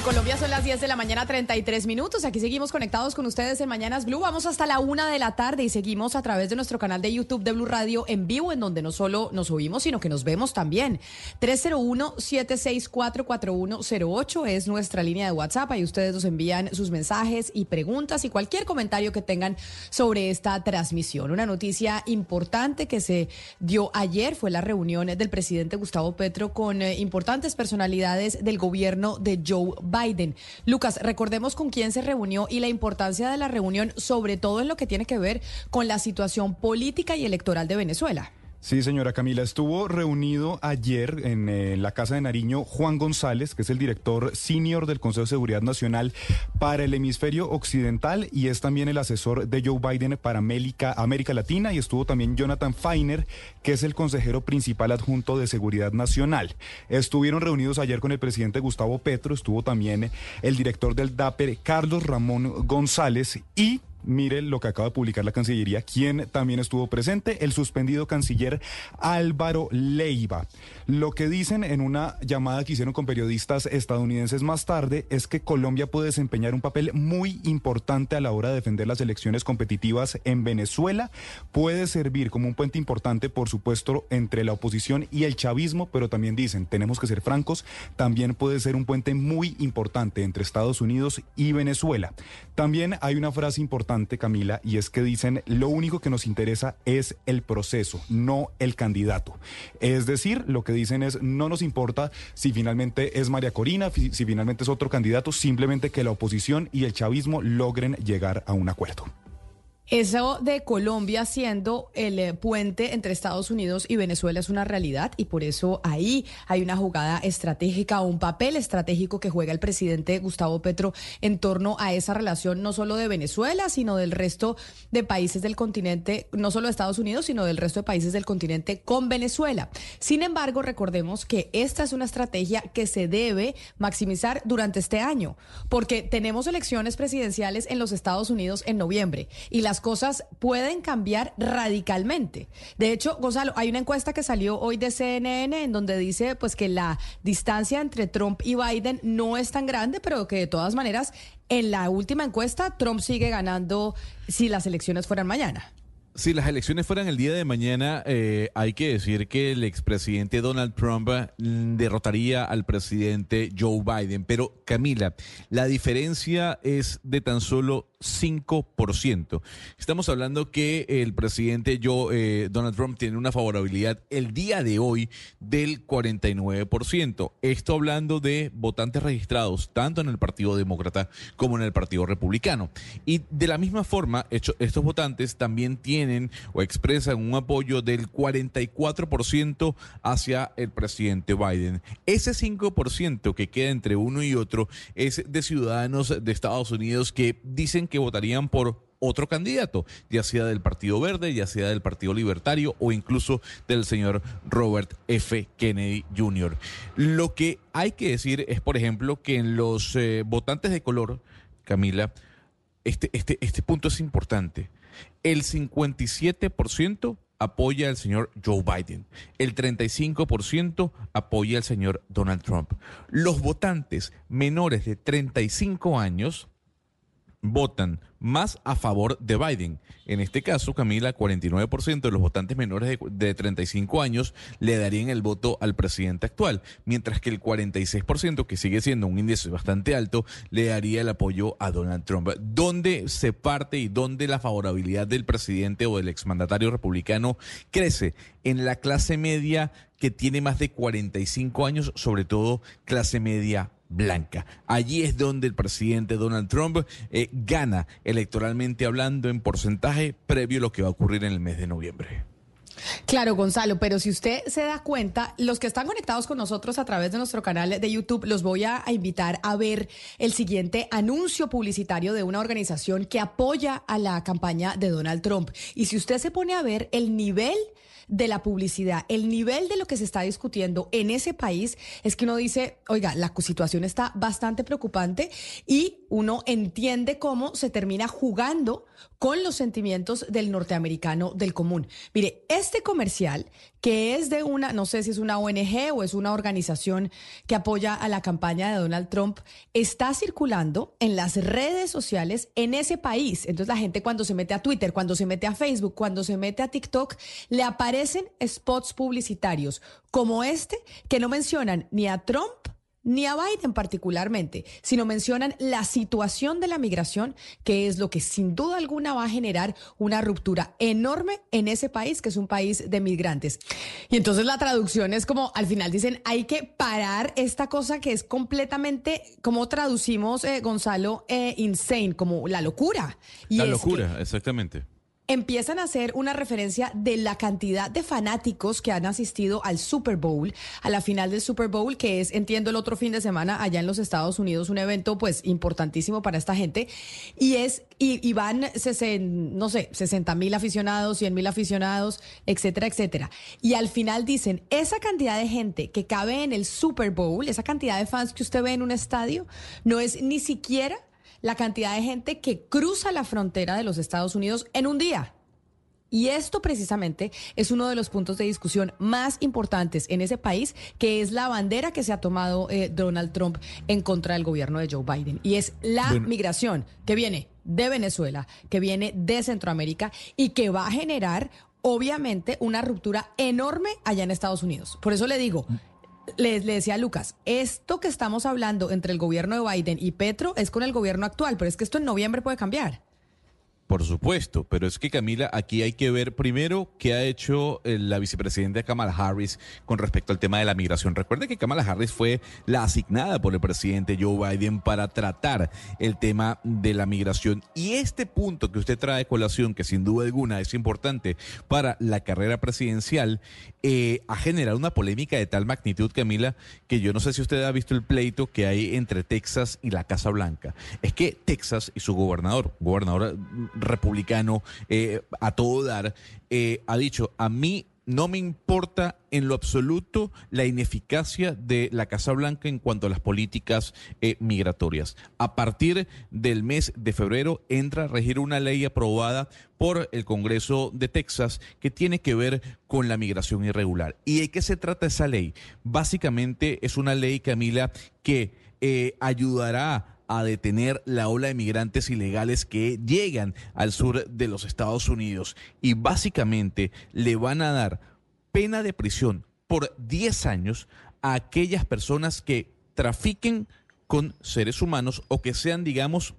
En Colombia son las 10 de la mañana, 33 minutos. Aquí seguimos conectados con ustedes en Mañanas Blue. Vamos hasta la una de la tarde y seguimos a través de nuestro canal de YouTube de Blue Radio en vivo, en donde no solo nos oímos, sino que nos vemos también. 301-764-4108 es nuestra línea de WhatsApp. Ahí ustedes nos envían sus mensajes y preguntas y cualquier comentario que tengan sobre esta transmisión. Una noticia importante que se dio ayer fue la reunión del presidente Gustavo Petro con eh, importantes personalidades del gobierno de Joe Biden. Lucas, recordemos con quién se reunió y la importancia de la reunión, sobre todo en lo que tiene que ver con la situación política y electoral de Venezuela. Sí, señora Camila, estuvo reunido ayer en eh, la Casa de Nariño Juan González, que es el director senior del Consejo de Seguridad Nacional para el hemisferio occidental y es también el asesor de Joe Biden para América, América Latina y estuvo también Jonathan Feiner, que es el consejero principal adjunto de Seguridad Nacional. Estuvieron reunidos ayer con el presidente Gustavo Petro, estuvo también el director del DAPER, Carlos Ramón González y Mire lo que acaba de publicar la Cancillería, quien también estuvo presente, el suspendido canciller Álvaro Leiva. Lo que dicen en una llamada que hicieron con periodistas estadounidenses más tarde es que Colombia puede desempeñar un papel muy importante a la hora de defender las elecciones competitivas en Venezuela. Puede servir como un puente importante, por supuesto, entre la oposición y el chavismo, pero también dicen, tenemos que ser francos, también puede ser un puente muy importante entre Estados Unidos y Venezuela. También hay una frase importante Camila, y es que dicen lo único que nos interesa es el proceso, no el candidato. Es decir, lo que dicen es no nos importa si finalmente es María Corina, si finalmente es otro candidato, simplemente que la oposición y el chavismo logren llegar a un acuerdo. Eso de Colombia siendo el eh, puente entre Estados Unidos y Venezuela es una realidad y por eso ahí hay una jugada estratégica, un papel estratégico que juega el presidente Gustavo Petro en torno a esa relación no solo de Venezuela, sino del resto de países del continente, no solo de Estados Unidos, sino del resto de países del continente con Venezuela. Sin embargo, recordemos que esta es una estrategia que se debe maximizar durante este año, porque tenemos elecciones presidenciales en los Estados Unidos en noviembre y las cosas pueden cambiar radicalmente. De hecho, Gonzalo, hay una encuesta que salió hoy de CNN en donde dice pues que la distancia entre Trump y Biden no es tan grande, pero que de todas maneras en la última encuesta Trump sigue ganando si las elecciones fueran mañana. Si las elecciones fueran el día de mañana, eh, hay que decir que el expresidente Donald Trump mm, derrotaría al presidente Joe Biden. Pero Camila, la diferencia es de tan solo 5%. Estamos hablando que el presidente Joe, eh, Donald Trump tiene una favorabilidad el día de hoy del 49%. Esto hablando de votantes registrados tanto en el Partido Demócrata como en el Partido Republicano. Y de la misma forma, estos votantes también tienen o expresan un apoyo del 44% hacia el presidente Biden. Ese 5% que queda entre uno y otro es de ciudadanos de Estados Unidos que dicen que votarían por otro candidato, ya sea del Partido Verde, ya sea del Partido Libertario o incluso del señor Robert F. Kennedy Jr. Lo que hay que decir es, por ejemplo, que en los eh, votantes de color, Camila, este, este, este punto es importante. El 57% apoya al señor Joe Biden. El 35% apoya al señor Donald Trump. Los votantes menores de 35 años votan más a favor de Biden. En este caso, Camila, 49% de los votantes menores de, 35 años le darían el voto al presidente actual, mientras que el 46%, que sigue siendo un índice bastante alto, le daría el apoyo a Donald Trump. ¿Dónde se parte y dónde la favorabilidad del presidente o del exmandatario republicano crece? En la clase media que tiene más de 45 años, sobre todo clase media blanca. Allí es donde el presidente Donald Trump eh, gana electoralmente hablando en porcentaje previo a lo que va a ocurrir en el mes de noviembre. Claro, Gonzalo, pero si usted se da cuenta, los que están conectados con nosotros a través de nuestro canal de YouTube, los voy a invitar a ver el siguiente anuncio publicitario de una organización que apoya a la campaña de Donald Trump. Y si usted se pone a ver el nivel de la publicidad, el nivel de lo que se está discutiendo en ese país, es que uno dice, oiga, la situación está bastante preocupante y uno entiende cómo se termina jugando con los sentimientos del norteamericano del común. Mire, este comercial, que es de una, no sé si es una ONG o es una organización que apoya a la campaña de Donald Trump, está circulando en las redes sociales en ese país. Entonces la gente cuando se mete a Twitter, cuando se mete a Facebook, cuando se mete a TikTok, le aparecen spots publicitarios como este que no mencionan ni a Trump ni a Biden particularmente, sino mencionan la situación de la migración, que es lo que sin duda alguna va a generar una ruptura enorme en ese país, que es un país de migrantes. Y entonces la traducción es como, al final dicen, hay que parar esta cosa que es completamente, como traducimos, eh, Gonzalo, eh, insane, como la locura. la locura, exactamente empiezan a hacer una referencia de la cantidad de fanáticos que han asistido al Super Bowl, a la final del Super Bowl, que es, entiendo, el otro fin de semana allá en los Estados Unidos, un evento pues importantísimo para esta gente. Y es, y, van, no sé, 60 mil aficionados, 100 mil aficionados, etcétera, etcétera. Y al final dicen, esa cantidad de gente que cabe en el Super Bowl, esa cantidad de fans que usted ve en un estadio, no es ni siquiera la cantidad de gente que cruza la frontera de los Estados Unidos en un día. Y esto precisamente es uno de los puntos de discusión más importantes en ese país, que es la bandera que se ha tomado eh, Donald Trump en contra del gobierno de Joe Biden. Y es la migración que viene de Venezuela, que viene de Centroamérica y que va a generar, obviamente, una ruptura enorme allá en Estados Unidos. Por eso le digo, le, decía Lucas, esto que estamos hablando entre el gobierno de Biden y Petro es con el gobierno actual, pero es que esto en noviembre puede cambiar. Por supuesto, pero es que Camila, aquí hay que ver primero qué ha hecho eh, la vicepresidenta Kamala Harris con respecto al tema de la migración. Recuerde que Kamala Harris fue la asignada por el presidente Joe Biden para tratar el tema de la migración. Y este punto que usted trae colación, que sin duda alguna es importante para la carrera presidencial, eh, ha generado una polémica de tal magnitud, Camila, que yo no sé si usted ha visto el pleito que hay entre Texas y la Casa Blanca. Es que Texas y su gobernador, gobernador republicano eh, a todo dar, eh, ha dicho, a mí no me importa en lo absoluto la ineficacia de la Casa Blanca en cuanto a las políticas eh, migratorias. A partir del mes de febrero entra a regir una ley aprobada por el Congreso de Texas que tiene que ver con la migración irregular. ¿Y de qué se trata esa ley? Básicamente es una ley, Camila, que ayudará a detener la ola de migrantes ilegales que llegan al sur de los Estados Unidos. Y básicamente le van a dar pena de prisión por 10 años a aquellas personas que trafiquen con seres humanos o que sean, digamos,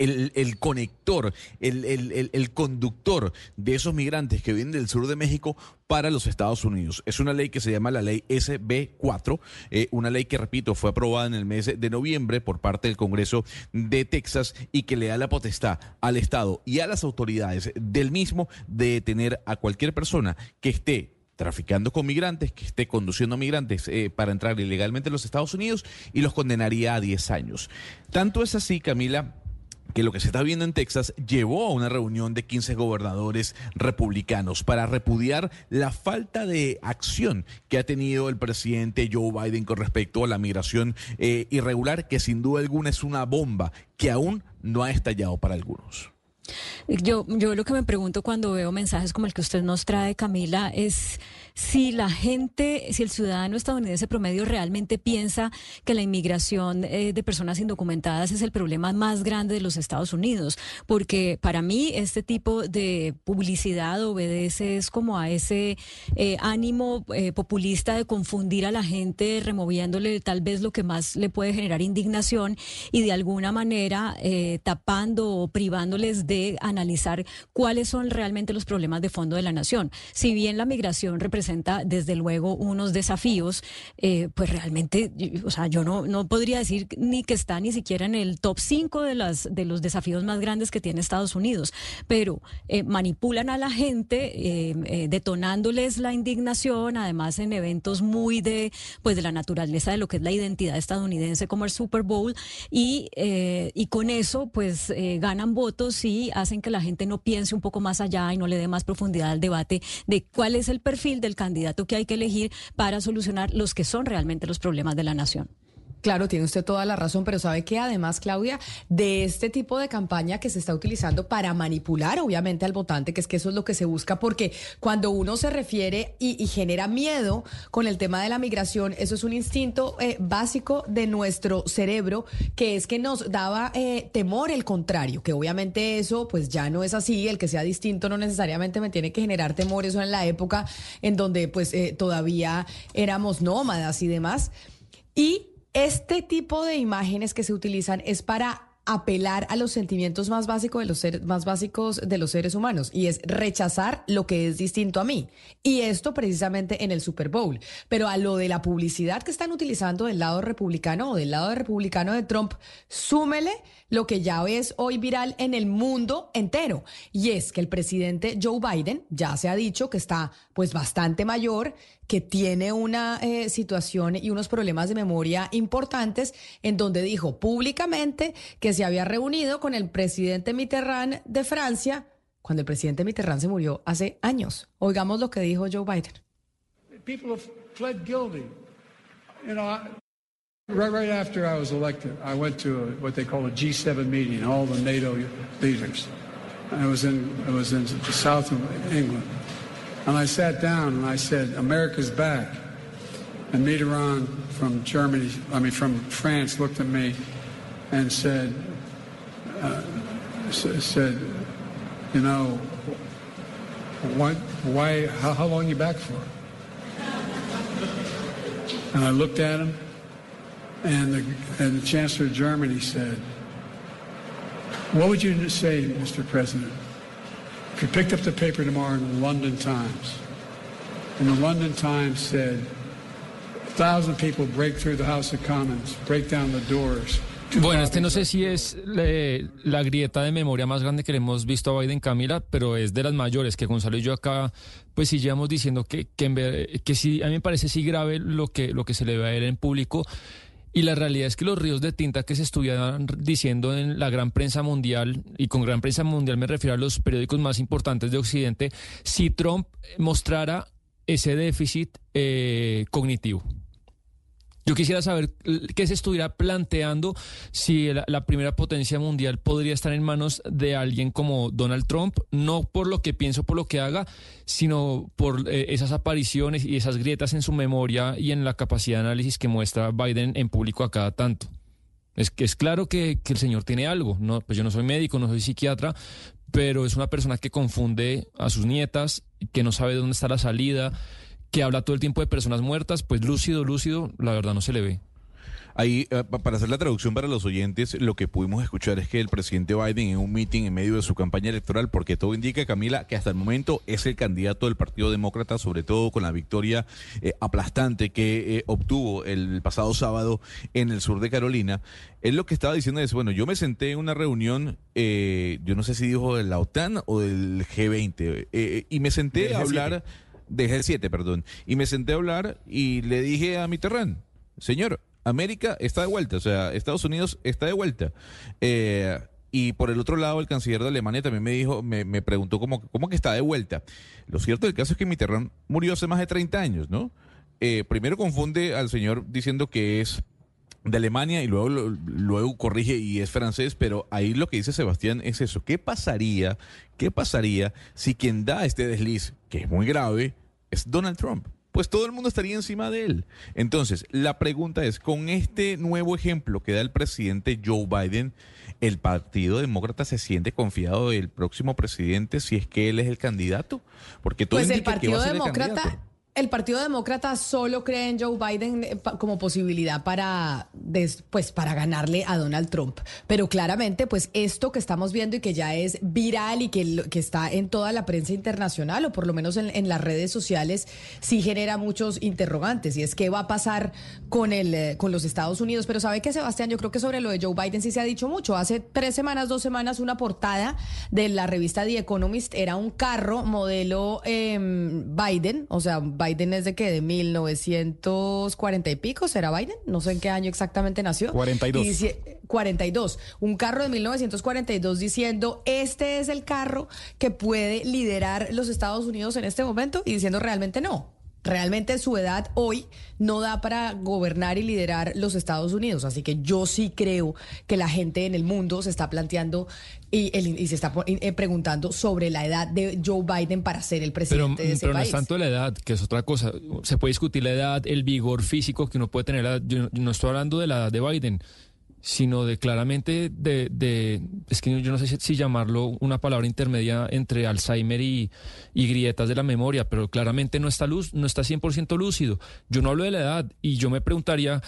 el, conector, el, conductor de esos migrantes que vienen del sur de México para los Estados Unidos. Es una ley que se llama la ley SB4, eh, una ley que, repito, fue aprobada en el mes de noviembre por parte del Congreso de Texas y que le da la potestad al Estado y a las autoridades del mismo de detener a cualquier persona que esté traficando con migrantes, que esté conduciendo migrantes eh, para entrar ilegalmente en los Estados Unidos y los condenaría a 10 años. Tanto es así, Camila, que lo que se está viendo en Texas llevó a una reunión de 15 gobernadores republicanos para repudiar la falta de acción que ha tenido el presidente Joe Biden con respecto a la migración eh, irregular, que sin duda alguna es una bomba que aún no ha estallado para algunos. Yo, yo lo que me pregunto cuando veo mensajes como el que usted nos trae, Camila, es si la gente, si el ciudadano estadounidense promedio realmente piensa que la inmigración eh, de personas indocumentadas es el problema más grande de los Estados Unidos, porque para mí este tipo de publicidad obedece es como a ese eh, ánimo eh, populista de confundir a la gente, removiéndole tal vez lo que más le puede generar indignación y de alguna manera tapando o privándoles de analizar cuáles son realmente los problemas de fondo de la nación. Si bien la migración representa desde luego unos desafíos, eh, pues realmente, o sea, yo no, no podría decir ni que está ni siquiera en el top 5 de, las, de los desafíos más grandes que tiene Estados Unidos, pero eh, manipulan a la gente, eh, detonándoles la indignación, además en eventos muy de, pues de la naturaleza de lo que es la identidad estadounidense como el Super Bowl, y, y con eso pues ganan votos y hacen que la gente no piense un poco más allá y no le dé más profundidad al debate de cuál es el perfil del candidato que hay que elegir para solucionar los que son realmente los problemas de la nación. Claro, tiene usted toda la razón, pero sabe que además, Claudia, de este tipo de campaña que se está utilizando para manipular, obviamente, al votante, que es que eso es lo que se busca, porque cuando uno se refiere y, genera miedo con el tema de la migración, eso es un instinto eh, básico de nuestro cerebro, que es que nos daba eh, temor el contrario, que obviamente eso pues ya no es así, el que sea distinto no necesariamente me tiene que generar temor, eso en la época en donde pues eh, todavía éramos nómadas y demás. Y este tipo de imágenes que se utilizan es para apelar a los sentimientos más básicos de los seres, más básicos de los seres humanos y es rechazar lo que es distinto a mí. Y esto precisamente en el Super Bowl. Pero a lo de la publicidad que están utilizando del lado republicano o del lado republicano de Trump, súmele lo que ya es hoy viral en el mundo entero. Y es que el presidente Joe Biden ya se ha dicho que está pues bastante mayor, que tiene una eh, situación y unos problemas de memoria importantes, en donde dijo públicamente que se había reunido con el presidente Mitterrand de Francia cuando el presidente Mitterrand se murió hace años. Oigamos lo que dijo Joe Biden. People have fled guilty. You know, right, right after I was elected, I went to a, what they call a G7 meeting, all the NATO leaders. I was in, I was in the south of England. And I sat down and I said, America's back. And Mitterrand from Germany, I mean from France, looked at me and said, uh, said, you know, what, why, how, how long you back for? And I looked at him, and the, and the Chancellor of Germany said, what would you say, Mr. President, He picked up the paper tomorrow in the London Times, and the London Times said, thousand people break through the House of Commons, break down the doors. Bueno, este no sé si es le, la grieta de memoria más grande que le hemos visto a Biden, Camila, pero es de las mayores, que Gonzalo y yo acá, pues sí llevamos diciendo que, que, que sí, a mí me parece sí grave lo que, lo que se le ve a él en público. Y la realidad es que los ríos de tinta que se estuvieran diciendo en la gran prensa mundial, y con gran prensa mundial me refiero a los periódicos más importantes de Occidente, si Trump mostrara ese déficit eh, cognitivo. Yo quisiera saber qué se estuviera planteando si la, primera potencia mundial podría estar en manos de alguien como Donald Trump, no por lo que pienso, por lo que haga, sino por eh, esas apariciones y esas grietas en su memoria y en la capacidad de análisis que muestra Biden en público a cada tanto. Es que es claro que, el señor tiene algo. No, pues yo no soy médico, no soy psiquiatra, pero es una persona que confunde a sus nietas, que no sabe dónde está la salida que habla todo el tiempo de personas muertas, pues lúcido, lúcido, la verdad no se le ve. Ahí, eh, para hacer la traducción para los oyentes, lo que pudimos escuchar es que el presidente Biden en un meeting en medio de su campaña electoral, porque todo indica, Camila, que hasta el momento es el candidato del Partido Demócrata, sobre todo con la victoria eh, aplastante que eh, obtuvo el pasado sábado en el sur de Carolina. Él lo que estaba diciendo es, bueno, yo me senté en una reunión, yo no sé si dijo de la OTAN o del G20, y me senté a hablar de G7, perdón, y me senté a hablar y le dije a Mitterrand, señor, América está de vuelta, o sea, Estados Unidos está de vuelta. Eh, y por el otro lado, el canciller de Alemania también me dijo, me, me preguntó cómo, cómo que está de vuelta. Lo cierto del caso es que Mitterrand murió hace más de 30 años, ¿no? Eh, primero confunde al señor diciendo que es de Alemania y luego, luego corrige y es francés, pero ahí lo que dice Sebastián es eso. ¿Qué pasaría, qué pasaría si quien da este desliz, que es muy grave, es Donald Trump? Pues todo el mundo estaría encima de él. Entonces, la pregunta es, con este nuevo ejemplo que da el presidente Joe Biden, ¿el Partido Demócrata se siente confiado del próximo presidente si es que él es el candidato? Porque todo pues indica el Partido que va a ser Demócrata... el candidato El Partido Demócrata solo cree en Joe Biden eh, como posibilidad para, pues, para ganarle a Donald Trump. Pero claramente, pues esto que estamos viendo y que ya es viral y que, que está en toda la prensa internacional, o por lo menos en, las redes sociales, sí genera muchos interrogantes. Y es qué va a pasar con, el, eh, con los Estados Unidos. Pero sabe que, Sebastián, yo creo que sobre lo de Joe Biden sí se ha dicho mucho. Hace tres semanas, dos semanas, una portada de la revista The Economist era un carro modelo em, Biden, o sea, Biden es de qué, de 1940 y pico, ¿será Biden? No sé en qué año exactamente nació. 42. 42. Un carro de 1942 diciendo, este es el carro que puede liderar los Estados Unidos en este momento y diciendo realmente no realmente su edad hoy no da para gobernar y liderar los Estados Unidos. Así que yo sí creo que la gente en el mundo se está planteando y, se está eh, preguntando sobre la edad de Joe Biden para ser el presidente pero, de ese pero no es tanto la edad, que es otra cosa. Se puede discutir la edad, el vigor físico que uno puede tener. Yo no estoy hablando de la edad de Biden sino de claramente de, de, es que yo no sé si, llamarlo una palabra intermedia entre Alzheimer y, y, grietas de la memoria, pero claramente no está luz, no está 100% lúcido. Yo no hablo de la edad y yo me preguntaría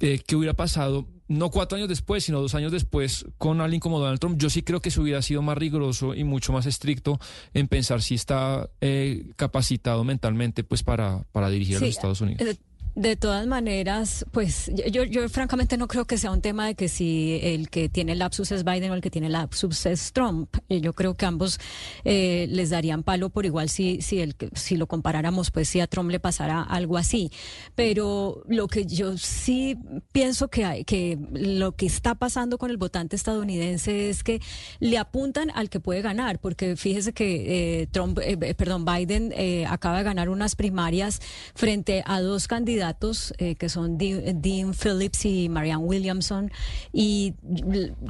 eh, qué hubiera pasado no cuatro años después, sino dos años después con alguien como Donald Trump, yo sí creo que se hubiera sido más riguroso y mucho más estricto en pensar si está eh, capacitado mentalmente pues para, para dirigir a los Estados Unidos. Eh, de todas maneras, pues yo, yo francamente no creo que sea un tema de que si el que tiene lapsus es Biden o el que tiene lapsus es Trump. Eh, yo creo que ambos eh, les darían palo por igual si, si, el, si lo comparáramos, pues si a Trump le pasara algo así. Pero lo que yo sí pienso que, hay, que lo que está pasando con el votante estadounidense es que le apuntan al que puede ganar, porque fíjese que eh, Trump, perdón, Biden acaba de ganar unas primarias frente a dos candidatos eh, que son Dean, Phillips y Marianne Williamson y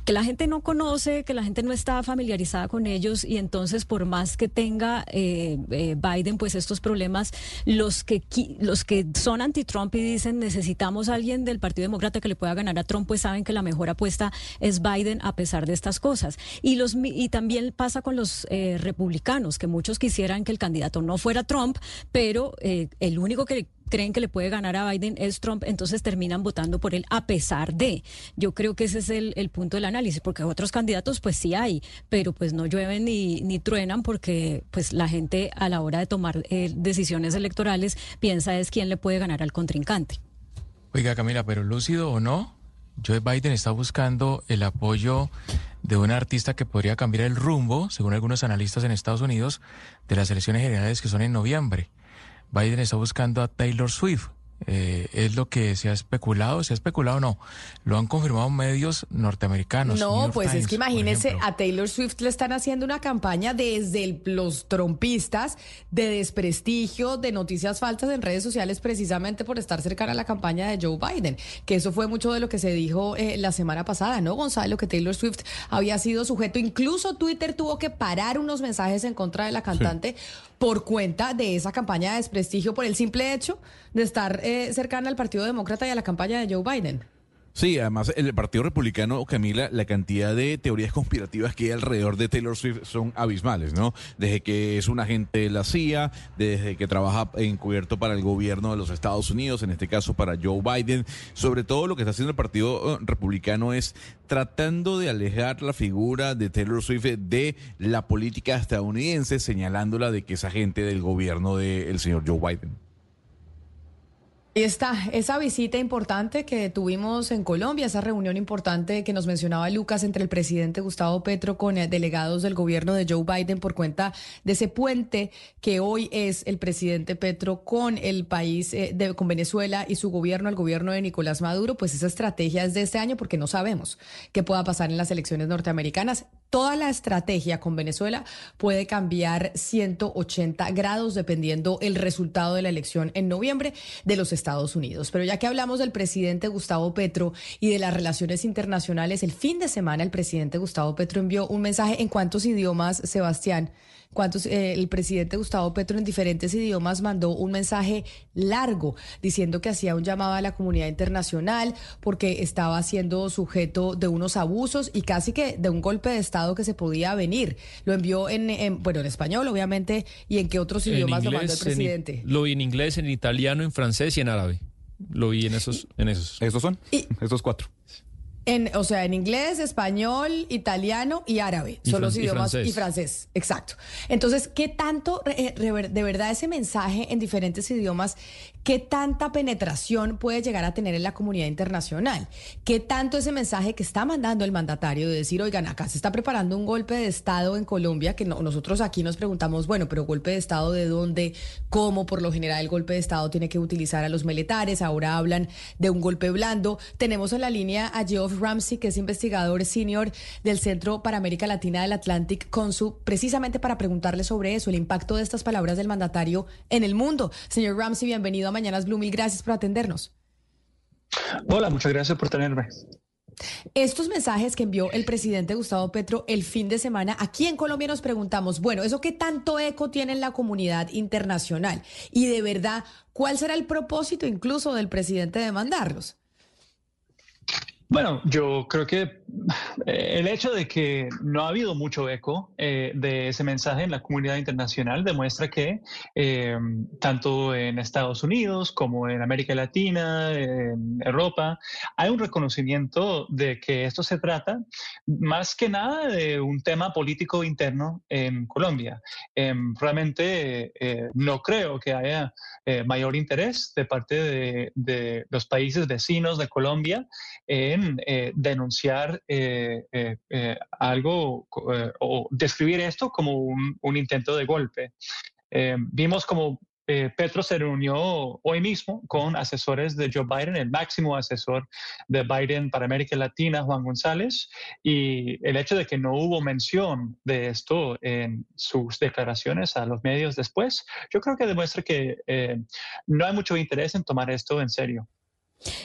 que la gente no conoce, que la gente no está familiarizada con ellos y entonces por más que tenga eh, eh, Biden pues estos problemas, los que los que son anti-Trump y dicen necesitamos a alguien del Partido Demócrata que le pueda ganar a Trump, pues saben que la mejor apuesta es Biden a pesar de estas cosas. Y los y también pasa con los republicanos que muchos quisieran que el candidato no fuera Trump, pero el único que creen que le puede ganar a Biden es Trump, entonces terminan votando por él a pesar de. Yo creo que ese es el, punto del análisis, porque otros candidatos pues sí hay, pero pues no llueven ni, ni truenan porque pues la gente a la hora de tomar eh, decisiones electorales piensa es quién le puede ganar al contrincante. Oiga Camila, pero lúcido o no, Joe Biden está buscando el apoyo de un artista que podría cambiar el rumbo, según algunos analistas en Estados Unidos, de las elecciones generales que son en noviembre. Biden está buscando a Taylor Swift. Eh, es lo que se ha especulado, se ha especulado o no, lo han confirmado medios norteamericanos. No, pues es que imagínese, a Taylor Swift le están haciendo una campaña desde los trompistas de desprestigio, de noticias falsas en redes sociales precisamente por estar cercana a la campaña de Joe Biden, que eso fue mucho de lo que se dijo eh, la semana pasada, ¿no, Gonzalo? Que Taylor Swift había sido sujeto, incluso Twitter tuvo que parar unos mensajes en contra de la cantante por cuenta de esa campaña de desprestigio por el simple hecho de estar eh, cercana al Partido Demócrata y a la campaña de Joe Biden. Sí, además el Partido Republicano, Camila, la cantidad de teorías conspirativas que hay alrededor de Taylor Swift son abismales, ¿no? Desde que es un agente de la CIA, desde que trabaja encubierto para el gobierno de los Estados Unidos, en este caso para Joe Biden. Sobre todo lo que está haciendo el Partido eh, Republicano es tratando de alejar la figura de Taylor Swift de la política estadounidense, señalándola de que es agente del gobierno del señor Joe Biden. Y está esa visita importante que tuvimos en Colombia, esa reunión importante que nos mencionaba Lucas entre el presidente Gustavo Petro con eh, delegados del gobierno de Joe Biden por cuenta de ese puente que hoy es el presidente Petro con el país, eh, de, con Venezuela y su gobierno, el gobierno de Nicolás Maduro, pues esa estrategia es de este año porque no sabemos qué pueda pasar en las elecciones norteamericanas. Toda la estrategia con Venezuela puede cambiar 180 grados dependiendo el resultado de la elección en noviembre de los Estados Unidos. Pero ya que hablamos del presidente Gustavo Petro y de las relaciones internacionales, el fin de semana el presidente Gustavo Petro envió un mensaje en cuántos idiomas, Sebastián, cuántos eh, el presidente Gustavo Petro en diferentes idiomas mandó un mensaje largo diciendo que hacía un llamado a la comunidad internacional porque estaba siendo sujeto de unos abusos y casi que de un golpe de Estado que se podía venir. Lo envió en, bueno, en español, obviamente, y en qué otros idiomas lo mandó el presidente. lo vi en inglés, en italiano, en francés y en árabe. Lo vi en esos. En esos. ¿Estos son? Estos cuatro. En, o sea, en inglés, español, italiano y árabe. son los idiomas y francés. Exacto. Entonces, ¿qué tanto, de verdad, ese mensaje en diferentes idiomas, qué tanta penetración puede llegar a tener en la comunidad internacional? ¿Qué tanto ese mensaje que está mandando el mandatario de decir, oigan, acá se está preparando un golpe de Estado en Colombia, que nosotros aquí nos preguntamos, bueno, pero golpe de Estado de dónde, cómo, por lo general el golpe de Estado tiene que utilizar a los militares, ahora hablan de un golpe blando. Tenemos en la línea a Geoff Ramsey, que es investigador senior del Centro para América Latina del Atlantic Consul, precisamente para preguntarle sobre eso, el impacto de estas palabras del mandatario en el mundo. Señor Ramsey, bienvenido a Mañanas Blue, mil gracias por atendernos. Hola, muchas gracias por tenerme. Estos mensajes que envió el presidente Gustavo Petro el fin de semana, aquí en Colombia nos preguntamos, bueno, ¿eso qué tanto eco tiene en la comunidad internacional? Y de verdad, ¿cuál será el propósito incluso del presidente de mandarlos? Bueno, yo creo que eh, el hecho de que no ha habido mucho eco eh, de ese mensaje en la comunidad internacional demuestra que eh, tanto en Estados Unidos como en América Latina, en Europa, hay un reconocimiento de que esto se trata más que nada de un tema político interno en Colombia. realmente no creo que haya mayor interés de parte de los países vecinos de Colombia en eh, denunciar eh, eh, algo o describir esto como un, intento de golpe. vimos como Petro se reunió hoy mismo con asesores de Joe Biden, el máximo asesor de Biden para América Latina, Juan González, y el hecho de que no hubo mención de esto en sus declaraciones a los medios después, yo creo que demuestra que no hay mucho interés en tomar esto en serio.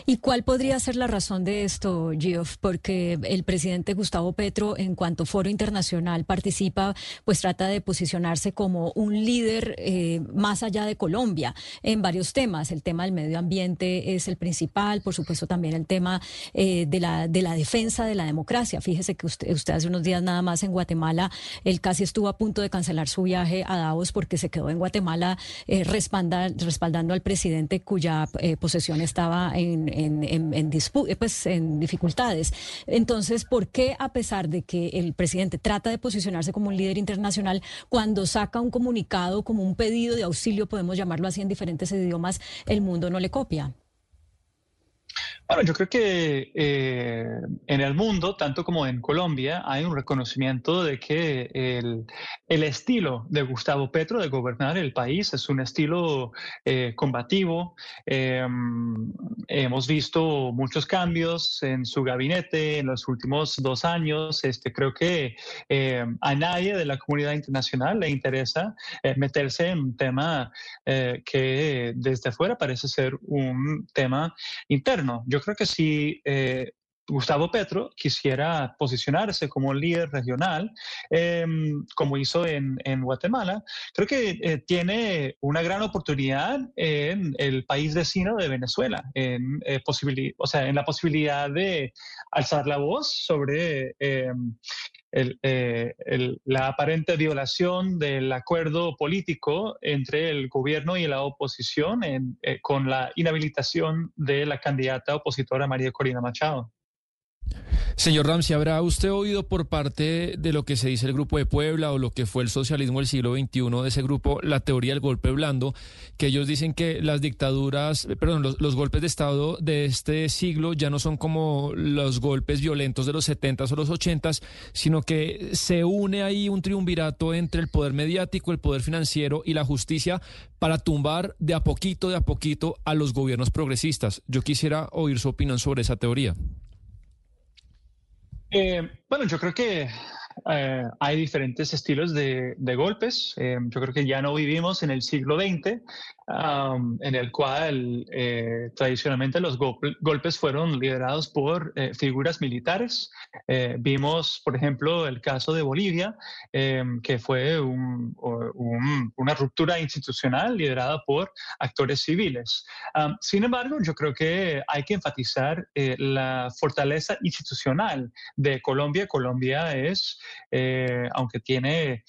¿Y cuál podría ser la razón de esto, Geoff? Porque el presidente Gustavo Petro, en cuanto foro internacional participa, pues trata de posicionarse como un líder eh, más allá de Colombia en varios temas. El tema del medio ambiente es el principal, por supuesto también el tema eh, de, la, de la defensa de la democracia. Fíjese que usted, usted hace unos días nada más en Guatemala, él casi estuvo a punto de cancelar su viaje a Davos porque se quedó en Guatemala eh, respaldando al presidente cuya posesión estaba en en, eh, pues, en dificultades. Entonces, ¿por qué a pesar de que el presidente trata de posicionarse como un líder internacional, cuando saca un comunicado como un pedido de auxilio, podemos llamarlo así en diferentes idiomas, el mundo no le copia? Bueno, yo creo que eh, en el mundo, tanto como en Colombia, hay un reconocimiento de que el, el estilo de Gustavo Petro de gobernar el país es un estilo eh, combativo. Em, hemos visto muchos cambios en su gabinete en los últimos dos años. Este, creo que em, a nadie de la comunidad internacional le interesa eh, meterse en un tema que desde afuera parece ser un tema interno. Creo que si eh, Gustavo Petro quisiera posicionarse como líder regional, em, como hizo en, Guatemala, creo que eh, tiene una gran oportunidad en el país vecino de Venezuela, en, eh, o sea, en la posibilidad de alzar la voz sobre em, eh, la aparente violación del acuerdo político entre el gobierno y la oposición eh, con la inhabilitación de la candidata opositora María Corina Machado. Señor Ramsey, ¿habrá usted oído por parte de lo que se dice el Grupo de Puebla o lo que fue el socialismo del siglo XXI de ese grupo, la teoría del golpe blando, que ellos dicen que las dictaduras, perdón, los, golpes de Estado de este siglo ya no son como los golpes violentos de los 70s o los 80s, sino que se une ahí un triunvirato entre el poder mediático, el poder financiero y la justicia para tumbar de a poquito, de a poquito a los gobiernos progresistas. Yo quisiera oír su opinión sobre esa teoría. Eh, bueno, yo creo que eh, hay diferentes estilos de, golpes. Eh, yo creo que ya no vivimos en el siglo XX. En el cual eh, tradicionalmente los golpes fueron liderados por eh, figuras militares. Eh, vimos, por ejemplo, el caso de Bolivia, em, que fue una ruptura institucional liderada por actores civiles. sin embargo, yo creo que hay que enfatizar la fortaleza institucional de Colombia. Colombia es, aunque tiene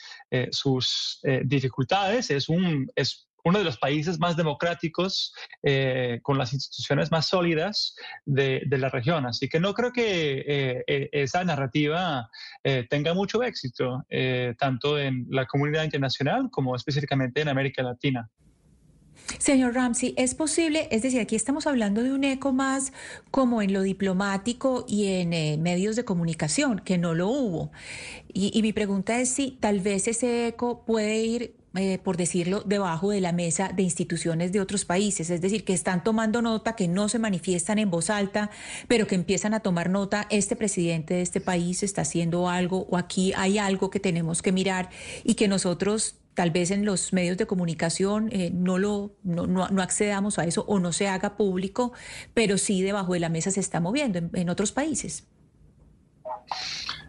sus dificultades, es un... Es uno de los países más democráticos, eh, con las instituciones más sólidas de, la región. Así que no creo que eh, eh, esa narrativa tenga mucho éxito, tanto en la comunidad internacional como específicamente en América Latina. Señor Ramsey, ¿es posible? Es decir, aquí estamos hablando de un eco más como en lo diplomático y en medios de comunicación, que no lo hubo. y mi pregunta es si tal vez ese eco puede ir eh, por decirlo, debajo de la mesa de instituciones de otros países, es decir, que están tomando nota, que no se manifiestan en voz alta, pero que empiezan a tomar nota, este presidente de este país está haciendo algo o aquí hay algo que tenemos que mirar y que nosotros tal vez en los medios de comunicación eh, no, lo, no, no, accedamos a eso o no se haga público, pero sí debajo de la mesa se está moviendo en, otros países.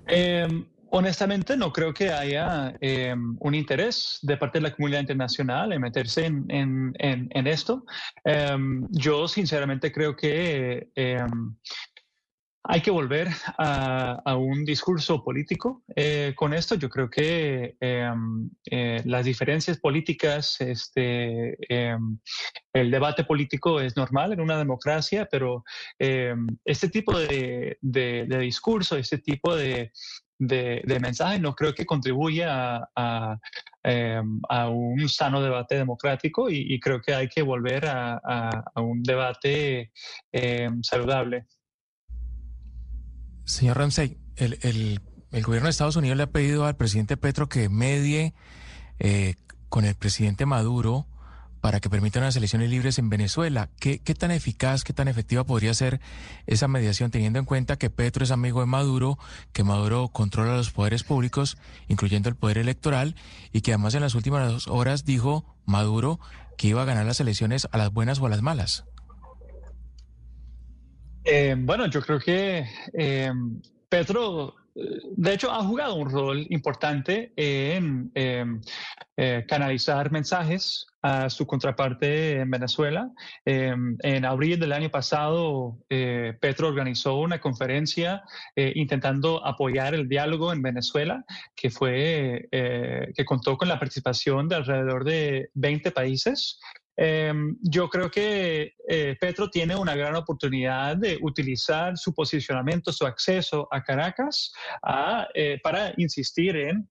Eh, Honestamente, no creo que haya em, un interés de parte de la comunidad internacional en meterse en, esto. Em, yo sinceramente creo que em, hay que volver a, un discurso político eh, con esto. Yo creo que eh, las diferencias políticas, este, el debate político es normal en una democracia, pero este tipo de, de discurso, este tipo de, de, de mensaje no creo que contribuya a, em, un sano debate democrático y, creo que hay que volver a, un debate em, saludable. Señor Ramsey, el, el, gobierno de Estados Unidos le ha pedido al presidente Petro que medie eh, con el presidente Maduro para que permitan unas elecciones libres en Venezuela. ¿Qué, tan eficaz, qué tan efectiva podría ser esa mediación, teniendo en cuenta que Petro es amigo de Maduro, que Maduro controla los poderes públicos, incluyendo el poder electoral, y que además en las últimas horas dijo Maduro que iba a ganar las elecciones a las buenas o a las malas? Eh, bueno, yo creo que eh, Petro de hecho, ha jugado un rol importante en em, eh, canalizar mensajes a su contraparte en Venezuela. Em, en abril del año pasado, eh, Petro organizó una conferencia eh, intentando apoyar el diálogo en Venezuela, que fue que contó con la participación de alrededor de 20 países. Em, yo creo que eh, Petro tiene una gran oportunidad de utilizar su posicionamiento, su acceso a Caracas eh, para insistir en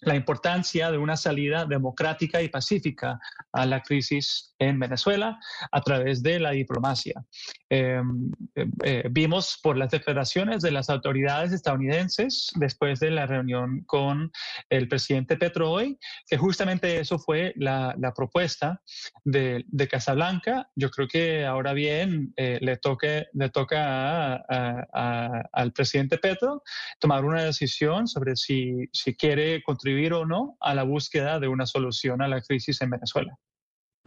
la importancia de una salida democrática y pacífica a la crisis en Venezuela a través de la diplomacia. Em, eh, vimos por las declaraciones de las autoridades estadounidenses después de la reunión con el presidente Petro hoy, que justamente eso fue la, propuesta de, Casablanca. Yo creo que ahora bien eh, le, toque, le toca al presidente Petro tomar una decisión sobre si, si quiere contribuir o no a la búsqueda de una solución a la crisis en Venezuela.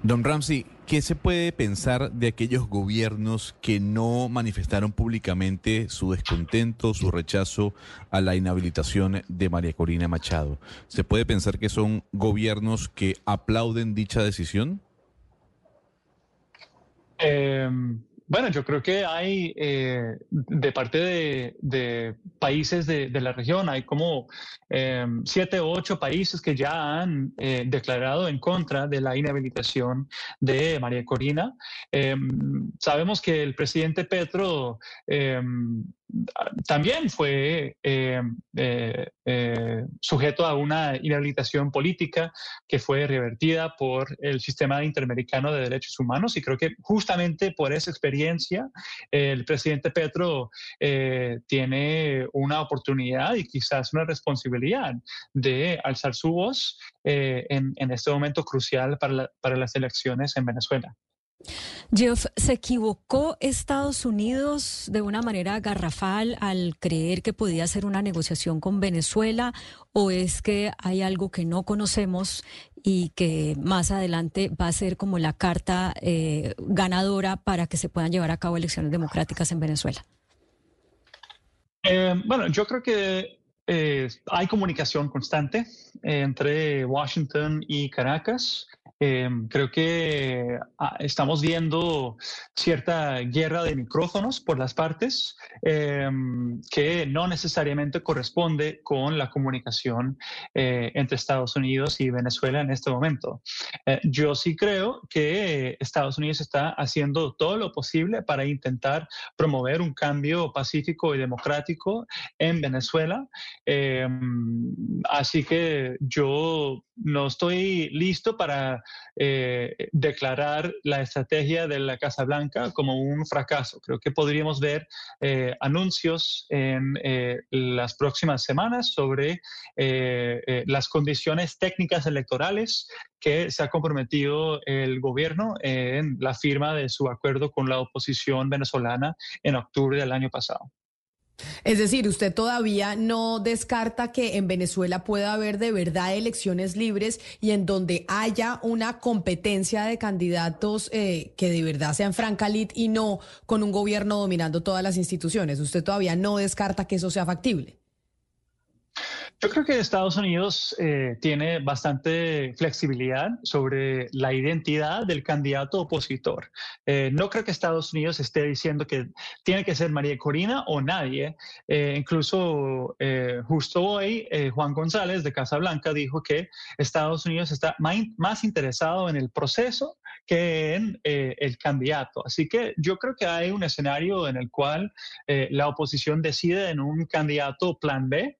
Don Ramsey, ¿qué se puede pensar de aquellos gobiernos que no manifestaron públicamente su descontento, su rechazo a la inhabilitación de María Corina Machado? ¿Se puede pensar que son gobiernos que aplauden dicha decisión? Eh, bueno, yo creo que hay eh, de parte de, países de, la región, hay como em, siete o ocho países que ya han eh, declarado en contra de la inhabilitación de María Corina. Em, sabemos que el presidente Petro em, también fue eh, eh, eh, sujeto a una inhabilitación política que fue revertida por el sistema interamericano de derechos humanos y creo que justamente por esa experiencia el presidente Petro tiene una oportunidad y quizás una responsabilidad de alzar su voz en, este momento crucial para las elecciones en Venezuela. Jeff, ¿se equivocó Estados Unidos de una manera garrafal al creer que podía hacer una negociación con Venezuela o es que hay algo que no conocemos y que más adelante va a ser como la carta eh, ganadora para que se puedan llevar a cabo elecciones democráticas en Venezuela? Eh, bueno, yo creo que eh, hay comunicación constante entre Washington y Caracas. Em, creo que ah, estamos viendo cierta guerra de micrófonos por las partes em, que no necesariamente corresponde con la comunicación eh, entre Estados Unidos y Venezuela en este momento. Eh, yo sí creo que Estados Unidos está haciendo todo lo posible para intentar promover un cambio pacífico y democrático en Venezuela. Así que yo no estoy listo para eh, declarar la estrategia de la Casa Blanca como un fracaso. Creo que podríamos ver eh, anuncios en eh, las próximas semanas sobre las condiciones técnicas electorales que se ha comprometido el gobierno en la firma de su acuerdo con la oposición venezolana en octubre del año pasado. Es decir, usted todavía no descarta que en Venezuela pueda haber de verdad elecciones libres y en donde haya una competencia de candidatos eh, que de verdad sean franca y no con un gobierno dominando todas las instituciones. Usted todavía no descarta que eso sea factible. Yo creo que Estados Unidos eh, tiene bastante flexibilidad sobre la identidad del candidato opositor. Eh, no creo que Estados Unidos esté diciendo que tiene que ser María Corina o nadie. Eh, incluso justo hoy, Juan González de Casa Blanca dijo que Estados Unidos está más interesado en el proceso que en el candidato. Así que yo creo que hay un escenario en el cual la oposición decide en un candidato plan B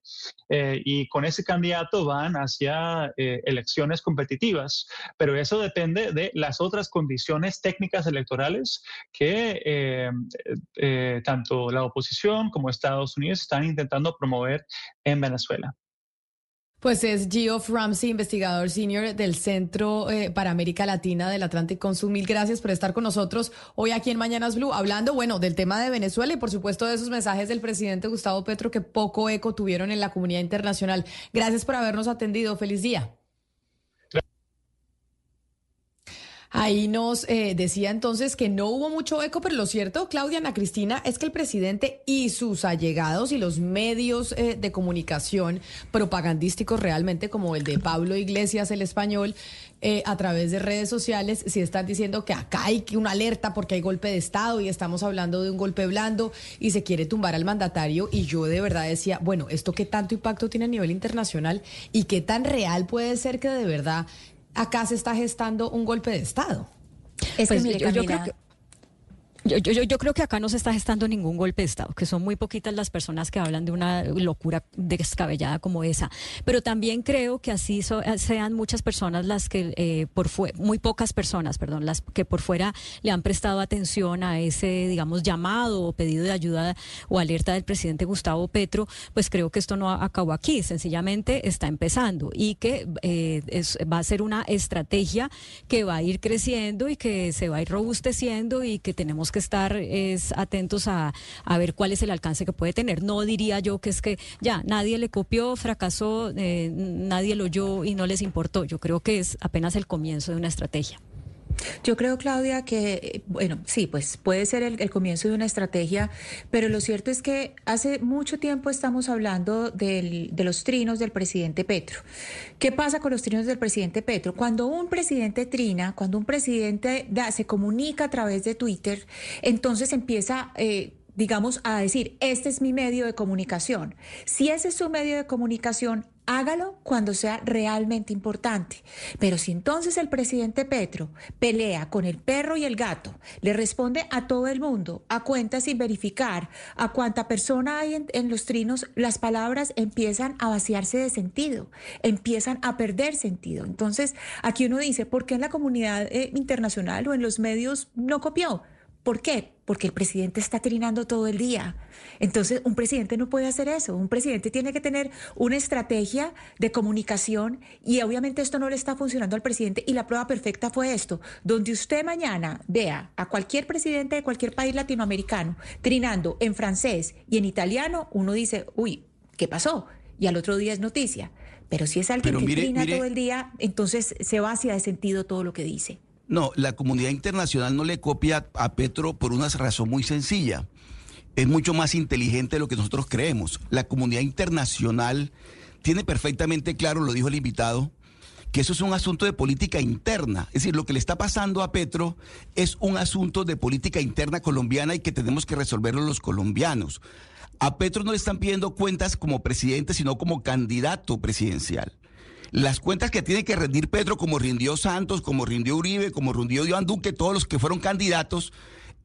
y y con ese candidato van hacia eh, elecciones competitivas. Pero eso depende de las otras condiciones técnicas electorales que eh, eh, tanto la oposición como Estados Unidos están intentando promover en Venezuela. Pues es Geoff Ramsey, investigador senior del Centro para América Latina del Atlantic Council. Mil gracias por estar con nosotros hoy aquí en Mañanas Blue, hablando, bueno, del tema de Venezuela y por supuesto de esos mensajes del presidente Gustavo Petro que poco eco tuvieron en la comunidad internacional. Gracias por habernos atendido. Feliz día. Ahí nos eh, decía entonces que no hubo mucho eco, pero lo cierto, Claudia Ana Cristina, es que el presidente y sus allegados y los medios eh, de comunicación propagandísticos realmente, como el de Pablo Iglesias, el español, eh, a través de redes sociales, sí están diciendo que acá hay una alerta porque hay golpe de Estado y estamos hablando de un golpe blando y se quiere tumbar al mandatario. Y yo de verdad decía, bueno, ¿esto qué tanto impacto tiene a nivel internacional y qué tan real puede ser que de verdad acá se está gestando un golpe de Estado. Es que, pues, yo, creo que yo, yo, yo, creo que acá no se está gestando ningún golpe de Estado, que son muy poquitas las personas que hablan de una locura descabellada como esa. Pero también creo que así sean muchas personas las que, eh, por muy pocas personas, perdón, las que por fuera le han prestado atención a ese, digamos, llamado o pedido de ayuda o alerta del presidente Gustavo Petro, pues creo que esto no acabó aquí, sencillamente está empezando y que eh, va a ser una estrategia que va a ir creciendo y que se va a ir robusteciendo y que tenemos que estar es atentos a, a, ver cuál es el alcance que puede tener. No diría yo que es que ya nadie le copió, fracasó, eh, nadie lo oyó y no les importó. Yo creo que es apenas el comienzo de una estrategia. Yo creo, Claudia, que, bueno, sí, pues puede ser el, comienzo de una estrategia, pero lo cierto es que hace mucho tiempo estamos hablando de los trinos del presidente Petro. ¿Qué pasa con los trinos del presidente Petro? Cuando un presidente trina, cuando un presidente se comunica a través de Twitter, entonces empieza... Eh, digamos, a decir, este es mi medio de comunicación. Si ese es su medio de comunicación, hágalo cuando sea realmente importante. Pero si entonces el presidente Petro pelea con el perro y el gato, le responde a todo el mundo, a cuentas sin verificar, a cuánta persona hay en, los trinos, las palabras empiezan a vaciarse de sentido, empiezan a perder sentido. Entonces, aquí uno dice, ¿por qué en la comunidad eh, internacional o en los medios no copió? ¿Por qué? Porque el presidente está trinando todo el día. Entonces, un presidente no puede hacer eso. Un presidente tiene que tener una estrategia de comunicación y obviamente esto no le está funcionando al presidente y la prueba perfecta fue esto, donde usted mañana vea a cualquier presidente de cualquier país latinoamericano trinando en francés y en italiano, uno dice, uy, ¿qué pasó? Y al otro día es noticia. Pero si es alguien que trina todo el día, entonces se va hacia de sentido todo lo que dice. No, la comunidad internacional no le copia a Petro por una razón muy sencilla. Es mucho más inteligente de lo que nosotros creemos. La comunidad internacional tiene perfectamente claro, lo dijo el invitado, que eso es un asunto de política interna. Es decir, lo que le está pasando a Petro es un asunto de política interna colombiana y que tenemos que resolverlo los colombianos. A Petro no le están pidiendo cuentas como presidente, sino como candidato presidencial. Las cuentas que tiene que rendir Pedro, como rindió Santos, como rindió Uribe, como rindió Iván Duque, todos los que fueron candidatos,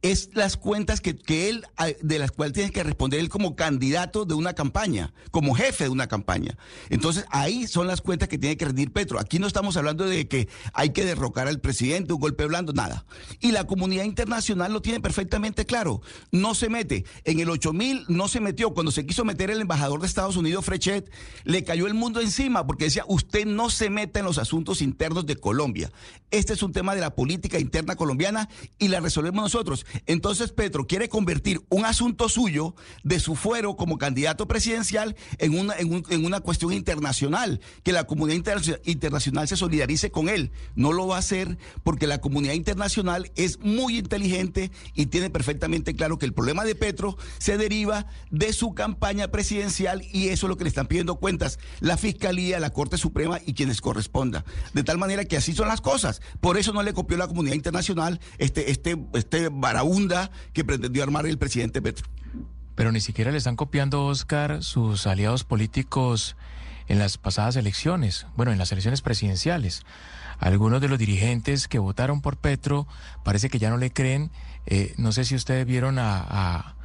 es las cuentas que, que, él, de las cuales tiene que responder él como candidato de una campaña, como jefe de una campaña. Entonces, ahí son las cuentas que tiene que rendir Petro. Aquí no estamos hablando de que hay que derrocar al presidente, un golpe blando, nada. Y la comunidad internacional lo tiene perfectamente claro. No se mete. En el 8000 no se metió. Cuando se quiso meter el embajador de Estados Unidos, Frechet, le cayó el mundo encima porque decía, usted no se meta en los asuntos internos de Colombia. Este es un tema de la política interna colombiana y la resolvemos nosotros. Entonces Petro quiere convertir un asunto suyo de su fuero como candidato presidencial en una, en, una cuestión internacional, que la comunidad internacional se solidarice con él. No lo va a hacer porque la comunidad internacional es muy inteligente y tiene perfectamente claro que el problema de Petro se deriva de su campaña presidencial y eso es lo que le están pidiendo cuentas la Fiscalía, la Corte Suprema y quienes corresponda. De tal manera que así son las cosas. Por eso no le copió la comunidad internacional este, este, este que pretendió armar el presidente Petro. Pero ni siquiera le están copiando, Oscar, sus aliados políticos en las pasadas elecciones, bueno, en las elecciones presidenciales. Algunos de los dirigentes que votaron por Petro parece que ya no le creen. Eh, no sé si ustedes vieron a, a,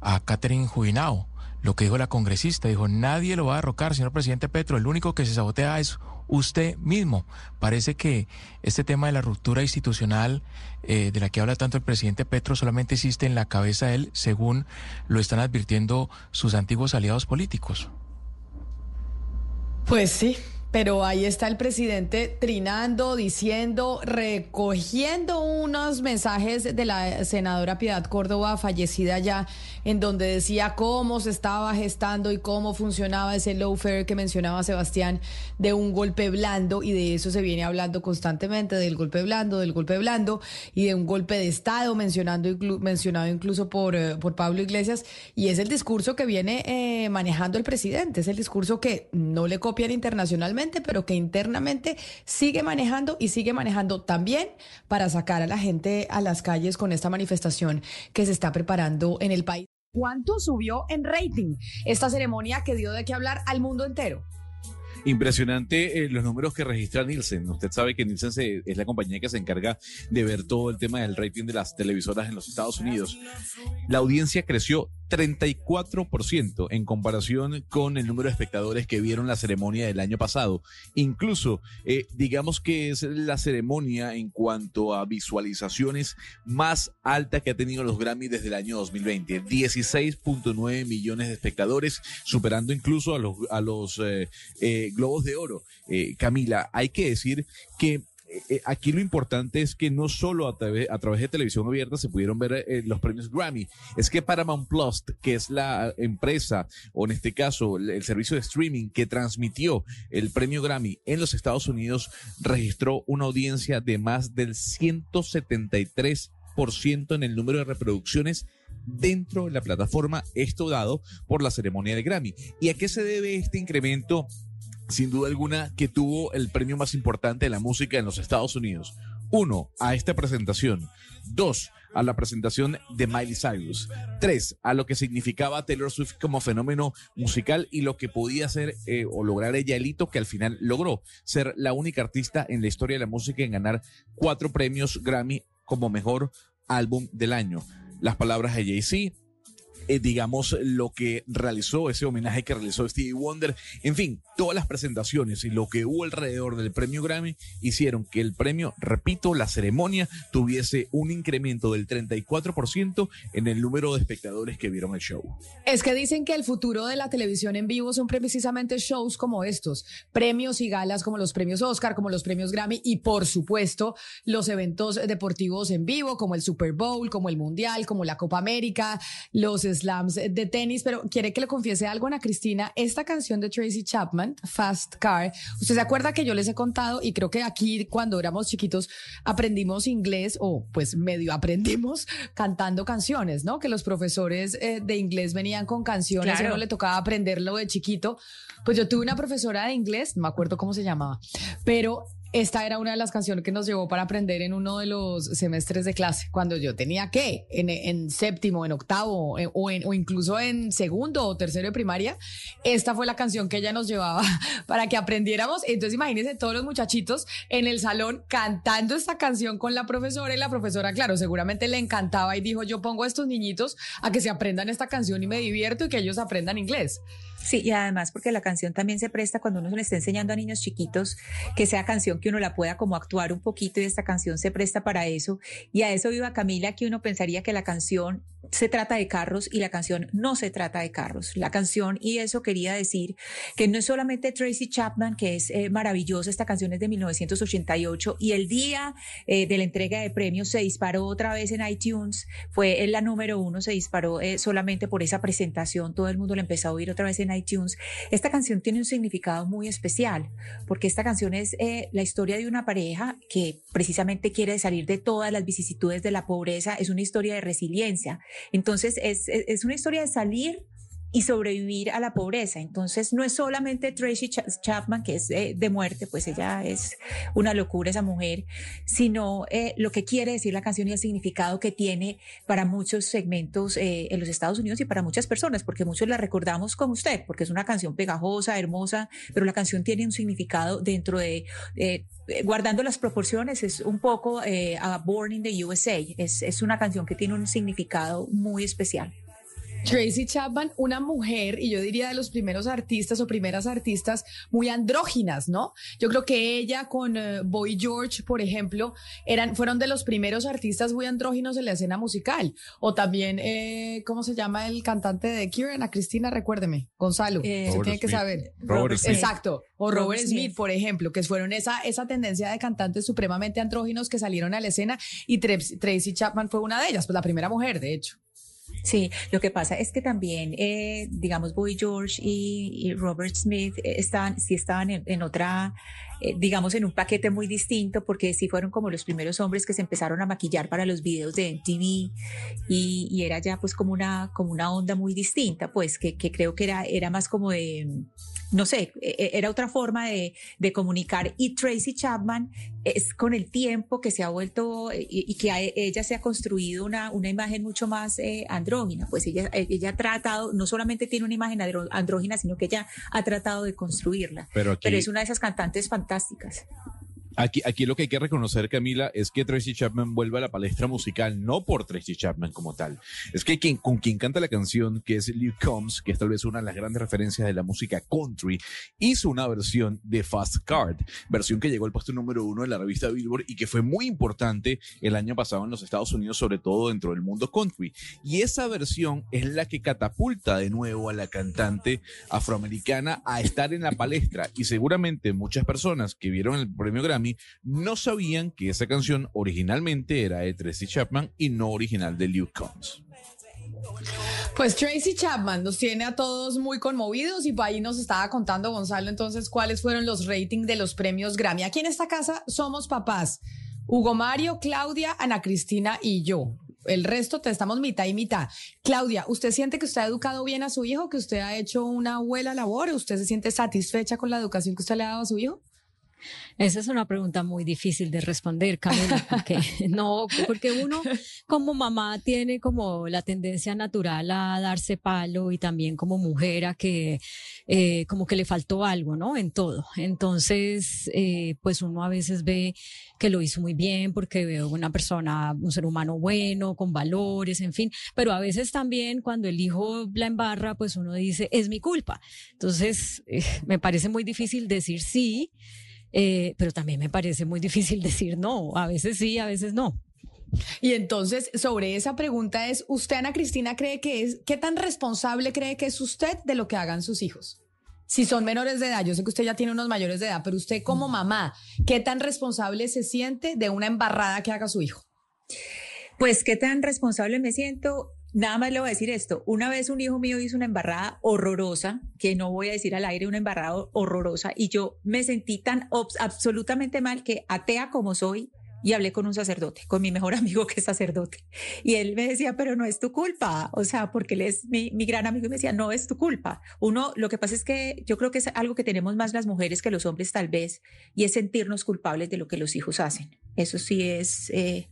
a Catherine Juinao, lo que dijo la congresista. Dijo, nadie lo va a derrocar, señor presidente Petro. El único que se sabotea es usted mismo. Parece que este tema de la ruptura institucional eh, de la que habla tanto el presidente Petro solamente existe en la cabeza de él, según lo están advirtiendo sus antiguos aliados políticos. Pues sí, pero ahí está el presidente trinando, diciendo, recogiendo unos mensajes de la senadora Piedad Córdoba, fallecida ya, en donde decía cómo se estaba gestando y cómo funcionaba ese lawfare que mencionaba Sebastián de un golpe blando, y de eso se viene hablando constantemente, del golpe blando, del golpe blando, y de un golpe de Estado, mencionando, mencionado incluso por, eh, por Pablo Iglesias, y es el discurso que viene eh, manejando el presidente, es el discurso que no le copian internacionalmente pero que internamente sigue manejando y sigue manejando también para sacar a la gente a las calles con esta manifestación que se está preparando en el país. ¿Cuánto subió en rating esta ceremonia que dio de qué hablar al mundo entero? Impresionante eh, los números que registra Nielsen. Usted sabe que Nielsen es la compañía que se encarga de ver todo el tema del rating de las televisoras en los Estados Unidos. La audiencia creció 34% en comparación con el número de espectadores que vieron la ceremonia del año pasado. Incluso, eh, digamos que es la ceremonia en cuanto a visualizaciones más alta que ha tenido los Grammy desde el año 2020. 16.9 millones de espectadores, superando incluso a los, a los eh, eh, Globos de Oro. Camila, hay que decir que eh, aquí lo importante es que no solo a, través, de televisión abierta se pudieron ver eh, los premios Grammy, es que Paramount Plus, que es la empresa, o en este caso el, servicio de streaming que transmitió el premio Grammy en los Estados Unidos, registró una audiencia de más del 173% en el número de reproducciones dentro de la plataforma, esto dado por la ceremonia de Grammy. ¿Y a qué se debe este incremento sin duda alguna, que tuvo el premio más importante de la música en los Estados Unidos. Uno, a esta presentación. Dos, a la presentación de Miley Cyrus. Tres, a lo que significaba Taylor Swift como fenómeno musical y lo que podía hacer eh, o lograr ella el hito que al final logró ser la única artista en la historia de la música en ganar cuatro premios Grammy como mejor álbum del año. Las palabras de Jay-Z, eh, digamos, lo que realizó, ese homenaje que realizó Stevie Wonder. En fin, todas las presentaciones y lo que hubo alrededor del premio Grammy hicieron que el premio, repito, la ceremonia tuviese un incremento del 34% en el número de espectadores que vieron el show. Es que dicen que el futuro de la televisión en vivo son precisamente shows como estos, premios y galas como los premios Oscar, como los premios Grammy y por supuesto los eventos deportivos en vivo como el Super Bowl, como el Mundial, como la Copa América, los slams de tenis, pero quiere que le confiese algo a Ana Cristina, esta canción de Tracy Chapman, Fast Car, usted se acuerda que yo les he contado y creo que aquí cuando éramos chiquitos aprendimos inglés o pues medio aprendimos cantando canciones, ¿no? Que los profesores eh, de inglés venían con canciones y uno le tocaba aprenderlo de chiquito. Pues yo tuve una profesora de inglés, no me acuerdo cómo se llamaba, pero esta era una de las canciones que nos llevó para aprender en uno de los semestres de clase, cuando yo tenía que, en, séptimo, en octavo, eh, o, o incluso en segundo o tercero de primaria, esta fue la canción que ella nos llevaba para que aprendiéramos. Entonces imagínense todos los muchachitos en el salón cantando esta canción con la profesora y la profesora, claro, seguramente le encantaba y dijo, yo pongo a estos niñitos a que se aprendan esta canción y me divierto y que ellos aprendan inglés. Sí, y además porque la canción también se presta cuando uno se le está enseñando a niños chiquitos que sea canción que uno la pueda como actuar un poquito y esta canción se presta para eso. Y a eso viva Camila, que uno pensaría que la canción se trata de carros y la canción no se trata de carros. La canción, y eso quería decir que no es solamente Tracy Chapman, que es eh, maravillosa, esta canción es de 1988 y el día eh, de la entrega de premios se disparó otra vez en iTunes, fue en la número uno, se disparó eh, solamente por esa presentación, todo el mundo la empezó a oír otra vez en iTunes. Esta canción tiene un significado muy especial porque esta canción es la historia de una pareja que precisamente quiere salir de todas las vicisitudes de la pobreza, es una historia de resiliencia. Entonces, es, es una historia de salir y sobrevivir a la pobreza. Entonces, no es solamente Tracy Chapman, que es de, muerte, pues ella es una locura esa mujer, sino eh, lo que quiere decir la canción y el significado que tiene para muchos segmentos eh, en los Estados Unidos y para muchas personas, porque muchos la recordamos como usted, porque es una canción pegajosa, hermosa, pero la canción tiene un significado dentro de... guardando las proporciones, es un poco a Born in the USA, es, es una canción que tiene un significado muy especial. Tracy Chapman, una mujer, y yo diría de los primeros artistas o primeras artistas muy andróginas, ¿no? Yo creo que ella con eh, Boy George, por ejemplo, eran, fueron de los primeros artistas muy andróginos en la escena musical. O también, eh, ¿cómo se llama el cantante de Cure? Ana Cristina, recuérdeme, Gonzalo, eh, tiene que saber. Robert Smith. Exacto. O Robert, Smith, por ejemplo, que fueron esa, esa tendencia de cantantes supremamente andróginos que salieron a la escena y Tracy Chapman fue una de ellas, pues la primera mujer, de hecho. Sí, lo que pasa es que también, eh, digamos, Boy George y, Robert Smith eh, estaban, sí estaban en, otra, eh, digamos, en un paquete muy distinto, porque sí fueron como los primeros hombres que se empezaron a maquillar para los videos de MTV y, y era ya pues como una, como una onda muy distinta, pues que, que creo que era, era más como de no sé, e, e, era otra forma de, comunicar. Y Tracy Chapman es con el tiempo que se ha vuelto y, que ella se ha construido una, una imagen mucho más eh, andrógina. Pues ella, ella ha tratado, no solamente tiene una imagen andrógina, sino que ella ha tratado de construirla. Pero, Pero es una de esas cantantes fantásticas. Aquí, aquí lo que hay que reconocer, Camila, es que Tracy Chapman vuelve a la palestra musical, no por Tracy Chapman como tal. Es que quien, con quien canta la canción, que es Luke Combs, que es tal vez una de las grandes referencias de la música country, hizo una versión de Fast Card, versión que llegó al puesto número uno de la revista Billboard y que fue muy importante el año pasado en los Estados Unidos, sobre todo dentro del mundo country. Y esa versión es la que catapulta de nuevo a la cantante afroamericana a estar en la palestra. Y seguramente muchas personas que vieron el premio Grammy no sabían que esa canción originalmente era de Tracy Chapman y no original de Luke Combs. Pues Tracy Chapman nos tiene a todos muy conmovidos y ahí nos estaba contando Gonzalo entonces cuáles fueron los ratings de los premios Grammy. Aquí en esta casa somos papás. Hugo Mario, Claudia, Ana Cristina y yo. El resto te estamos mitad y mitad. Claudia, ¿usted siente que usted ha educado bien a su hijo, que usted ha hecho una buena labor? ¿Usted se siente satisfecha con la educación que usted le ha dado a su hijo? Esa es una pregunta muy difícil de responder, Camila, porque no, porque uno como mamá tiene como la tendencia natural a darse palo y también como mujer a que eh, como que le faltó algo, ¿no? En todo. Entonces, eh, pues uno a veces ve que lo hizo muy bien porque veo una persona, un ser humano bueno, con valores, en fin, pero a veces también cuando el hijo la embarra, pues uno dice, es mi culpa. Entonces, eh, me parece muy difícil decir sí eh, pero también me parece muy difícil decir no, a veces sí, a veces no. Y entonces, sobre esa pregunta es, ¿usted, Ana Cristina, cree que es, qué tan responsable cree que es usted de lo que hagan sus hijos? Si son menores de edad, yo sé que usted ya tiene unos mayores de edad, pero usted como mamá, ¿qué tan responsable se siente de una embarrada que haga su hijo? Pues qué tan responsable me siento Nada más le voy a decir esto. Una vez un hijo mío hizo una embarrada horrorosa, que no voy a decir al aire una embarrada horrorosa, y yo me sentí tan absolutamente mal que atea como soy, y hablé con un sacerdote, con mi mejor amigo que es sacerdote. Y él me decía, pero no es tu culpa. O sea, porque él es mi, gran amigo y me decía, no es tu culpa. Uno, lo que pasa es que yo creo que es algo que tenemos más las mujeres que los hombres tal vez, y es sentirnos culpables de lo que los hijos hacen. Eso sí es, eh,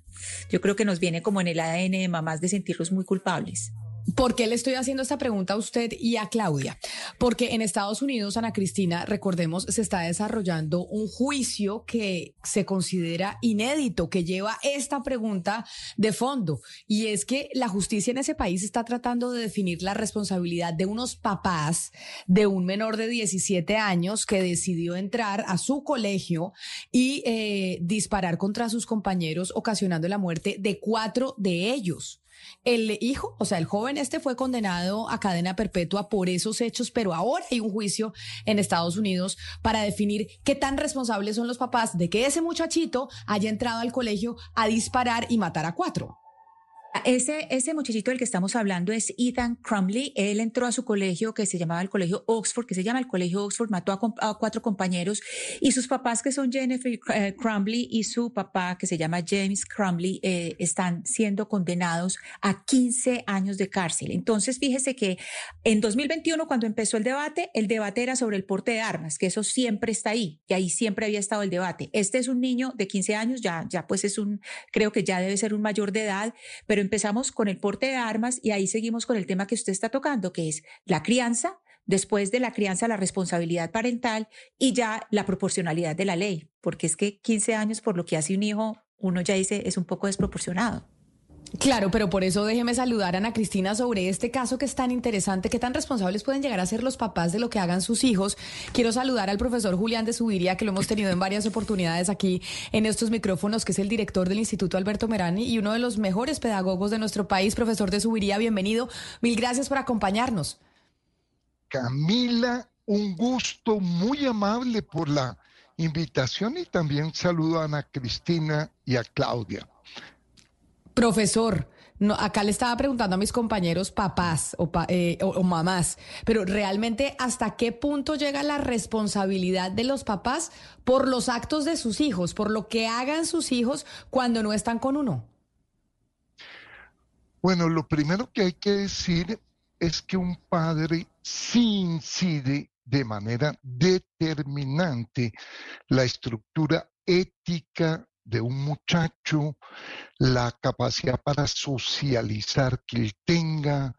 yo creo que nos viene como en el ADN de mamás de sentirlos muy culpables. ¿Por qué le estoy haciendo esta pregunta a usted y a Claudia? Porque en Estados Unidos, Ana Cristina, recordemos, se está desarrollando un juicio que se considera inédito, que lleva esta pregunta de fondo. Y es que la justicia en ese país está tratando de definir la responsabilidad de unos papás de un menor de 17 años que decidió entrar a su colegio y eh, disparar contra sus compañeros, ocasionando la muerte de cuatro de ellos. El hijo, o sea, el joven este fue condenado a cadena perpetua por esos hechos, pero ahora hay un juicio en Estados Unidos para definir qué tan responsables son los papás de que ese muchachito haya entrado al colegio a disparar y matar a cuatro. Ese, ese muchachito del que estamos hablando es Ethan Crumley. Él entró a su colegio que se llamaba el Colegio Oxford, que se llama el Colegio Oxford, mató a, cuatro compañeros y sus papás, que son Jennifer eh, Crumley y su papá, que se llama James Crumley, eh, están siendo condenados a 15 años de cárcel. Entonces, fíjese que en 2021, cuando empezó el debate, el debate era sobre el porte de armas, que eso siempre está ahí, que ahí siempre había estado el debate. Este es un niño de 15 años, ya, ya pues es un, creo que ya debe ser un mayor de edad, pero empezamos con el porte de armas y ahí seguimos con el tema que usted está tocando, que es la crianza, después de la crianza la responsabilidad parental y ya la proporcionalidad de la ley, porque es que 15 años por lo que hace un hijo, uno ya dice es un poco desproporcionado. Claro, pero por eso déjeme saludar a Ana Cristina sobre este caso que es tan interesante, qué tan responsables pueden llegar a ser los papás de lo que hagan sus hijos. Quiero saludar al profesor Julián de Subiría, que lo hemos tenido en varias oportunidades aquí en estos micrófonos, que es el director del Instituto Alberto Merani y uno de los mejores pedagogos de nuestro país. Profesor de Subiría, bienvenido. Mil gracias por acompañarnos. Camila, un gusto muy amable por la invitación y también saludo a Ana Cristina y a Claudia. Profesor, no, acá le estaba preguntando a mis compañeros papás eh, o, mamás, pero realmente hasta qué punto llega la responsabilidad de los papás por los actos de sus hijos, por lo que hagan sus hijos cuando no están con uno. Bueno, lo primero que hay que decir es que un padre sí incide de manera determinante la estructura ética de un muchacho, la capacidad para socializar que él tenga,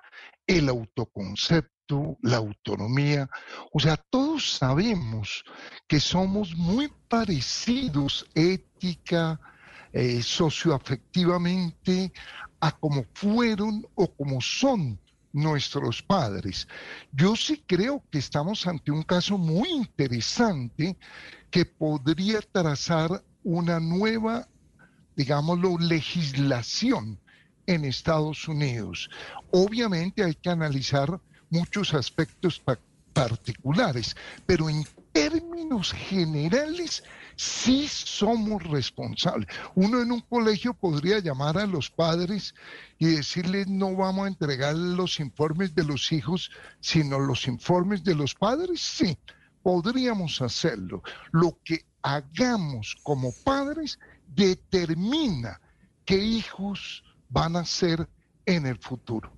el autoconcepto, la autonomía. O sea, todos sabemos que somos muy parecidos ética, eh, socioafectivamente a como fueron o como son nuestros padres. Yo sí creo que estamos ante un caso muy interesante que podría trazar una nueva, digámoslo, legislación en Estados Unidos. Obviamente hay que analizar muchos aspectos particulares, pero en términos generales sí somos responsables. Uno en un colegio podría llamar a los padres y decirles no vamos a entregar los informes de los hijos, sino los informes de los padres. Sí, podríamos hacerlo. Lo que hagamos como padres determina qué hijos van a ser en el futuro.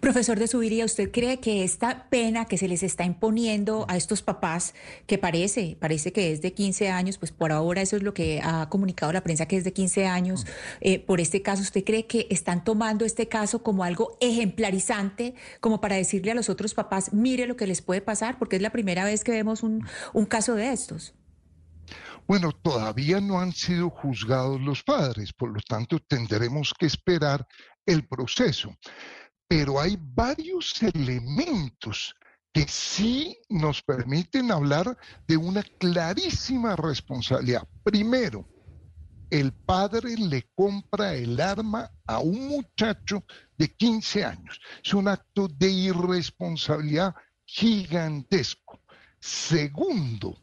Profesor de Subiría, ¿usted cree que esta pena que se les está imponiendo a estos papás, que parece, parece que es de 15 años, pues por ahora eso es lo que ha comunicado la prensa, que es de 15 años, eh, por este caso, ¿usted cree que están tomando este caso como algo ejemplarizante, como para decirle a los otros papás, mire lo que les puede pasar? Porque es la primera vez que vemos un, un caso de estos. Bueno, todavía no han sido juzgados los padres, por lo tanto tendremos que esperar el proceso pero hay varios elementos que sí nos permiten hablar de una clarísima responsabilidad. Primero, el padre le compra el arma a un muchacho de 15 años. Es un acto de irresponsabilidad gigantesco. Segundo,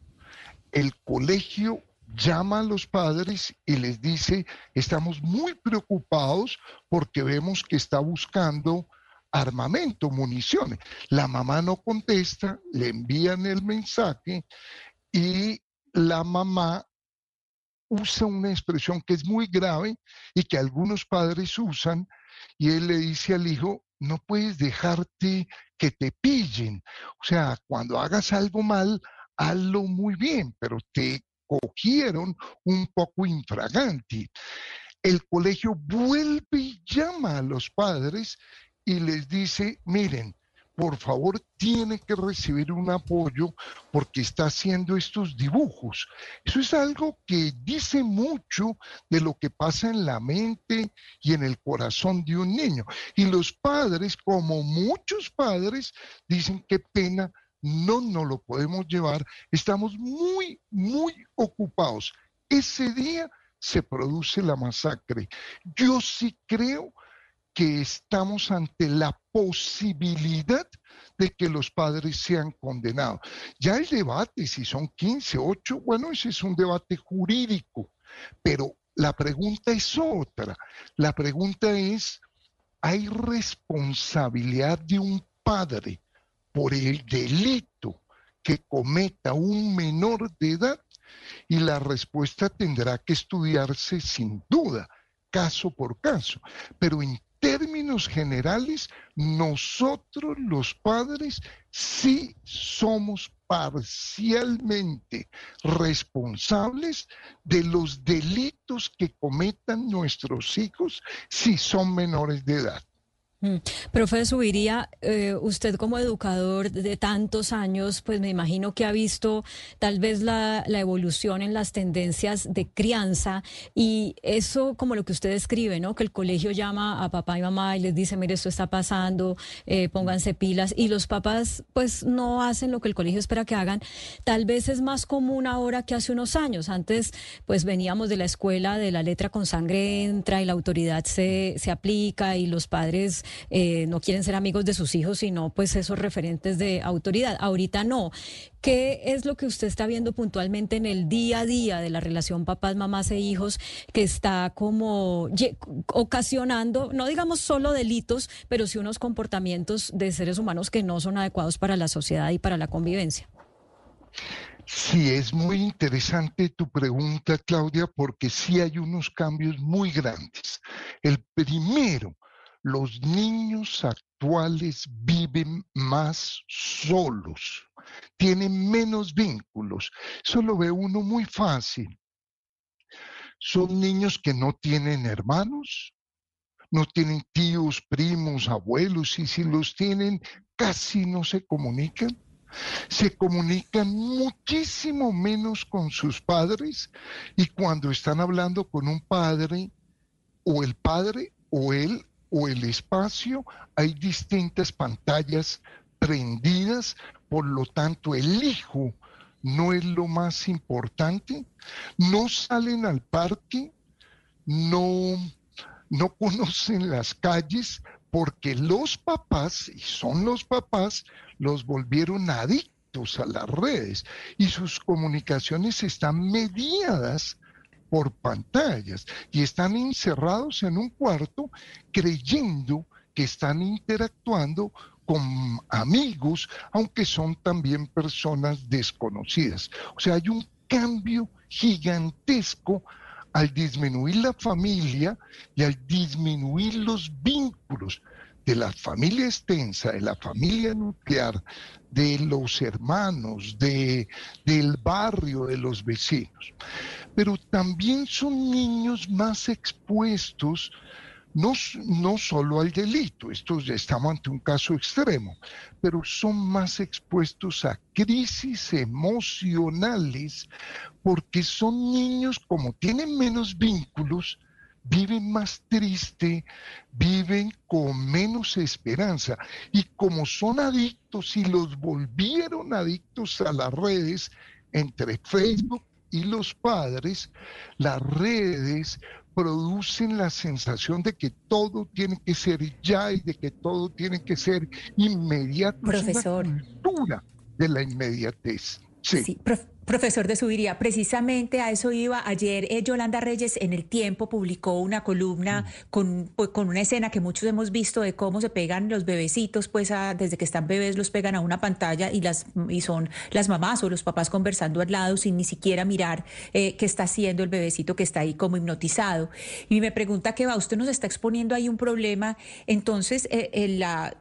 el colegio llama a los padres y les dice, estamos muy preocupados porque vemos que está buscando armamento, municiones. La mamá no contesta, le envían el mensaje y la mamá usa una expresión que es muy grave y que algunos padres usan y él le dice al hijo, no puedes dejarte que te pillen. O sea, cuando hagas algo mal, hazlo muy bien, pero te cogieron un poco infraganti. El colegio vuelve y llama a los padres y les dice, miren, por favor, tiene que recibir un apoyo porque está haciendo estos dibujos. Eso es algo que dice mucho de lo que pasa en la mente y en el corazón de un niño. Y los padres, como muchos padres, dicen, qué pena, no nos lo podemos llevar, estamos muy, muy ocupados. Ese día se produce la masacre. Yo sí creo que estamos ante la posibilidad de que los padres sean condenados. Ya el debate, si son 15, 8, bueno, ese es un debate jurídico, pero la pregunta es otra. La pregunta es, ¿hay responsabilidad de un padre por el delito que cometa un menor de edad? Y la respuesta tendrá que estudiarse sin duda caso por caso, pero en términos generales, nosotros los padres sí somos parcialmente responsables de los delitos que cometan nuestros hijos si son menores de edad. Mm. Profe Subiría, eh, usted como educador de tantos años, pues me imagino que ha visto tal vez la, evolución en las tendencias de crianza y eso como lo que usted escribe, ¿no? Que el colegio llama a papá y mamá y les dice, mire, esto está pasando, eh, pónganse pilas y los papás pues no hacen lo que el colegio espera que hagan. Tal vez es más común ahora que hace unos años. Antes pues veníamos de la escuela de la letra con sangre entra y la autoridad se, se aplica y los padres eh, no quieren ser amigos de sus hijos, sino pues esos referentes de autoridad. Ahorita no. ¿Qué es lo que usted está viendo puntualmente en el día a día de la relación papás, mamás e hijos que está como ocasionando, no digamos solo delitos, pero sí unos comportamientos de seres humanos que no son adecuados para la sociedad y para la convivencia? Sí, es muy interesante tu pregunta, Claudia, porque sí hay unos cambios muy grandes. El primero los niños actuales viven más solos, tienen menos vínculos. Eso lo ve uno muy fácil. Son niños que no tienen hermanos, no tienen tíos, primos, abuelos, y si los tienen, casi no se comunican. Se comunican muchísimo menos con sus padres y cuando están hablando con un padre, o el padre o él o el espacio, hay distintas pantallas prendidas, por lo tanto el hijo no es lo más importante, no salen al parque, no, no conocen las calles, porque los papás, y son los papás, los volvieron adictos a las redes y sus comunicaciones están mediadas por pantallas y están encerrados en un cuarto creyendo que están interactuando con amigos, aunque son también personas desconocidas. O sea, hay un cambio gigantesco al disminuir la familia y al disminuir los vínculos de la familia extensa, de la familia nuclear, de los hermanos, de, del barrio, de los vecinos. Pero también son niños más expuestos no, no solo al delito, estos estamos ante un caso extremo, pero son más expuestos a crisis emocionales porque son niños como tienen menos vínculos, viven más triste, viven con menos esperanza. Y como son adictos y los volvieron adictos a las redes, entre Facebook y los padres, las redes producen la sensación de que todo tiene que ser ya y de que todo tiene que ser inmediato. Profesor. Es una cultura de la inmediatez. Sí. sí Profesor de Subiría, precisamente a eso iba. Ayer eh, Yolanda Reyes en El Tiempo publicó una columna mm. con, pues, con, una escena que muchos hemos visto de cómo se pegan los bebecitos, pues desde que están bebés los pegan a una pantalla y, las, y son las mamás o los papás conversando al lado sin ni siquiera mirar eh, qué está haciendo el bebecito que está ahí como hipnotizado. Y me pregunta qué va, usted nos está exponiendo ahí un problema, entonces eh, la,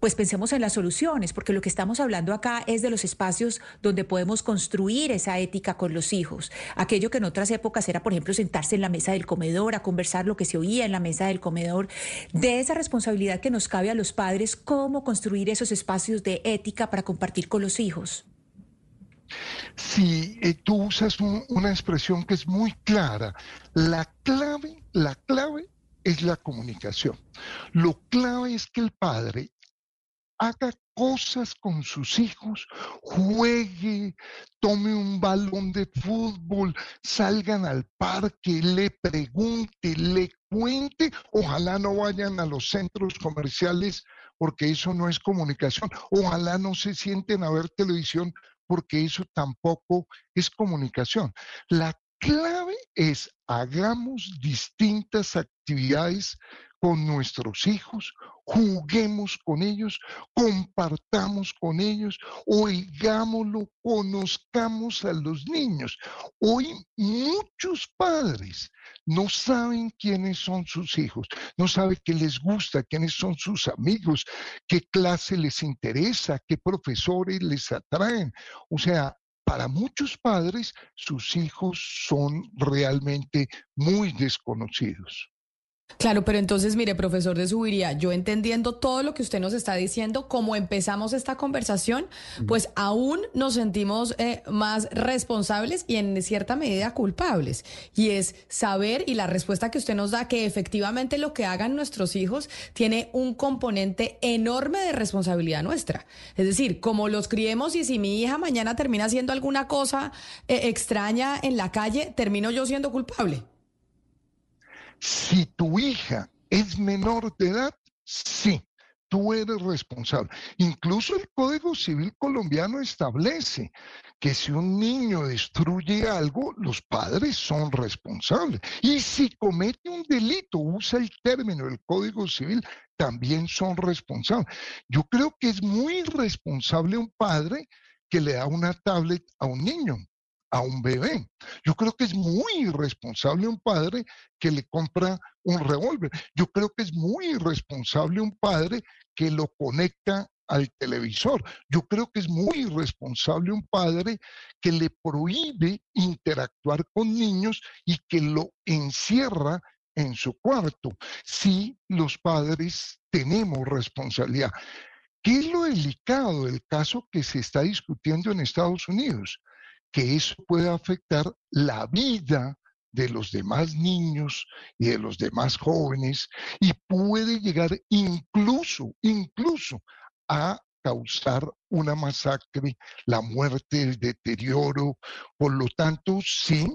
pues pensemos en las soluciones, porque lo que estamos hablando acá es de los espacios donde podemos construir esa ética con los hijos. Aquello que en otras épocas era, por ejemplo, sentarse en la mesa del comedor, a conversar lo que se oía en la mesa del comedor, de esa responsabilidad que nos cabe a los padres, cómo construir esos espacios de ética para compartir con los hijos. Si eh, tú usas una expresión que es muy clara, la clave, la clave es la comunicación. Lo clave es que el padre haga cosas con sus hijos, juegue, tome un balón de fútbol, salgan al parque, le pregunte, le cuente, ojalá no vayan a los centros comerciales porque eso no es comunicación, ojalá no se sienten a ver televisión porque eso tampoco es comunicación. La clave es hagamos distintas actividades con nuestros hijos, juguemos con ellos, compartamos con ellos, oigámoslo, conozcamos a los niños. Hoy muchos padres no saben quiénes son sus hijos, no saben qué les gusta, quiénes son sus amigos, qué clase les interesa, qué profesores les atraen. O sea, para muchos padres, sus hijos son realmente muy desconocidos. Claro, pero entonces, mire, profesor de Subiría, yo entendiendo todo lo que usted nos está diciendo, como empezamos esta conversación, pues aún nos sentimos eh, más responsables y en cierta medida culpables. Y es saber y la respuesta que usted nos da que efectivamente lo que hagan nuestros hijos tiene un componente enorme de responsabilidad nuestra. Es decir, como los criemos y si mi hija mañana termina haciendo alguna cosa eh, extraña en la calle, termino yo siendo culpable. Si tu hija es menor de edad, sí, tú eres responsable. Incluso el Código Civil colombiano establece que si un niño destruye algo, los padres son responsables. Y si comete un delito, usa el término del Código Civil, también son responsables. Yo creo que es muy irresponsable un padre que le da una tablet a un niño a un bebé. Yo creo que es muy irresponsable un padre que le compra un revólver. Yo creo que es muy irresponsable un padre que lo conecta al televisor. Yo creo que es muy irresponsable un padre que le prohíbe interactuar con niños y que lo encierra en su cuarto. Sí, los padres tenemos responsabilidad. ¿Qué es lo delicado del caso que se está discutiendo en Estados Unidos? Que eso puede afectar la vida de los demás niños y de los demás jóvenes y puede llegar incluso, incluso a causar una masacre, la muerte, el deterioro. Por lo tanto, sí,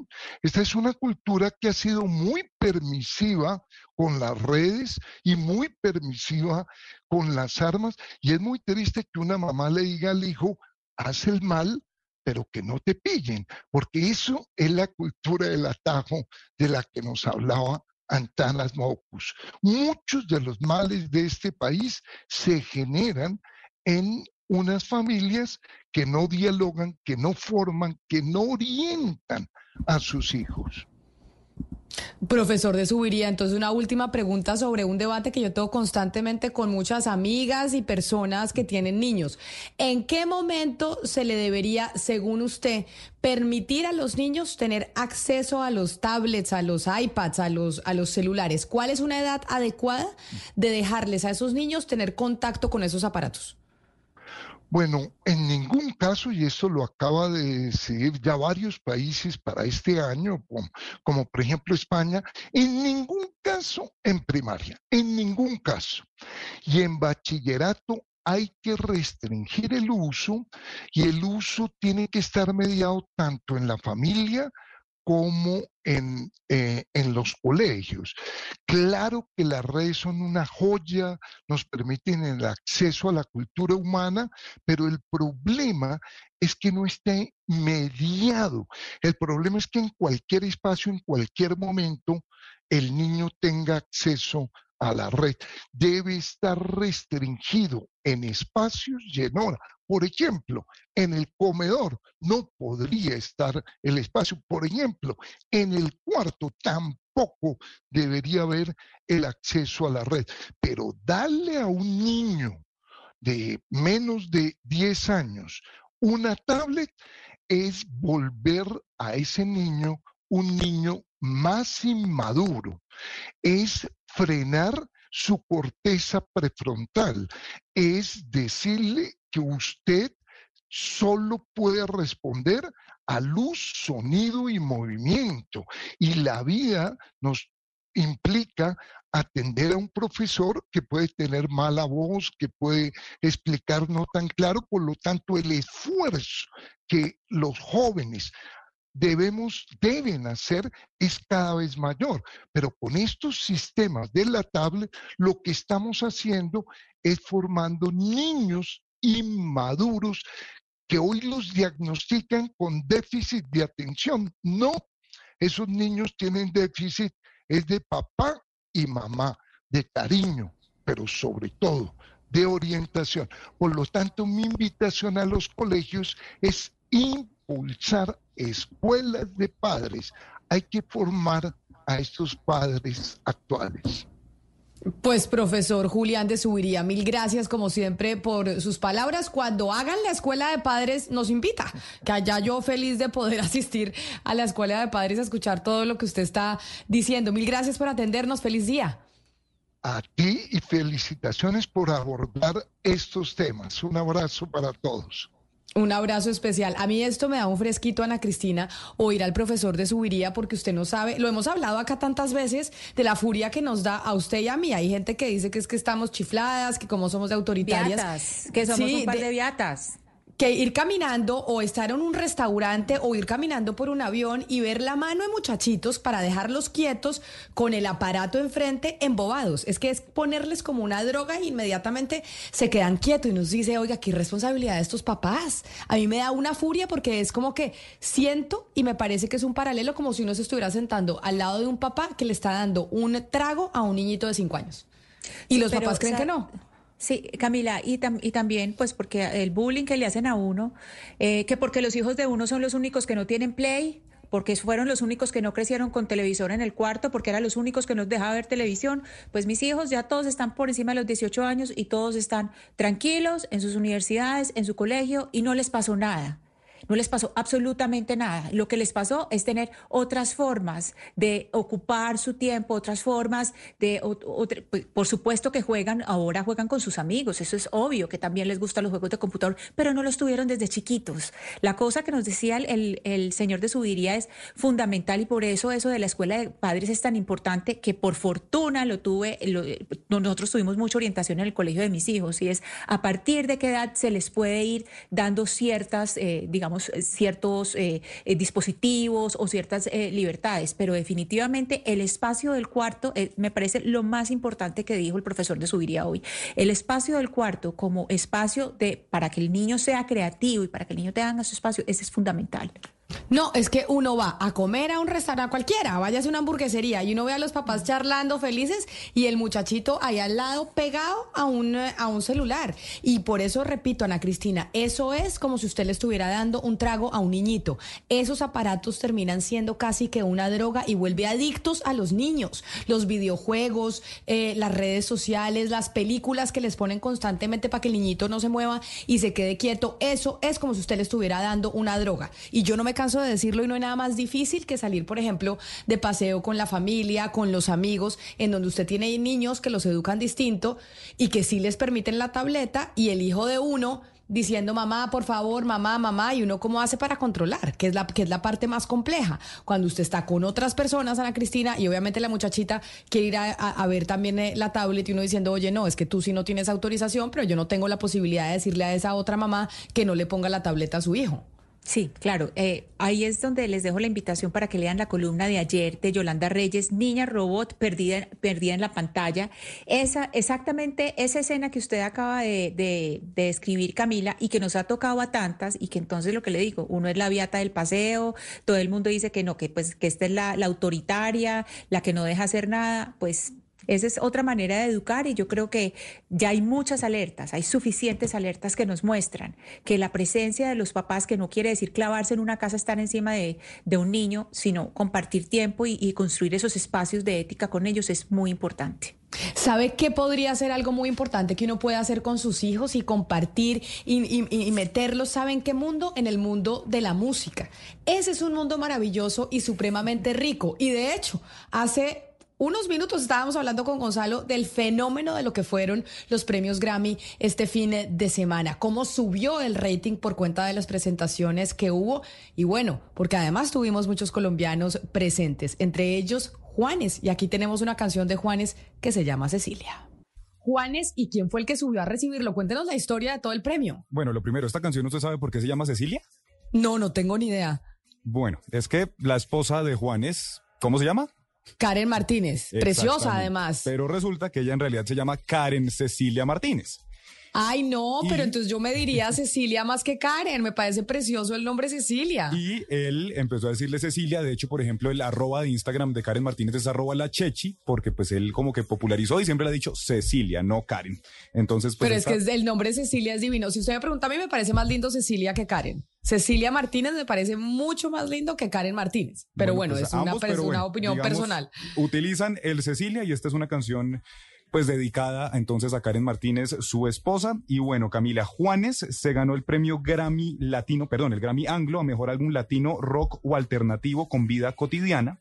esta es una cultura que ha sido muy permisiva con las redes y muy permisiva con las armas. Y es muy triste que una mamá le diga al hijo, haz el mal, pero que no te pillen, porque eso es la cultura del atajo de la que nos hablaba Antanas Mocus. Muchos de los males de este país se generan en unas familias que no dialogan, que no forman, que no orientan a sus hijos. Profesor de Subiría, entonces una última pregunta sobre un debate que yo tengo constantemente con muchas amigas y personas que tienen niños. ¿En qué momento se le debería, según usted, permitir a los niños tener acceso a los tablets, a los iPads, a los, a los celulares? ¿Cuál es una edad adecuada de dejarles a esos niños tener contacto con esos aparatos? Bueno, en ningún caso, y esto lo acaba de decidir ya varios países para este año, como, por ejemplo España, en ningún caso en primaria, en ningún caso. Y en bachillerato hay que restringir el uso y el uso tiene que estar mediado tanto en la familia como en, eh, en, los colegios. Claro que las redes son una joya, nos permiten el acceso a la cultura humana, pero el problema es que no esté mediado. El problema es que en cualquier espacio, en cualquier momento, el niño tenga acceso a la red. Debe estar restringido en espacios y en hora. Por ejemplo, en el comedor no podría estar el espacio. Por ejemplo, en el cuarto tampoco debería haber el acceso a la red. Pero darle a un niño de menos de 10 años una tablet es volver a ese niño un niño más inmaduro, es frenar su corteza prefrontal, es decirle que usted solo puede responder a luz, sonido y movimiento. Y la vida nos implica atender a un profesor que puede tener mala voz, que puede explicar no tan claro, por lo tanto el esfuerzo que los jóvenes debemos, deben hacer es cada vez mayor. Pero con estos sistemas de la tablet, lo que estamos haciendo es formando niños inmaduros que hoy los diagnostican con déficit de atención. No, esos niños tienen déficit, es de papá y mamá, de cariño, pero sobre todo de orientación. Por lo tanto, mi invitación a los colegios es impulsar escuelas de padres. Hay que formar a estos padres actuales. Pues profesor Julián de Subiría, mil gracias como siempre por sus palabras. Cuando hagan la escuela de padres nos invita, que allá yo feliz de poder asistir a la escuela de padres a escuchar todo lo que usted está diciendo. Mil gracias por atendernos, feliz día. A ti y felicitaciones por abordar estos temas. Un abrazo para todos. Un abrazo especial. A mí esto me da un fresquito, Ana Cristina, oír al profesor de Subiría, porque usted no sabe, lo hemos hablado acá tantas veces, de la furia que nos da a usted y a mí. Hay gente que dice que es que estamos chifladas, que como somos de autoritarias. que somos un par de viatas que ir caminando o estar en un restaurante o ir caminando por un avión y ver la mano de muchachitos para dejarlos quietos con el aparato enfrente embobados. Es que es ponerles como una droga e inmediatamente se quedan quietos y nos dice, oiga, qué responsabilidad de estos papás. A mí me da una furia porque es como que siento y me parece que es un paralelo como si uno se estuviera sentando al lado de un papá que le está dando un trago a un niñito de cinco años. Y los papás creen que no. Sí, Camila, y, también, pues, porque el bullying que le hacen a uno, eh, que porque los hijos de uno son los únicos que no tienen play, porque fueron los únicos que no crecieron con televisor en el cuarto, porque eran los únicos que nos dejaba ver televisión, pues mis hijos ya todos están por encima de los 18 años y todos están tranquilos en sus universidades, en su colegio, y no les pasó nada. No les pasó absolutamente nada. Lo que les pasó es tener otras formas de ocupar su tiempo, otras formas de, pues, por supuesto que juegan, ahora juegan con sus amigos, eso es obvio, que también les gustan los juegos de computador, pero no los tuvieron desde chiquitos. La cosa que nos decía el, el señor de Subiría es fundamental y por eso eso de la escuela de padres es tan importante que por fortuna lo tuve, nosotros tuvimos mucha orientación en el colegio de mis hijos y es a partir de qué edad se les puede ir dando ciertas, eh, digamos, eh, ciertos eh, eh, dispositivos o ciertas libertades, pero definitivamente el espacio del cuarto me parece lo más importante que dijo el profesor de Subiría hoy. El espacio del cuarto como espacio de para que el niño sea creativo y para que el niño tenga su espacio, ese es fundamental. No, es que uno va a comer a un restaurante cualquiera, vaya a una hamburguesería y uno ve a los papás charlando felices y el muchachito ahí al lado pegado a un, a un celular. Y por eso repito, Ana Cristina, eso es como si usted le estuviera dando un trago a un niñito. Esos aparatos terminan siendo casi que una droga y vuelve adictos a los niños. Los videojuegos, eh, las redes sociales, las películas que les ponen constantemente para que el niñito no se mueva y se quede quieto, eso es como si usted le estuviera dando una droga. Y yo no me canso de decirlo y no hay nada más difícil que salir, por ejemplo, de paseo con la familia, con los amigos, en donde usted tiene niños que los educan distinto y que sí les permiten la tableta y el hijo de uno diciendo mamá, por favor, mamá, mamá, y uno cómo hace para controlar, que es la que es la parte más compleja. Cuando usted está con otras personas, Ana Cristina, y obviamente la muchachita quiere ir a, ver también eh, la tablet y uno diciendo, oye, no, es que tú sí no tienes autorización, pero yo no tengo la posibilidad de decirle a esa otra mamá que no le ponga la tableta a su hijo. Sí, claro. Eh, ahí es donde les dejo la invitación para que lean la columna de ayer de Yolanda Reyes, Niña Robot perdida, perdida en la pantalla. Esa, exactamente esa escena que usted acaba de, de, describir, Camila, y que nos ha tocado a tantas, y que entonces lo que le digo, uno es la viata del paseo, todo el mundo dice que no, que pues que esta es la, la autoritaria, la que no deja hacer nada, pues esa es otra manera de educar y yo creo que ya hay muchas alertas, hay suficientes alertas que nos muestran que la presencia de los papás, que no quiere decir clavarse en una casa, estar encima de, un niño, sino compartir tiempo y, construir esos espacios de ética con ellos es muy importante. ¿Sabe qué podría ser algo muy importante que uno puede hacer con sus hijos y compartir y, y, meterlos, ¿saben qué mundo? En el mundo de la música. Ese es un mundo maravilloso y supremamente rico. Y de hecho, hace unos minutos estábamos hablando con Gonzalo del fenómeno de lo que fueron los premios Grammy este fin de semana, cómo subió el rating por cuenta de las presentaciones que hubo y bueno, porque además tuvimos muchos colombianos presentes, entre ellos Juanes, y aquí tenemos una canción de Juanes que se llama Cecilia. Juanes, ¿y quién fue el que subió a recibirlo? Cuéntenos la historia de todo el premio. Bueno, lo primero, ¿esta canción usted sabe por qué se llama Cecilia? No, no tengo ni idea. Bueno, es que la esposa de Juanes, ¿cómo se llama? Karen Martínez, preciosa además. Pero resulta que ella en realidad se llama Karen Cecilia Martínez. Ay, no, pero entonces yo me diría Cecilia más que Karen. Me parece precioso el nombre Cecilia. Y él empezó a decirle Cecilia. De hecho, por ejemplo, el arroba de Instagram de Karen Martínez es arroba la chechi, porque pues él como que popularizó y siempre le ha dicho Cecilia, no Karen. Entonces, pues. Pero es que el nombre Cecilia es divino. Si usted me pregunta, a mí me parece más lindo Cecilia que Karen. Cecilia Martínez me parece mucho más lindo que Karen Martínez. Pero bueno, pues, es, una, una, opinión personal. Utilizan el Cecilia y esta es una canción pues dedicada entonces a Karen Martínez, su esposa. Y bueno, Camila Juanes se ganó el premio Grammy Latino, perdón, el Grammy Anglo a Mejor Álbum Latino Rock o Alternativo con Vida Cotidiana.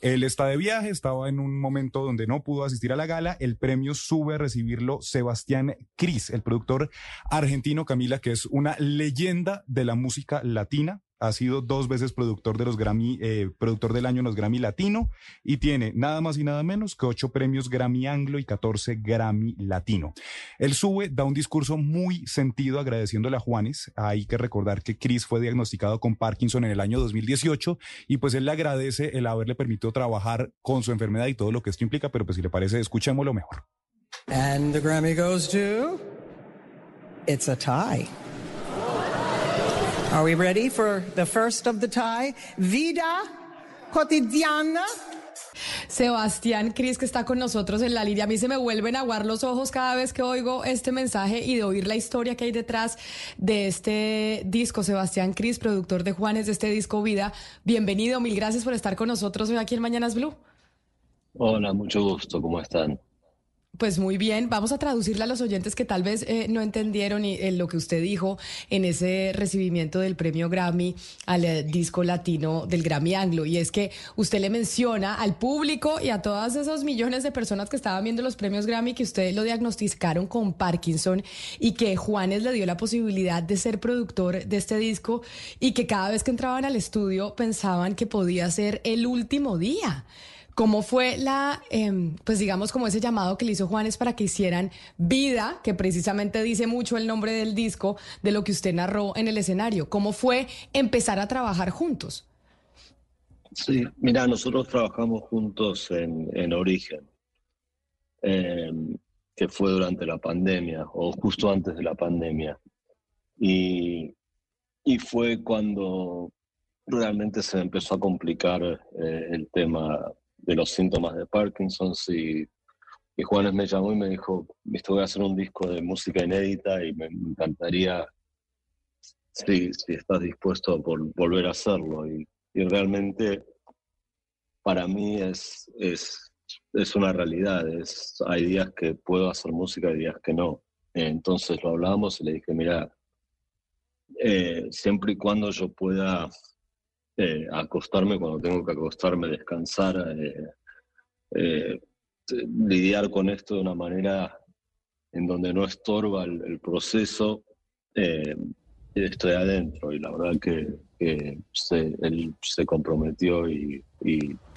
Él está de viaje, estaba en un momento donde no pudo asistir a la gala. El premio sube a recibirlo Sebastián Cris, el productor argentino Camila, que es una leyenda de la música latina ha sido dos veces productor eh, del año en los Grammy Latino y tiene nada más y nada menos que ocho premios Grammy Anglo y 14 Grammy Latino. Él sube, da un discurso muy sentido agradeciéndole a Juanes. Hay que recordar que Chris fue diagnosticado con Parkinson en el año 2018 y pues él le agradece el haberle permitido trabajar con su enfermedad y todo lo que esto implica, pero pues si le parece, escuchémoslo mejor. And the Grammy goes to It's a tie. Are we ready for the first of the tie? Vida cotidiana. Sebastián Cris, que está con nosotros en la línea. A mí se me vuelven a aguar los ojos cada vez que oigo este mensaje y de oír la historia que hay detrás de este disco. Sebastián Cris, productor de Juanes de este disco Vida. Bienvenido, mil gracias por estar con nosotros hoy aquí en Mañanas Blue. Hola, mucho gusto, ¿cómo están? Pues muy bien, vamos a traducirle a los oyentes que tal vez eh, no entendieron y, eh, lo que usted dijo en ese recibimiento del premio Grammy al eh, disco latino del Grammy Anglo. Y es que usted le menciona al público y a todas esos millones de personas que estaban viendo los premios Grammy que usted lo diagnosticaron con Parkinson y que Juanes le dio la posibilidad de ser productor de este disco y que cada vez que entraban al estudio pensaban que podía ser el último día. ¿Cómo fue la, em, pues digamos, como ese llamado que le hizo Juanes para que hicieran vida, que precisamente dice mucho el nombre del disco, de lo que usted narró en el escenario? ¿Cómo fue empezar a trabajar juntos? Sí, mira, nosotros trabajamos juntos en, Origen, em, que fue durante la pandemia o justo antes de la pandemia. Y, y fue cuando realmente se empezó a complicar eh, el tema de los síntomas de Parkinson y, y Juanes me llamó y me dijo, visto voy a hacer un disco de música inédita y me encantaría si, si estás dispuesto a volver a hacerlo. Y, y, realmente para mí es, es, es una realidad, es, hay días que puedo hacer música y días que no. Entonces lo hablamos y le dije, mira, eh, siempre y cuando yo pueda eh, acostarme cuando tengo que acostarme, descansar, eh, lidiar con esto de una manera en donde no estorba el, proceso, estoy adentro y la verdad que, él se comprometió y,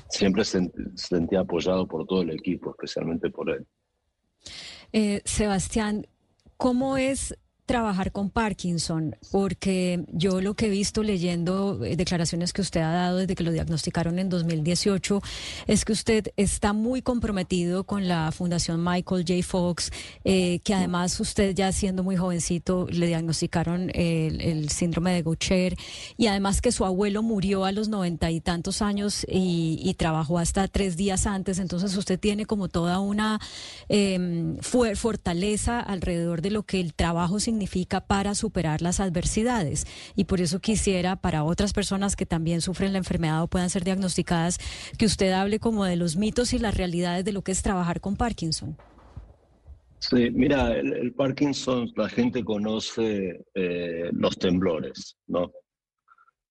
siempre se sentía apoyado por todo el equipo, especialmente por él. Sebastián, ¿cómo es trabajar con Parkinson? Porque yo lo que he visto leyendo eh, declaraciones que usted ha dado desde que lo diagnosticaron en 2018 es que usted está muy comprometido con la Fundación Michael J. Fox, eh, que además usted ya siendo muy jovencito le diagnosticaron el, síndrome de Gaucher y además que su abuelo murió a los noventa y tantos años y, trabajó hasta tres días antes, entonces usted tiene como toda una eh, fortaleza alrededor de lo que el trabajo significa significa para superar las adversidades. Y por eso quisiera, para otras personas que también sufren la enfermedad o puedan ser diagnosticadas, que usted hable como de los mitos y las realidades de lo que es trabajar con Parkinson. Sí, mira, el, Parkinson, la gente conoce eh, los temblores, ¿no?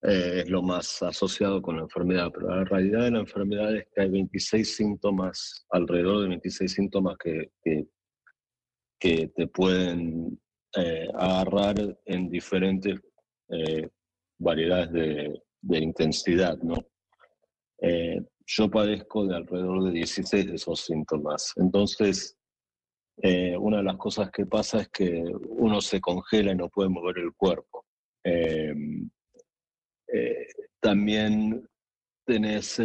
Eh, es lo más asociado con la enfermedad, pero la realidad de la enfermedad es que hay 26 síntomas, alrededor de 26 síntomas que, que, que te pueden eh, agarrar en diferentes eh, variedades de, intensidad, ¿no? Eh, yo padezco de alrededor de 16 de esos síntomas. Entonces, una de las cosas que pasa es que uno se congela y no puede mover el cuerpo. también tenés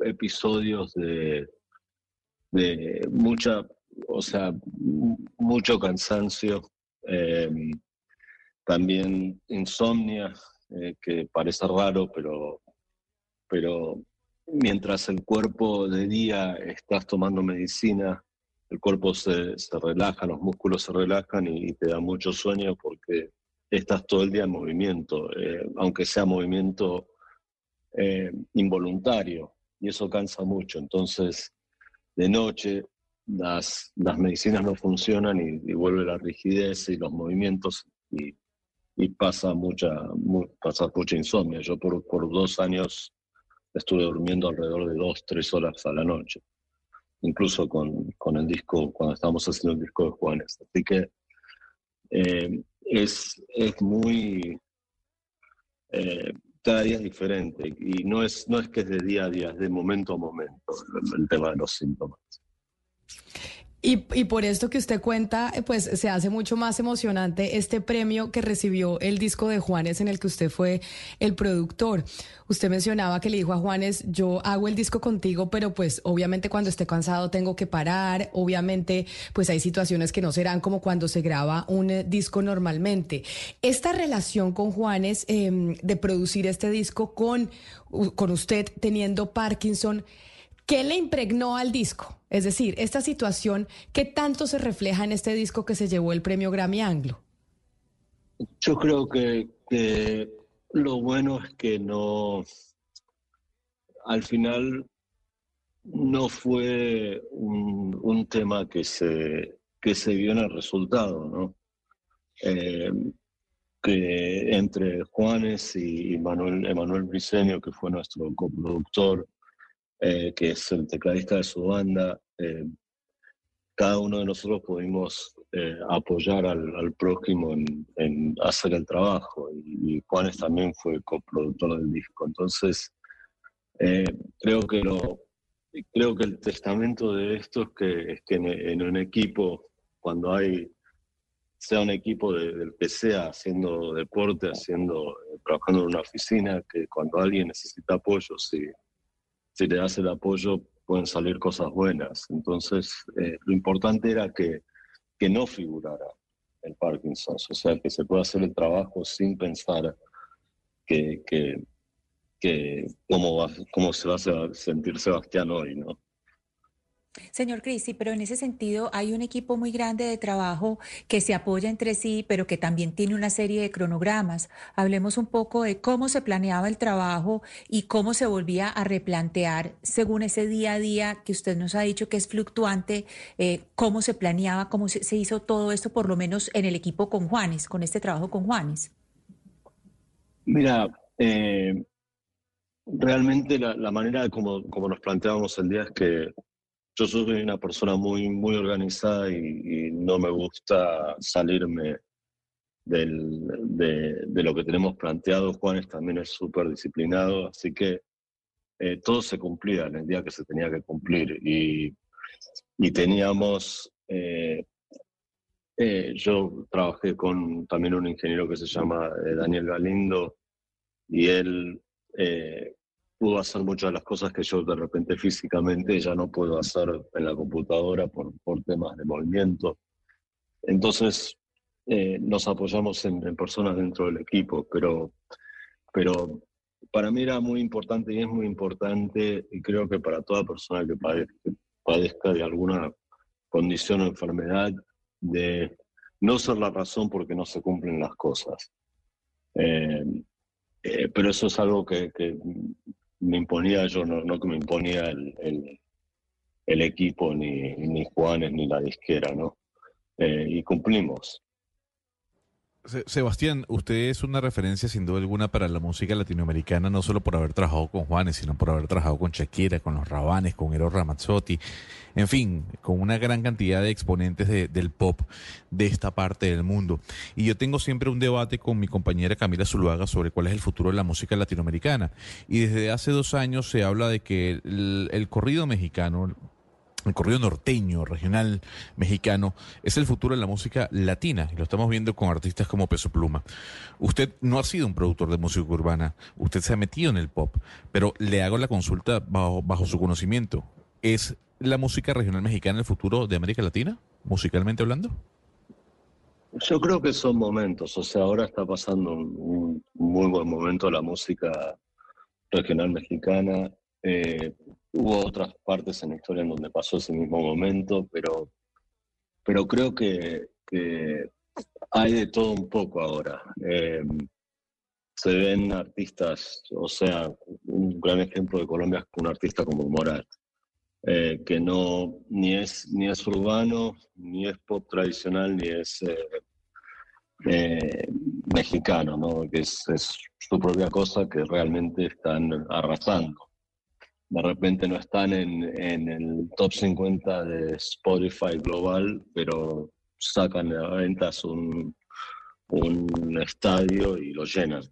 episodios de mucha, o sea, mucho cansancio, Em, también insomnia, eh, que parece raro, pero, pero mientras el cuerpo de día estás tomando medicina, el cuerpo se, se relaja, los músculos se relajan y, te da mucho sueño porque estás todo el día en movimiento, eh, aunque sea movimiento eh, involuntario, y eso cansa mucho. Entonces, de noche las, las medicinas no funcionan y, vuelve la rigidez y los movimientos y, pasa, mucha, pasa mucha insomnia. Yo por, por dos años estuve durmiendo alrededor de dos, tres horas a la noche, incluso con, con el disco, cuando estábamos haciendo el disco de Juanes. Así que eh, es, es muy... Eh, cada día es diferente y no es, no es que es de día a día, es de momento a momento el tema de los síntomas. Y, por esto que usted cuenta, eh, pues se hace mucho más emocionante este premio que recibió el disco de Juanes en el que usted fue el productor. Usted mencionaba que le dijo a Juanes, yo hago el disco contigo, pero pues obviamente cuando esté cansado tengo que parar, obviamente pues hay situaciones que no serán como cuando se graba un eh, disco normalmente. Esta relación con Juanes em, de producir este disco con, con usted teniendo Parkinson, ¿Qué le impregnó al disco? Es decir, esta situación, ¿qué tanto se refleja en este disco que se llevó el premio Grammy Anglo? Yo creo que, lo bueno es que no, al final no fue un, tema que se, que se vio en el resultado, ¿no? Eh, que entre Juanes y Manuel, Emanuel Briceño, que fue nuestro coproductor, eh, que es el tecladista de su banda. Eh, cada uno de nosotros pudimos eh, apoyar al, prójimo en, hacer el trabajo y, Juanes también fue coproductor del disco. Entonces, creo, que lo, creo que el testamento de esto es que, que en, un equipo, cuando hay sea un equipo del que sea, haciendo deporte, haciendo, trabajando en una oficina, que cuando alguien necesita apoyo, sí, si le das el apoyo pueden salir cosas buenas. Entonces, eh, lo importante era que, que no figurara el Parkinson, o sea, que se pueda hacer el trabajo sin pensar que, que, que cómo, va, cómo se va a sentir Sebastián hoy, ¿no? Señor Cristi, pero en ese sentido hay un equipo muy grande de trabajo que se apoya entre sí, pero que también tiene una serie de cronogramas. Hablemos un poco de cómo se planeaba el trabajo y cómo se volvía a replantear según ese día a día que usted nos ha dicho que es fluctuante, eh, cómo se planeaba, cómo se, hizo todo esto, por lo menos en el equipo con Juanes, con este trabajo con Juanes. Mira, eh, realmente la, manera como, como nos planteábamos el día es que yo soy una persona muy, muy organizada y, no me gusta salirme de, lo que tenemos planteado. Juanes también es súper disciplinado, así que eh, todo se cumplía el día que se tenía que cumplir. Y, teníamos, eh, eh, yo trabajé con también un ingeniero que se llama Daniel Galindo y él pudo hacer muchas de las cosas que yo de repente físicamente ya no puedo hacer en la computadora por, por temas de movimiento. Entonces, eh, nos apoyamos en, personas dentro del equipo, pero, pero para mí era muy importante y es muy importante, y creo que para toda persona que padezca, de alguna condición o enfermedad, de no ser la razón porque no se cumplen las cosas. Eh, eh, pero eso es algo que, que, me imponía yo, no, no que me imponía el, el, equipo, ni, ni Juanes, ni la disquera, ¿no? Eh, y cumplimos. Sebastián, usted es una referencia sin duda alguna para la música latinoamericana, no solo por haber trabajado con Juanes, sino por haber trabajado con Shakira, con los Rabanes, con Eros Ramazzotti, en fin, con una gran cantidad de exponentes del pop de esta parte del mundo. Y yo tengo siempre un debate con mi compañera Camila Zuluaga sobre cuál es el futuro de la música latinoamericana. Y desde hace dos años se habla de que el corrido mexicano, el corrido norteño, regional mexicano, es el futuro de la música latina y lo estamos viendo con artistas como Peso Pluma. Usted no ha sido un productor de música urbana, usted se ha metido en el pop, pero le hago la consulta bajo, bajo su conocimiento. ¿Es la música regional mexicana el futuro de América Latina, musicalmente hablando? Yo creo que son momentos, o sea, ahora está pasando un, muy buen momento la música regional mexicana. Eh, Hubo otras partes en la historia en donde pasó ese mismo momento, pero, pero creo que, hay de todo un poco ahora. Em, se ven artistas, o sea, un gran ejemplo de Colombia es un artista como Morat, eh, que no ni es ni es urbano, ni es pop tradicional, ni es eh, eh, mexicano, ¿no? que es, es, su propia cosa que realmente están arrasando de repente no están en, en, el top 50 de Spotify global, pero sacan a ventas un, un estadio y lo llenan.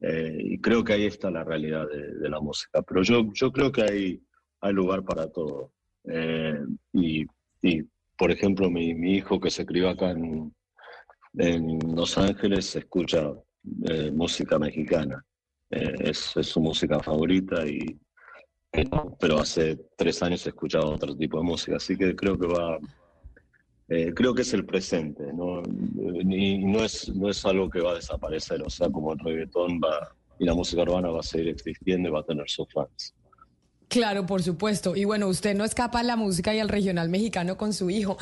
Eh, y creo que ahí está la realidad de, la música. Pero yo, yo creo que hay, hay lugar para todo. Eh, y, y, por ejemplo, mi, mi, hijo que se crió acá en, en Los Ángeles escucha eh, música mexicana. Es, es, su música favorita y, pero hace tres años he escuchado otro tipo de música, así que creo que va, eh, creo que es el presente, ¿no? Y no es, no es algo que va a desaparecer, o sea, como el reggaetón va, y la música urbana va a seguir existiendo y va a tener sus fans. Claro, por supuesto. Y bueno, usted no escapa a la música y al regional mexicano con su hijo.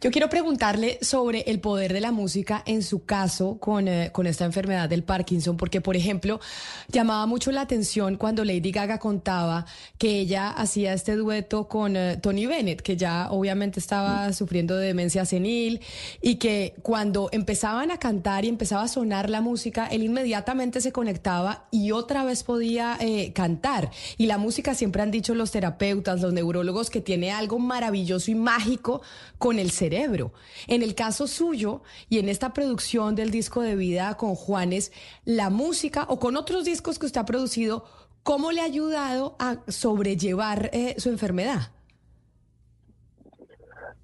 Yo quiero preguntarle sobre el poder de la música en su caso con, eh, con esta enfermedad del Parkinson, porque, por ejemplo, llamaba mucho la atención cuando Lady Gaga contaba que ella hacía este dueto con eh, Tony Bennett, que ya obviamente estaba sufriendo de demencia senil, y que cuando empezaban a cantar y empezaba a sonar la música, él inmediatamente se conectaba y otra vez podía eh, cantar. Y la música siempre dicho los terapeutas, los neurólogos, que tiene algo maravilloso y mágico con el cerebro. En el caso suyo y en esta producción del disco de vida con Juanes, la música o con otros discos que usted ha producido, ¿cómo le ha ayudado a sobrellevar eh, su enfermedad?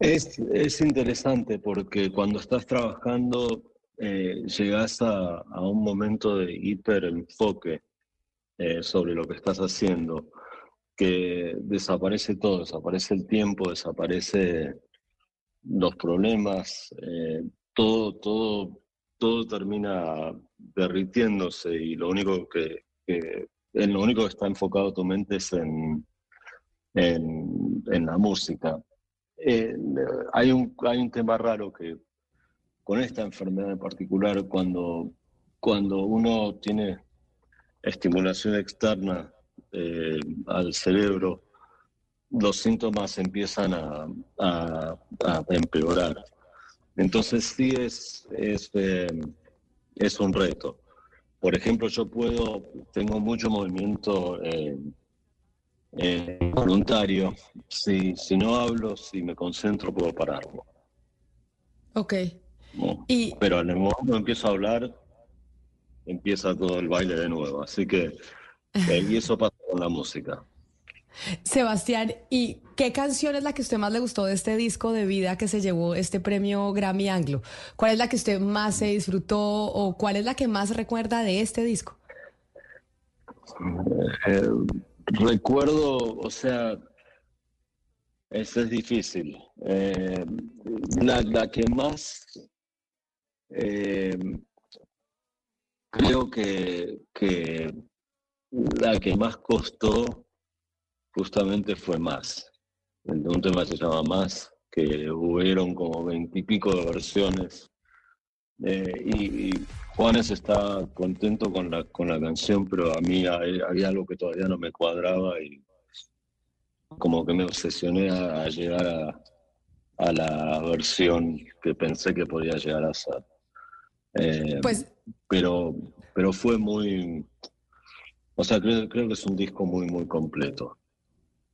Es, es, interesante porque cuando estás trabajando eh, llegas a, a, un momento de hiperenfoque eh, sobre lo que estás haciendo que desaparece todo, desaparece el tiempo, desaparece los problemas, eh, todo, todo, todo termina derritiéndose y lo único que, en lo único que está enfocado tu mente es en, en, en la música. Eh, hay, un, hay un tema raro que con esta enfermedad en particular, cuando, cuando uno tiene estimulación externa eh, al cerebro, los síntomas empiezan a, a, a empeorar. Entonces sí es, es, eh, es un reto. Por ejemplo, yo puedo, tengo mucho movimiento eh, eh, voluntario. Si, si no hablo, si me concentro, puedo pararlo. Ok. ¿no? Y Pero en el momento que empiezo a hablar, empieza todo el baile de nuevo. Así que, eh, y eso pasa con la música. Sebastián, ¿y qué canción es la que a usted más le gustó de este disco de vida que se llevó este premio Grammy Anglo? ¿Cuál es la que usted más se disfrutó o cuál es la que más recuerda de este disco? Eh, recuerdo, o sea, eso es difícil. Eh, la, la que más eh, creo que, que la que más costó justamente fue más. Un tema se llama Más, que hubieron como veintipico de versiones. Eh, y, y Juanes está contento con la, con la canción, pero a mí hay- había algo que todavía no me cuadraba y como que me obsesioné a, a llegar a, a la versión que pensé que podía llegar a ser. Eh, Pues pero, pero fue muy, o sea, creo, creo que es un disco muy, muy completo.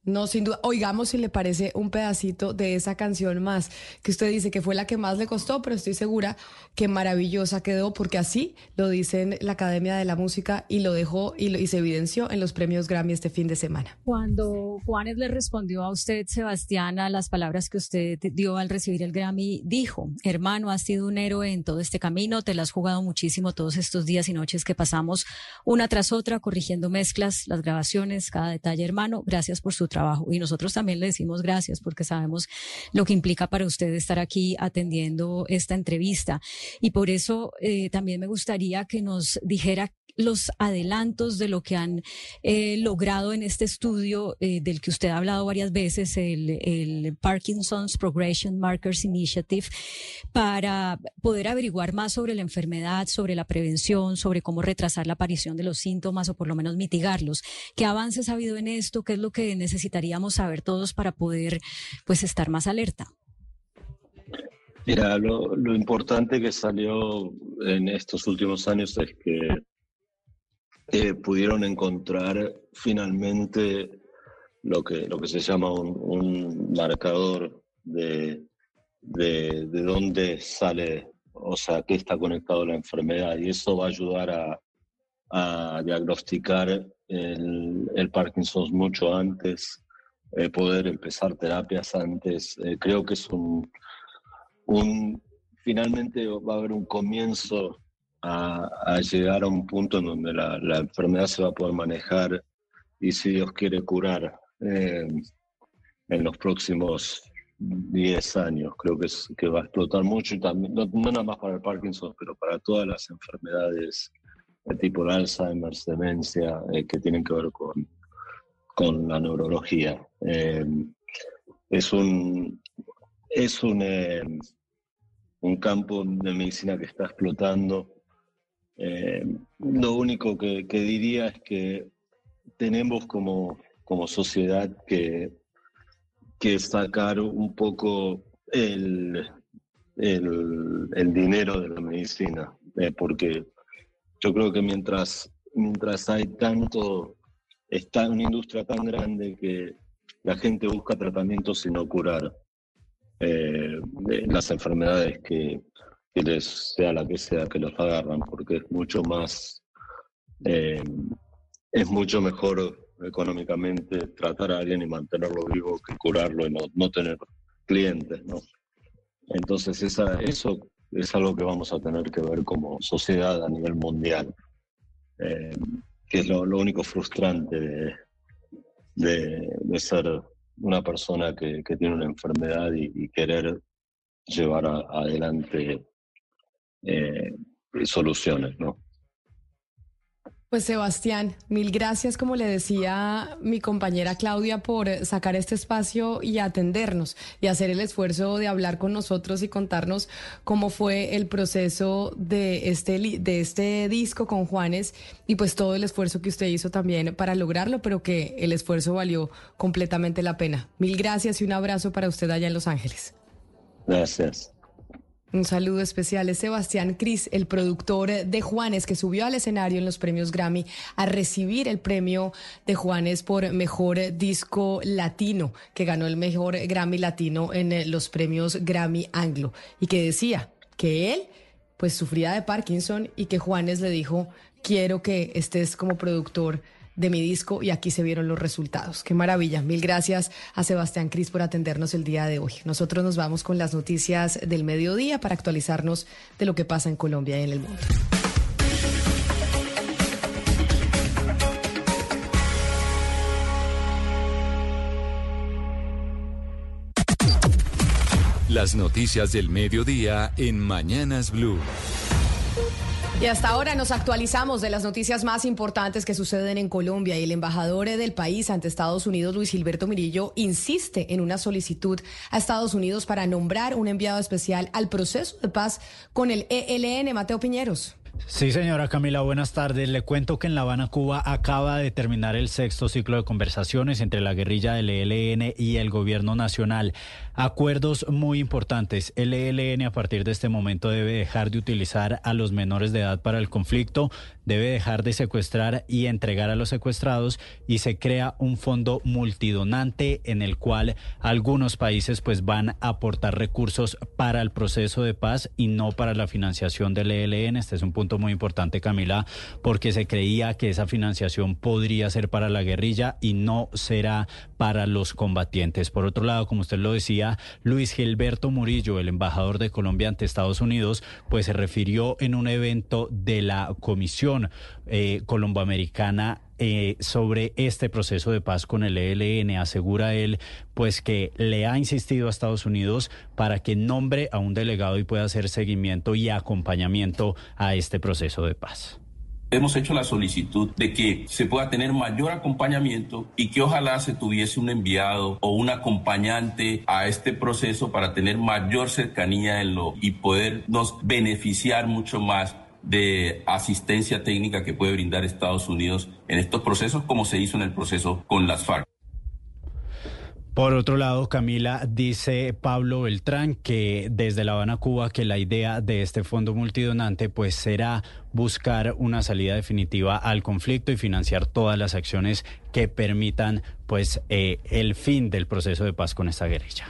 No, sin duda. Oigamos si le parece un pedacito de esa canción más, que usted dice que fue la que más le costó, pero estoy segura que maravillosa quedó, porque así lo dicen la Academia de la Música y lo dejó y, lo- se evidenció en los premios Grammy este fin de semana. Cuando Juanes le respondió a usted, Sebastián, a las palabras que usted dio al recibir el Grammy, dijo, hermano, has sido un héroe en todo este camino, te la has jugado muchísimo todos estos días y noches que pasamos una tras otra corrigiendo mezclas, las grabaciones, cada detalle, hermano, gracias por su trabajo. Y nosotros también le decimos gracias porque sabemos lo que implica para usted estar aquí atendiendo esta entrevista. Y por eso eh, también me gustaría que nos dijera los adelantos de lo que han eh, logrado en este estudio eh, del que usted ha hablado varias veces, el, Parkinson's Progression Markers Initiative, para poder averiguar más sobre la enfermedad, sobre la prevención, sobre cómo retrasar la aparición de los síntomas o por lo menos mitigarlos. ¿Qué avances ha habido en esto? ¿Qué es lo que necesitaríamos saber todos para poder pues estar más alerta? Mira, lo importante que salió en estos últimos años es que eh, pudieron encontrar finalmente lo que, lo que se llama un, un marcador de, de, de dónde sale, o sea, qué está conectado a la enfermedad. Y eso va a ayudar a, a diagnosticar el, el Parkinson mucho antes, eh, poder empezar terapias antes. Eh, creo que es un, un, finalmente va a haber un comienzo a, llegar a un punto en donde la, enfermedad se va a poder manejar y si Dios quiere curar eh, en los próximos 10 años. Creo que, es, que va a explotar mucho y también, no, nada más para el Parkinson, pero para todas las enfermedades de tipo el Alzheimer, demencia, eh, que tienen que ver con, con la neurología. Eh, es un, es un, eh, un campo de medicina que está explotando. Eh, lo único que, diría es que tenemos como, como sociedad que, que sacar un poco el, el, dinero de la medicina, eh, porque yo creo que mientras, mientras hay tanto, está una industria tan grande que la gente busca tratamientos y no curar eh, las enfermedades que, les sea la que sea que los agarran, porque es mucho más, eh, es mucho mejor económicamente tratar a alguien y mantenerlo vivo que curarlo y no, no tener clientes, ¿no? Entonces esa, eso es algo que vamos a tener que ver como sociedad a nivel mundial, eh, que es lo, único frustrante de, ser una persona que, que tiene una enfermedad y, querer llevar adelante eh, soluciones, ¿no? Pues Sebastián, mil gracias, como le decía mi compañera Claudia, por sacar este espacio y atendernos y hacer el esfuerzo de hablar con nosotros y contarnos cómo fue el proceso de este, de este disco con Juanes y pues todo el esfuerzo que usted hizo también para lograrlo, pero que el esfuerzo valió completamente la pena. Mil gracias y un abrazo para usted allá en Los Ángeles. Gracias. Un saludo especial es Sebastián Cris, el productor de Juanes, que subió al escenario en los premios Grammy a recibir el premio de Juanes por mejor disco latino, que ganó el mejor Grammy latino en eh, los premios Grammy Anglo, y que decía que él pues sufría de Parkinson y que Juanes le dijo, quiero que estés como productor de mi disco y aquí se vieron los resultados. Qué maravilla. Mil gracias a Sebastián Cris por atendernos el día de hoy. Nosotros nos vamos con las noticias del mediodía para actualizarnos de lo que pasa en Colombia y en el mundo. Las noticias del mediodía en Mañanas Blue. Y hasta ahora nos actualizamos de las noticias más importantes que suceden en Colombia y el embajador del país ante Estados Unidos, Luis Gilberto Mirillo, insiste en una solicitud a Estados Unidos para nombrar un enviado especial al proceso de paz con el ELN, Mateo Piñeros. Sí, señora Camila, buenas tardes. Le cuento que en La Habana, Cuba, acaba de terminar el sexto ciclo de conversaciones entre la guerrilla del ELN y el gobierno nacional. Acuerdos muy importantes. El ELN a partir de este momento debe dejar de utilizar a los menores de edad para el conflicto, debe dejar de secuestrar y entregar a los secuestrados y se crea un fondo multidonante en el cual algunos países pues van a aportar recursos para el proceso de paz y no para la financiación del ELN. Este es un punto muy importante, Camila, porque se creía que esa financiación podría ser para la guerrilla y no será para los combatientes. Por otro lado, como usted lo decía, Luis Gilberto Murillo, el embajador de Colombia ante Estados Unidos, pues se refirió en un evento de la Comisión eh, Colomboamericana eh, sobre este proceso de paz con el ELN. Asegura él, pues, que le ha insistido a Estados Unidos para que nombre a un delegado y pueda hacer seguimiento y acompañamiento a este proceso de paz. Hemos hecho la solicitud de que se pueda tener mayor acompañamiento y que ojalá se tuviese un enviado o un acompañante a este proceso para tener mayor cercanía en lo y podernos beneficiar mucho más de asistencia técnica que puede brindar Estados Unidos en estos procesos, como se hizo en el proceso con las FARC. Por otro lado, Camila, dice Pablo Beltrán que desde La Habana, Cuba, que la idea de este fondo multidonante pues será buscar una salida definitiva al conflicto y financiar todas las acciones que permitan pues eh, el fin del proceso de paz con esta guerrilla.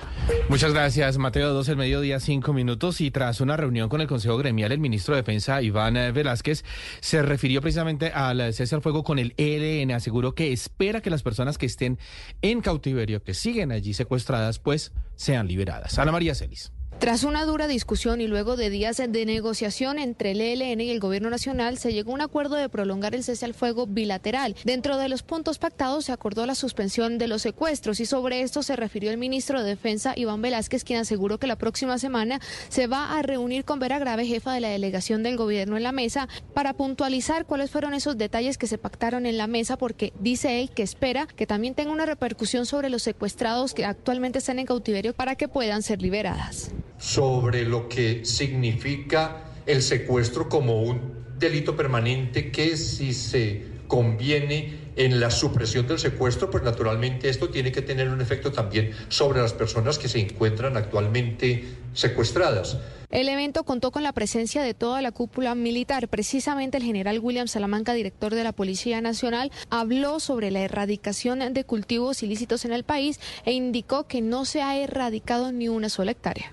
Muchas gracias, Mateo. Dos el mediodía, cinco minutos. Y tras una reunión con el Consejo Gremial, el ministro de Defensa, Iván eh, Velázquez, se refirió precisamente al cese al fuego con el ELN. Aseguró que espera que las personas que estén en cautiverio, que siguen allí secuestradas, pues sean liberadas. Ana María Celis. Tras una dura discusión y luego de días de negociación entre el ELN y el Gobierno Nacional, se llegó a un acuerdo de prolongar el cese al fuego bilateral. Dentro de los puntos pactados se acordó la suspensión de los secuestros y sobre esto se refirió el ministro de Defensa, Iván Velázquez, quien aseguró que la próxima semana se va a reunir con Vera Grave, jefa de la delegación del Gobierno en la mesa, para puntualizar cuáles fueron esos detalles que se pactaron en la mesa, porque dice él que espera que también tenga una repercusión sobre los secuestrados que actualmente están en cautiverio para que puedan ser liberadas sobre lo que significa el secuestro como un delito permanente que si se conviene en la supresión del secuestro, pues naturalmente esto tiene que tener un efecto también sobre las personas que se encuentran actualmente secuestradas. El evento contó con la presencia de toda la cúpula militar. Precisamente el general William Salamanca, director de la Policía Nacional, habló sobre la erradicación de cultivos ilícitos en el país e indicó que no se ha erradicado ni una sola hectárea.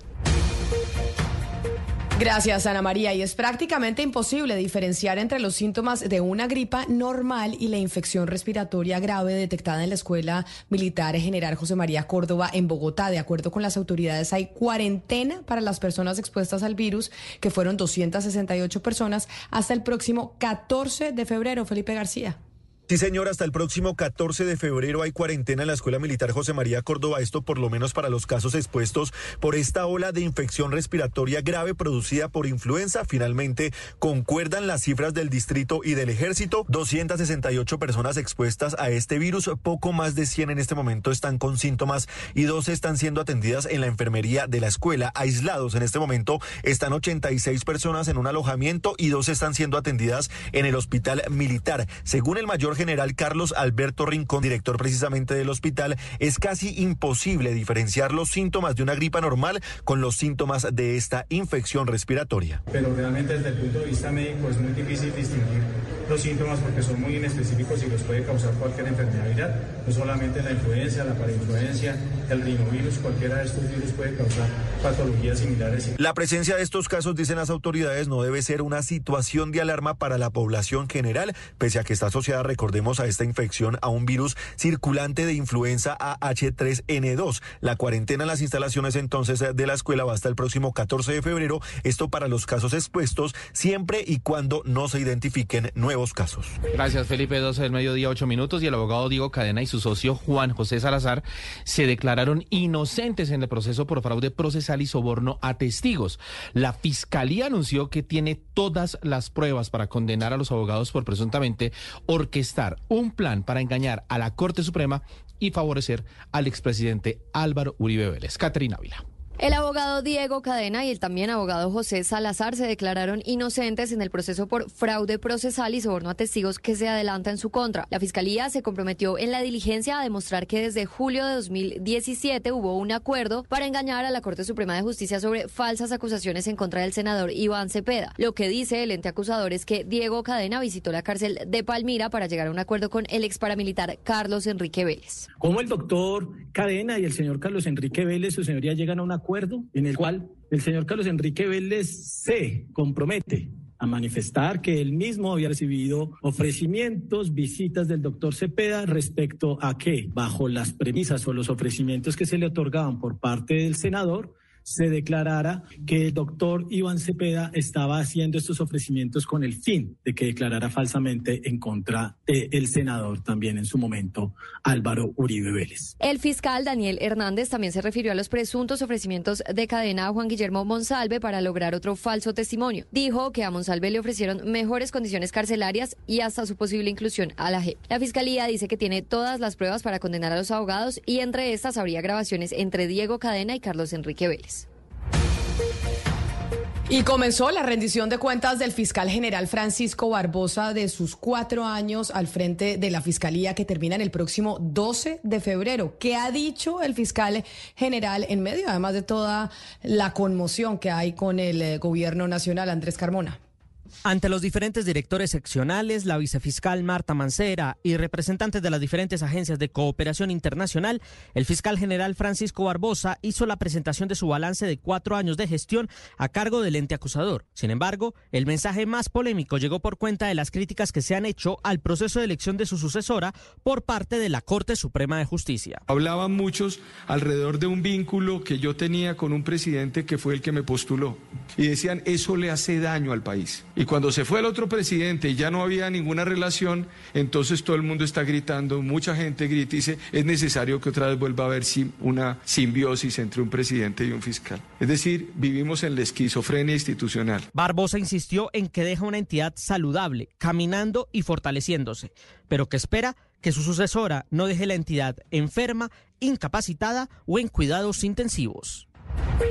Gracias, Ana María. Y es prácticamente imposible diferenciar entre los síntomas de una gripa normal y la infección respiratoria grave detectada en la Escuela Militar General José María Córdoba en Bogotá. De acuerdo con las autoridades, hay cuarentena para las personas expuestas al virus, que fueron 268 personas, hasta el próximo 14 de febrero. Felipe García. Sí, señor, hasta el próximo 14 de febrero hay cuarentena en la Escuela Militar José María Córdoba, esto por lo menos para los casos expuestos por esta ola de infección respiratoria grave producida por influenza. Finalmente, concuerdan las cifras del distrito y del ejército, 268 personas expuestas a este virus, poco más de 100 en este momento están con síntomas y dos están siendo atendidas en la enfermería de la escuela. Aislados en este momento están 86 personas en un alojamiento y dos están siendo atendidas en el hospital militar. Según el mayor general Carlos Alberto Rincón, director precisamente del hospital, es casi imposible diferenciar los síntomas de una gripa normal con los síntomas de esta infección respiratoria. Pero realmente desde el punto de vista médico es muy difícil distinguir los síntomas porque son muy inespecíficos y los puede causar cualquier enfermedad viral, no solamente la influencia, la parainfluencia, el rinovirus, cualquiera de estos virus puede causar patologías similares. La presencia de estos casos, dicen las autoridades, no debe ser una situación de alarma para la población general, pese a que está asociada, recordemos, a esta infección a un virus circulante de influenza AH3N2. La cuarentena en las instalaciones entonces de la escuela va hasta el próximo 14 de febrero, esto para los casos expuestos, siempre y cuando no se identifiquen nuevos casos. Gracias, Felipe. 12 del mediodía, 8 minutos. Y el abogado Diego Cadena y su socio Juan José Salazar se declararon inocentes en el proceso por fraude procesal y soborno a testigos. La fiscalía anunció que tiene todas las pruebas para condenar a los abogados por presuntamente orquestar un plan para engañar a la Corte Suprema y favorecer al expresidente Álvaro Uribe Vélez. Caterina Ávila. El abogado Diego Cadena y el también abogado José Salazar se declararon inocentes en el proceso por fraude procesal y soborno a testigos que se adelanta en su contra. La fiscalía se comprometió en la diligencia a demostrar que desde julio de 2017 hubo un acuerdo para engañar a la Corte Suprema de Justicia sobre falsas acusaciones en contra del senador Iván Cepeda. Lo que dice el ente acusador es que Diego Cadena visitó la cárcel de Palmira para llegar a un acuerdo con el ex paramilitar Carlos Enrique Vélez. Como el doctor Cadena y el señor Carlos Enrique Vélez, su señoría, llegan a un acuerdo en el cual el señor Carlos Enrique Vélez se compromete a manifestar que él mismo había recibido ofrecimientos, visitas del doctor Cepeda respecto a que, bajo las premisas o los ofrecimientos que se le otorgaban por parte del senador, se declarara que el doctor Iván Cepeda estaba haciendo estos ofrecimientos con el fin de que declarara falsamente en contra del senador también en su momento, Álvaro Uribe Vélez. El fiscal Daniel Hernández también se refirió a los presuntos ofrecimientos de cadena a Juan Guillermo Monsalve para lograr otro falso testimonio. Dijo que a Monsalve le ofrecieron mejores condiciones carcelarias y hasta su posible inclusión a la JEP. La fiscalía dice que tiene todas las pruebas para condenar a los abogados y entre estas habría grabaciones entre Diego Cadena y Carlos Enrique Vélez. Y comenzó la rendición de cuentas del fiscal general Francisco Barbosa de sus cuatro años al frente de la fiscalía que termina en el próximo 12 de febrero. ¿Qué ha dicho el fiscal general en medio, además de toda la conmoción que hay con el eh, gobierno nacional, Andrés Carmona? Ante los diferentes directores seccionales, la vicefiscal Marta Mancera y representantes de las diferentes agencias de cooperación internacional, el fiscal general Francisco Barbosa hizo la presentación de su balance de cuatro años de gestión a cargo del ente acusador. Sin embargo, el mensaje más polémico llegó por cuenta de las críticas que se han hecho al proceso de elección de su sucesora por parte de la Corte Suprema de Justicia. Hablaban muchos alrededor de un vínculo que yo tenía con un presidente que fue el que me postuló y decían eso le hace daño al país. Cuando se fue el otro presidente y ya no había ninguna relación, entonces todo el mundo está gritando, mucha gente grita y dice, es necesario que otra vez vuelva a haber una simbiosis entre un presidente y un fiscal. Es decir, vivimos en la esquizofrenia institucional. Barbosa insistió en que deja una entidad saludable, caminando y fortaleciéndose, pero que espera que su sucesora no deje la entidad enferma, incapacitada o en cuidados intensivos.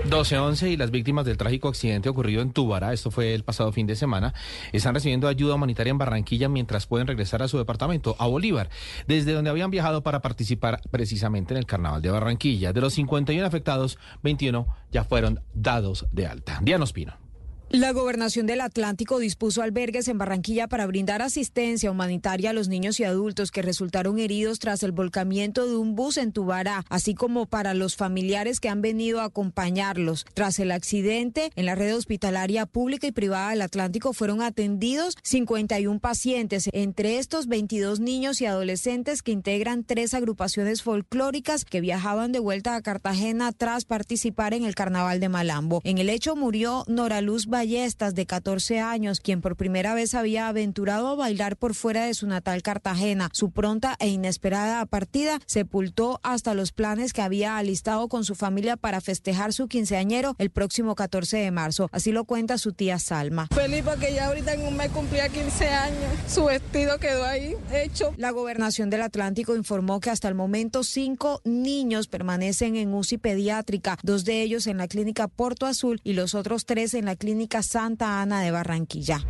12-11 y las víctimas del trágico accidente ocurrido en Túbara, esto fue el pasado fin de semana, están recibiendo ayuda humanitaria en Barranquilla mientras pueden regresar a su departamento, a Bolívar, desde donde habían viajado para participar precisamente en el Carnaval de Barranquilla. De los 51 afectados, 21 ya fueron dados de alta. Diana Ospino. La gobernación del Atlántico dispuso albergues en Barranquilla para brindar asistencia humanitaria a los niños y adultos que resultaron heridos tras el volcamiento de un bus en Tubará, así como para los familiares que han venido a acompañarlos. Tras el accidente, en la red hospitalaria pública y privada del Atlántico fueron atendidos 51 pacientes, entre estos 22 niños y adolescentes que integran tres agrupaciones folclóricas que viajaban de vuelta a Cartagena tras participar en el Carnaval de Malambo. En el hecho murió Nora Luz Ballestas, de 14 años, quien por primera vez había aventurado a bailar por fuera de su natal Cartagena. Su pronta e inesperada partida sepultó hasta los planes que había alistado con su familia para festejar su quinceañero el próximo 14 de marzo. Así lo cuenta su tía Salma. Feliz porque ya ahorita en un mes cumplía 15 años. Su vestido quedó ahí hecho. La gobernación del Atlántico informó que hasta el momento cinco niños permanecen en UCI pediátrica, dos de ellos en la clínica Porto Azul y los otros tres en la clínica Santa Ana de Barranquilla.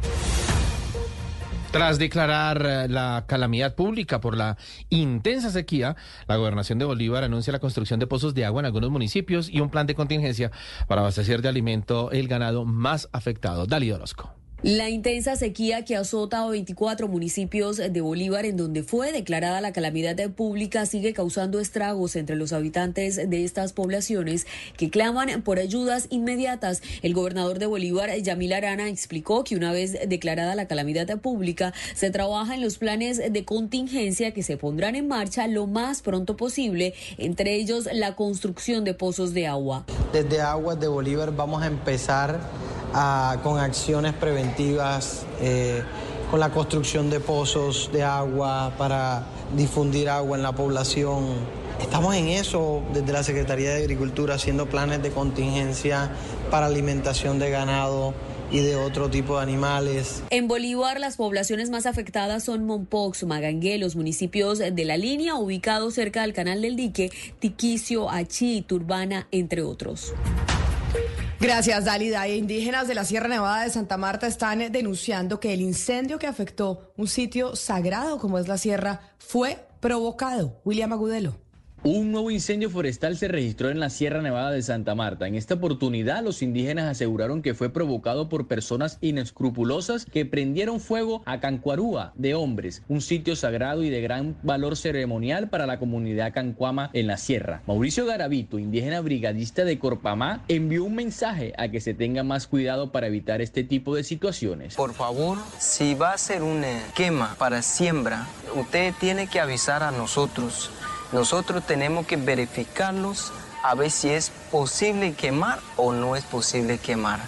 Tras declarar eh, la calamidad pública por la intensa sequía, la gobernación de Bolívar anuncia la construcción de pozos de agua en algunos municipios y un plan de contingencia para abastecer de alimento el ganado más afectado. Dali Orozco. La intensa sequía que azota a 24 municipios de Bolívar, en donde fue declarada la calamidad pública, sigue causando estragos entre los habitantes de estas poblaciones que claman por ayudas inmediatas. El gobernador de Bolívar, Yamil Arana, explicó que una vez declarada la calamidad pública, se trabaja en los planes de contingencia que se pondrán en marcha lo más pronto posible, entre ellos la construcción de pozos de agua. Desde Aguas de Bolívar vamos a empezar con acciones preventivas, eh, con la construcción de pozos de agua para difundir agua en la población. Estamos en eso desde la Secretaría de Agricultura haciendo planes de contingencia para alimentación de ganado y de otro tipo de animales. En Bolívar, las poblaciones más afectadas son Mompox, Magangué, los municipios de la línea ubicados cerca del canal del dique, Tiquicio, Achí, Turbana, entre otros. Gracias, Dalida. Indígenas de la Sierra Nevada de Santa Marta están denunciando que el incendio que afectó un sitio sagrado como es la sierra fue provocado. William Agudelo. Un nuevo incendio forestal se registró en la Sierra Nevada de Santa Marta. En esta oportunidad, los indígenas aseguraron que fue provocado por personas inescrupulosas que prendieron fuego a Cancuarúa de hombres, un sitio sagrado y de gran valor ceremonial para la comunidad cancuama en la sierra. Mauricio Garavito, indígena brigadista de Corpamá, envió un mensaje a que se tenga más cuidado para evitar este tipo de situaciones. Por favor, si va a ser una quema para siembra, usted tiene que avisar a nosotros nosotros tenemos que verificarlos a ver si es posible quemar o no es posible quemar.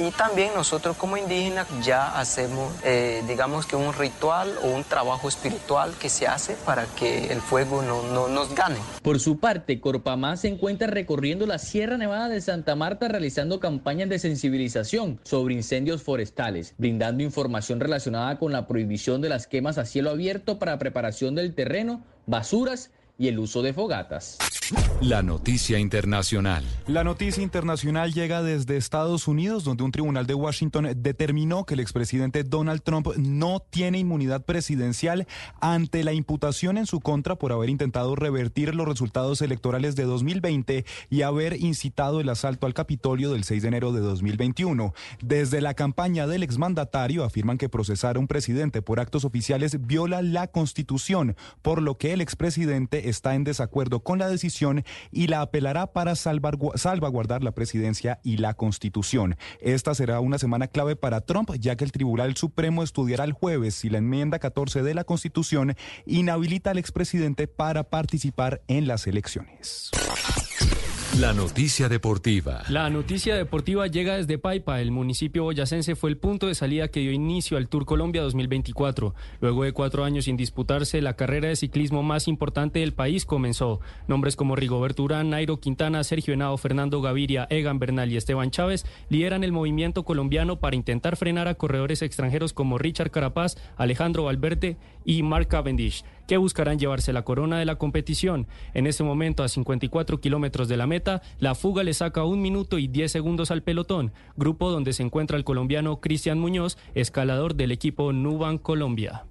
Y también nosotros como indígenas ya hacemos, eh, digamos que un ritual o un trabajo espiritual que se hace para que el fuego no, no nos gane. Por su parte, Corpamá se encuentra recorriendo la Sierra Nevada de Santa Marta realizando campañas de sensibilización sobre incendios forestales, brindando información relacionada con la prohibición de las quemas a cielo abierto para preparación del terreno, basuras y el uso de fogatas. La noticia internacional. La noticia internacional llega desde Estados Unidos, donde un tribunal de Washington determinó que el expresidente Donald Trump no tiene inmunidad presidencial ante la imputación en su contra por haber intentado revertir los resultados electorales de 2020 y haber incitado el asalto al Capitolio del 6 de enero de 2021. Desde la campaña del exmandatario afirman que procesar a un presidente por actos oficiales viola la Constitución, por lo que el expresidente está en desacuerdo con la decisión y la apelará para salvaguardar la presidencia y la constitución. Esta será una semana clave para Trump, ya que el Tribunal Supremo estudiará el jueves si la enmienda 14 de la constitución inhabilita al expresidente para participar en las elecciones. La noticia deportiva. La noticia deportiva llega desde Paipa. El municipio boyacense fue el punto de salida que dio inicio al Tour Colombia 2024. Luego de cuatro años sin disputarse, la carrera de ciclismo más importante del país comenzó. Nombres como Rigoberto Urán, Nairo Quintana, Sergio Henao, Fernando Gaviria, Egan Bernal y Esteban Chávez lideran el movimiento colombiano para intentar frenar a corredores extranjeros como Richard Carapaz, Alejandro Valverde y Mark Cavendish que buscarán llevarse la corona de la competición. En este momento, a 54 kilómetros de la meta, la fuga le saca un minuto y 10 segundos al pelotón, grupo donde se encuentra el colombiano Cristian Muñoz, escalador del equipo Nuban Colombia.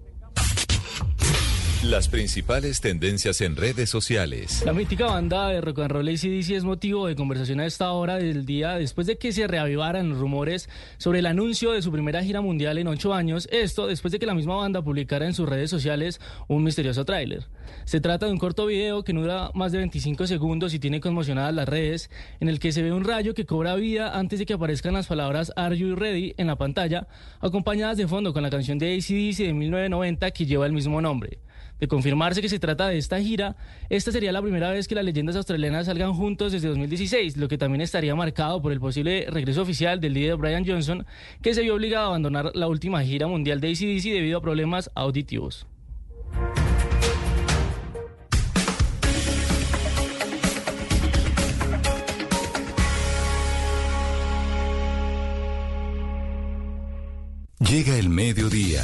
Las principales tendencias en redes sociales. La mítica banda de rock and roll ACDC es motivo de conversación a esta hora del día después de que se reavivaran rumores sobre el anuncio de su primera gira mundial en ocho años. Esto después de que la misma banda publicara en sus redes sociales un misterioso tráiler. Se trata de un corto video que dura más de 25 segundos y tiene conmocionadas las redes, en el que se ve un rayo que cobra vida antes de que aparezcan las palabras Are You Ready en la pantalla, acompañadas de fondo con la canción de ACDC de 1990 que lleva el mismo nombre. De confirmarse que se trata de esta gira, esta sería la primera vez que las leyendas australianas salgan juntos desde 2016, lo que también estaría marcado por el posible regreso oficial del líder Brian Johnson, que se vio obligado a abandonar la última gira mundial de ACDC debido a problemas auditivos. Llega el mediodía.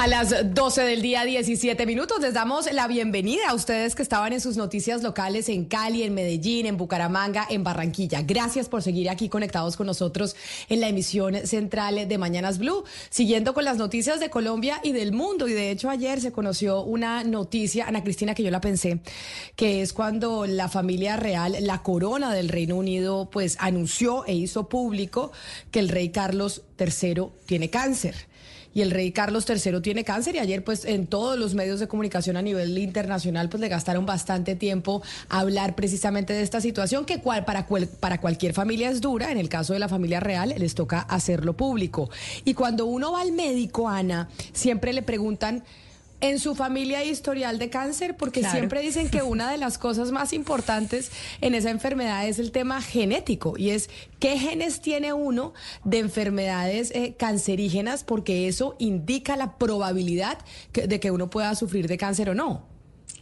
A las 12 del día, 17 minutos, les damos la bienvenida a ustedes que estaban en sus noticias locales en Cali, en Medellín, en Bucaramanga, en Barranquilla. Gracias por seguir aquí conectados con nosotros en la emisión central de Mañanas Blue, siguiendo con las noticias de Colombia y del mundo. Y de hecho ayer se conoció una noticia, Ana Cristina, que yo la pensé, que es cuando la familia real, la corona del Reino Unido, pues anunció e hizo público que el rey Carlos III tiene cáncer y el rey Carlos III tiene cáncer y ayer pues en todos los medios de comunicación a nivel internacional pues le gastaron bastante tiempo a hablar precisamente de esta situación que cual, para, para cualquier familia es dura, en el caso de la familia real les toca hacerlo público. Y cuando uno va al médico, Ana, siempre le preguntan en su familia hay historial de cáncer, porque siempre dicen que una de las cosas más importantes en esa enfermedad es el tema genético y es qué genes tiene uno de enfermedades eh, cancerígenas, porque eso indica la probabilidad de que uno pueda sufrir de cáncer o no.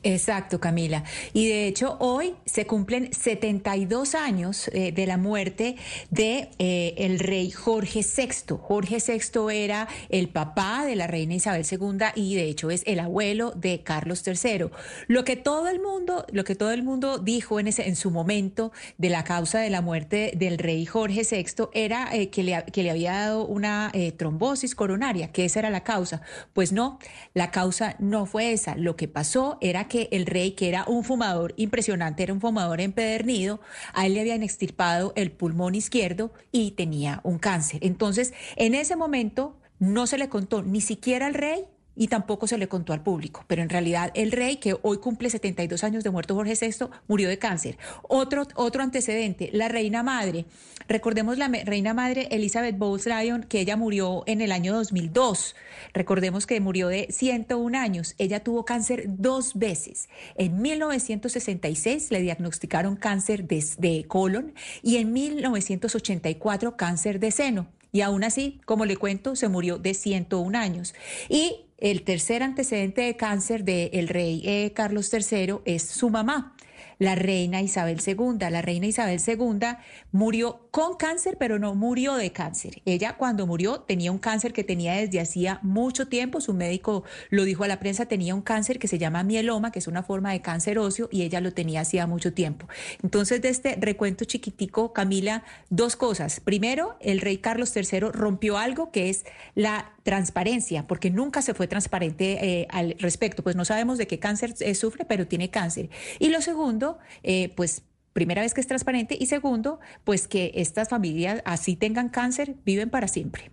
Exacto, Camila. Y de hecho, hoy se cumplen 72 años eh, de la muerte de eh, el rey Jorge VI. Jorge VI era el papá de la reina Isabel II y de hecho es el abuelo de Carlos III. Lo que todo el mundo, lo que todo el mundo dijo en su momento de la causa de la muerte del rey Jorge VI era eh, que le había dado una trombosis coronaria, que esa era la causa. Pues no, la causa no fue esa. Lo que pasó era que el rey, que era un fumador impresionante, era un fumador empedernido, a él le habían extirpado el pulmón izquierdo y tenía un cáncer. Entonces, en ese momento no se le contó ni siquiera al rey y tampoco se le contó al público. Pero en realidad el rey, que hoy cumple 72 años de muerto Jorge VI, murió de cáncer. Otro, otro antecedente, la reina madre. Recordemos la reina madre Elizabeth Bowles Lyon, que ella murió en el año 2002. Recordemos que murió de 101 años. Ella tuvo cáncer dos veces. En 1966 le diagnosticaron cáncer de, de colon y en 1984 cáncer de seno. Y aún así, como le cuento, se murió de 101 años. Y el tercer antecedente de cáncer del rey eh, Carlos III es su mamá la reina Isabel II. La reina Isabel II murió con cáncer, pero no murió de cáncer. Ella cuando murió tenía un cáncer que tenía desde hacía mucho tiempo. Su médico lo dijo a la prensa, tenía un cáncer que se llama mieloma, que es una forma de cáncer óseo, y ella lo tenía hacía mucho tiempo. Entonces, de este recuento chiquitico, Camila, dos cosas. Primero, el rey Carlos III rompió algo que es la transparencia, porque nunca se fue transparente eh, al respecto. Pues no sabemos de qué cáncer eh, sufre, pero tiene cáncer. Y lo segundo, eh, pues primera vez que es transparente y segundo, pues que estas familias así tengan cáncer, viven para siempre.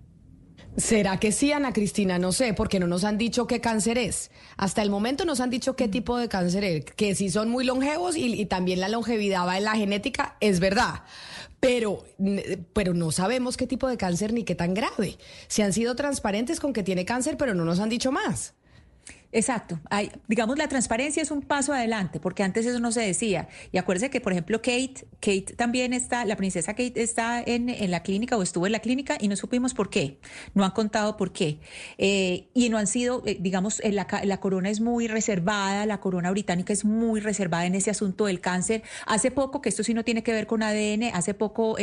¿Será que sí, Ana Cristina? No sé, porque no nos han dicho qué cáncer es. Hasta el momento nos han dicho qué tipo de cáncer es, que si son muy longevos y, y también la longevidad va en la genética, es verdad pero, pero no sabemos qué tipo de cáncer ni qué tan grave. Se han sido transparentes con que tiene cáncer, pero no nos han dicho más. Exacto. Hay, digamos, la transparencia es un paso adelante, porque antes eso no se decía. Y acuérdese que, por ejemplo, Kate, Kate también está, la princesa Kate está en, en la clínica o estuvo en la clínica y no supimos por qué. No han contado por qué. Eh, y no han sido, eh, digamos, eh, la, la, corona es muy reservada, la corona británica es muy reservada en ese asunto del cáncer. Hace poco, que esto sí no tiene que ver con ADN, hace poco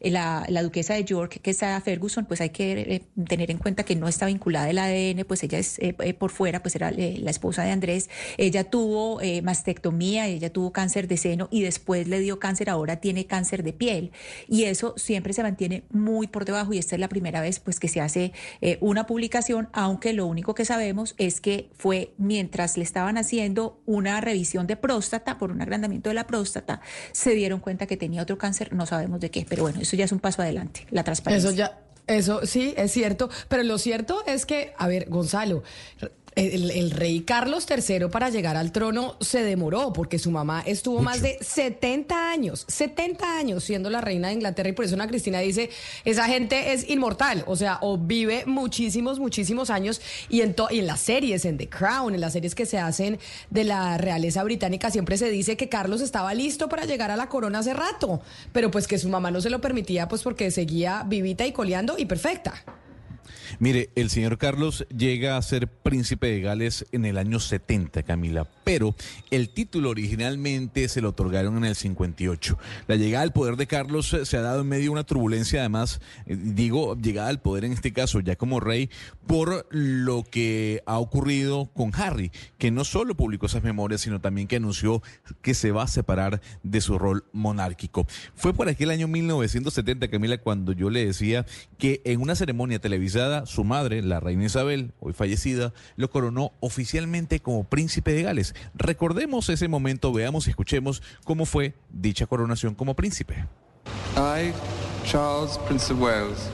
la, la, duquesa de York, que es Sarah Ferguson, pues hay que tener en cuenta que no está vinculada el ADN, pues ella es por fuera, pues era eh, la esposa de Andrés, ella tuvo eh, mastectomía, ella tuvo cáncer de seno y después le dio cáncer, ahora tiene cáncer de piel. Y eso siempre se mantiene muy por debajo y esta es la primera vez pues que se hace eh, una publicación, aunque lo único que sabemos es que fue mientras le estaban haciendo una revisión de próstata por un agrandamiento de la próstata, se dieron cuenta que tenía otro cáncer, no sabemos de qué, pero bueno, eso ya es un paso adelante, la transparencia. Eso ya eso sí, es cierto, pero lo cierto es que, a ver, Gonzalo, el, rey Carlos III para llegar al trono se demoró porque su mamá estuvo más de 70 años, 70 años siendo la reina de Inglaterra y por eso Ana Cristina dice, esa gente es inmortal, o sea, o vive muchísimos, muchísimos años y en, y en las series, en The Crown, en las series que se hacen de la realeza británica, siempre se dice que Carlos estaba listo para llegar a la corona hace rato, pero pues que su mamá no se lo permitía pues porque seguía vivita y coleando y perfecta. Mire, el señor Carlos llega a ser príncipe de Gales en el año 70, Camila, pero el título originalmente se lo otorgaron en el 58. La llegada al poder de Carlos se ha dado en medio de una turbulencia, además, eh, digo, llegada al poder en este caso ya como rey, por lo que ha ocurrido con Harry, que no solo publicó esas memorias, sino también que anunció que se va a separar de su rol monárquico. Fue por aquel año 1970, Camila, cuando yo le decía que en una ceremonia televisada su madre, la reina Isabel, hoy fallecida, lo coronó oficialmente como príncipe de Gales. Recordemos ese momento, veamos y escuchemos cómo fue dicha coronación como príncipe. I, Charles, Prince of Wales,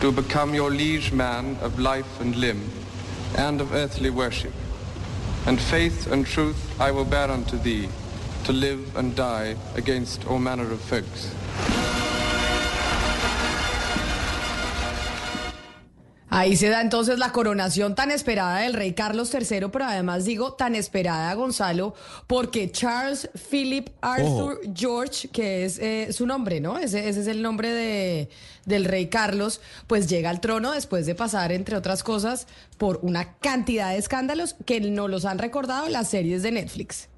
do become your liege man of life and limb, and of earthly worship. And faith and truth I will bear unto thee, to live and die against all manner of folks. Ahí se da entonces la coronación tan esperada del rey Carlos III, pero además digo tan esperada, Gonzalo, porque Charles Philip Arthur George, que es eh, su nombre, ¿no? Ese, ese, es el nombre de, del rey Carlos, pues llega al trono después de pasar, entre otras cosas, por una cantidad de escándalos que no los han recordado las series de Netflix.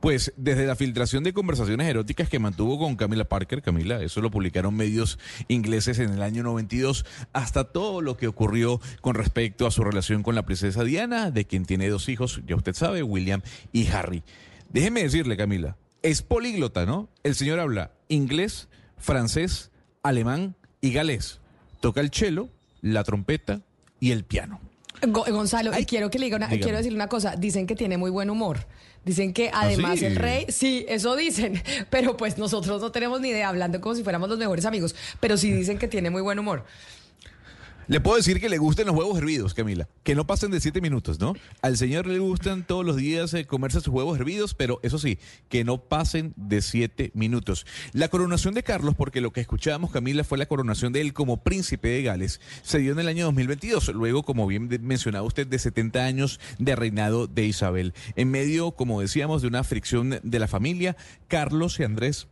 Pues desde la filtración de conversaciones eróticas que mantuvo con Camila Parker, Camila, eso lo publicaron medios ingleses en el año 92, hasta todo lo que ocurrió con respecto a su relación con la princesa Diana, de quien tiene dos hijos, ya usted sabe, William y Harry. Déjeme decirle, Camila, es políglota, ¿no? El señor habla inglés, francés, alemán y galés. Toca el cello, la trompeta y el piano. Gonzalo, y quiero que le diga quiero decirle una cosa, dicen que tiene muy buen humor. Dicen que ¿Ah, además el rey, sí, eso dicen, pero pues nosotros no tenemos ni idea, hablando como si fuéramos los mejores amigos, pero sí dicen que tiene muy buen humor. Le puedo decir que le gusten los huevos hervidos, Camila. Que no pasen de siete minutos, ¿no? Al señor le gustan todos los días eh, comerse sus huevos hervidos, pero eso sí, que no pasen de siete minutos. La coronación de Carlos, porque lo que escuchábamos, Camila, fue la coronación de él como príncipe de Gales, se dio en el año 2022. Luego, como bien mencionaba usted, de 70 años de reinado de Isabel. En medio, como decíamos, de una fricción de la familia, Carlos y Andrés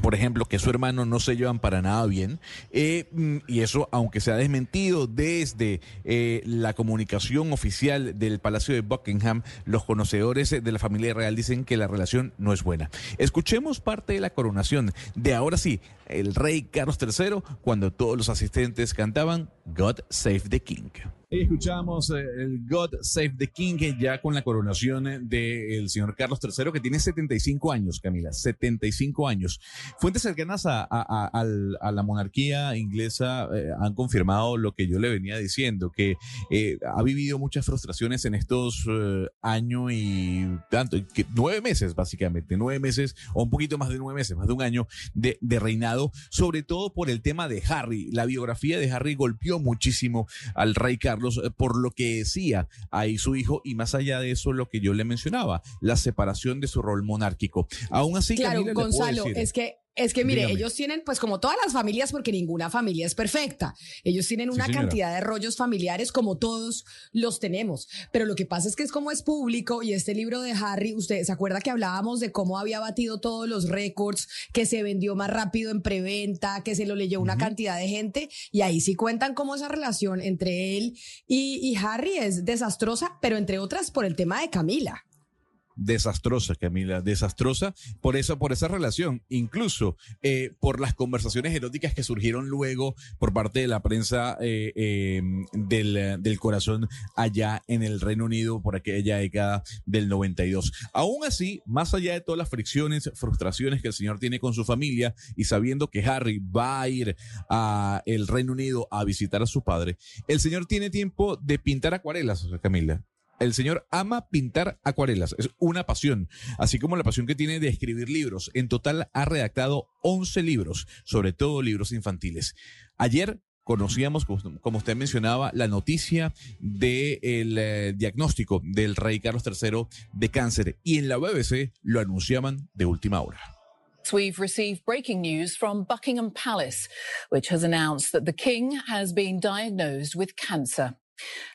por ejemplo, que su hermano no se llevan para nada bien. Eh, mm, y eso, aunque se ha desmentido desde eh, la comunicación oficial del Palacio de Buckingham, los conocedores de la familia real dicen que la relación no es buena. Escuchemos parte de la coronación de ahora sí, el rey Carlos III, cuando todos los asistentes cantaban God Save the King. Escuchamos eh, el God Save the King ya con la coronación del señor Carlos III, que tiene 75 años, Camila, 75 años. Fuentes cercanas a, la monarquía inglesa eh, han confirmado lo que yo le venía diciendo, que eh, ha vivido muchas frustraciones en estos años y tanto, nueve meses básicamente, nueve meses o un poquito más de nueve meses, más de un año de, de reinado, sobre todo por el tema de Harry. La biografía de Harry golpeó muchísimo al rey Carlos eh, por lo que decía ahí su hijo y más allá de eso lo que yo le mencionaba, la separación de su rol monárquico. Aún así, claro, Gonzalo, es que es que mire, ellos tienen, pues como todas las familias, porque ninguna familia es perfecta, ellos tienen una cantidad de rollos familiares como todos los tenemos, pero lo que pasa es que es como es público y este libro de Harry, usted se acuerda que hablábamos de cómo había batido todos los récords, que se vendió más rápido en preventa, que se lo leyó una cantidad de gente y ahí sí cuentan cómo esa relación entre él y, y Harry es desastrosa, pero entre otras por el tema de Camila desastrosa, Camila, desastrosa por eso, por esa relación, incluso eh, por las conversaciones eróticas que surgieron luego por parte de la prensa eh, em, del, del, corazón allá en el Reino Unido por aquella década del 92. Aún así, más allá de todas las fricciones, frustraciones que el señor tiene con su familia y sabiendo que Harry va a ir a el Reino Unido a visitar a su padre, el señor tiene tiempo de pintar acuarelas, Camila. El señor ama pintar acuarelas, es una pasión, así como la pasión que tiene de escribir libros. En total ha redactado 11 libros, sobre todo libros infantiles. Ayer conocíamos, como usted mencionaba, la noticia del eh, diagnóstico del rey Carlos III de cáncer y en la BBC lo anunciaban de última hora. We've received breaking news from Buckingham Palace, which has announced that the King has been diagnosed with cancer.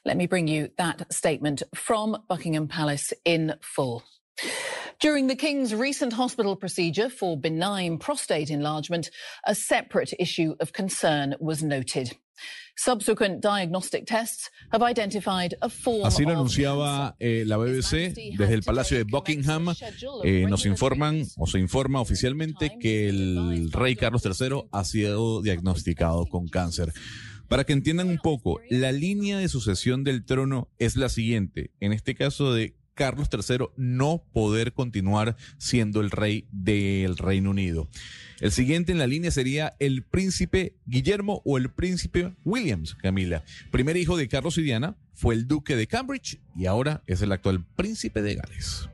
Let me bring you that statement from Buckingham Palace in full. During the King's recent hospital procedure for benign prostate enlargement, a separate issue of concern was noted. Subsequent diagnostic tests have identified a form Así lo anunciaba eh, la BBC desde el Palacio de Buckingham. Eh, nos informan o se informa oficialmente que el rey Carlos III ha sido diagnosticado con cáncer. Para que entiendan un poco, la línea de sucesión del trono es la siguiente. En este caso de Carlos III no poder continuar siendo el rey del Reino Unido. El siguiente en la línea sería el príncipe Guillermo o el príncipe Williams, Camila. Primer hijo de Carlos y Diana fue el duque de Cambridge y ahora es el actual príncipe de Gales.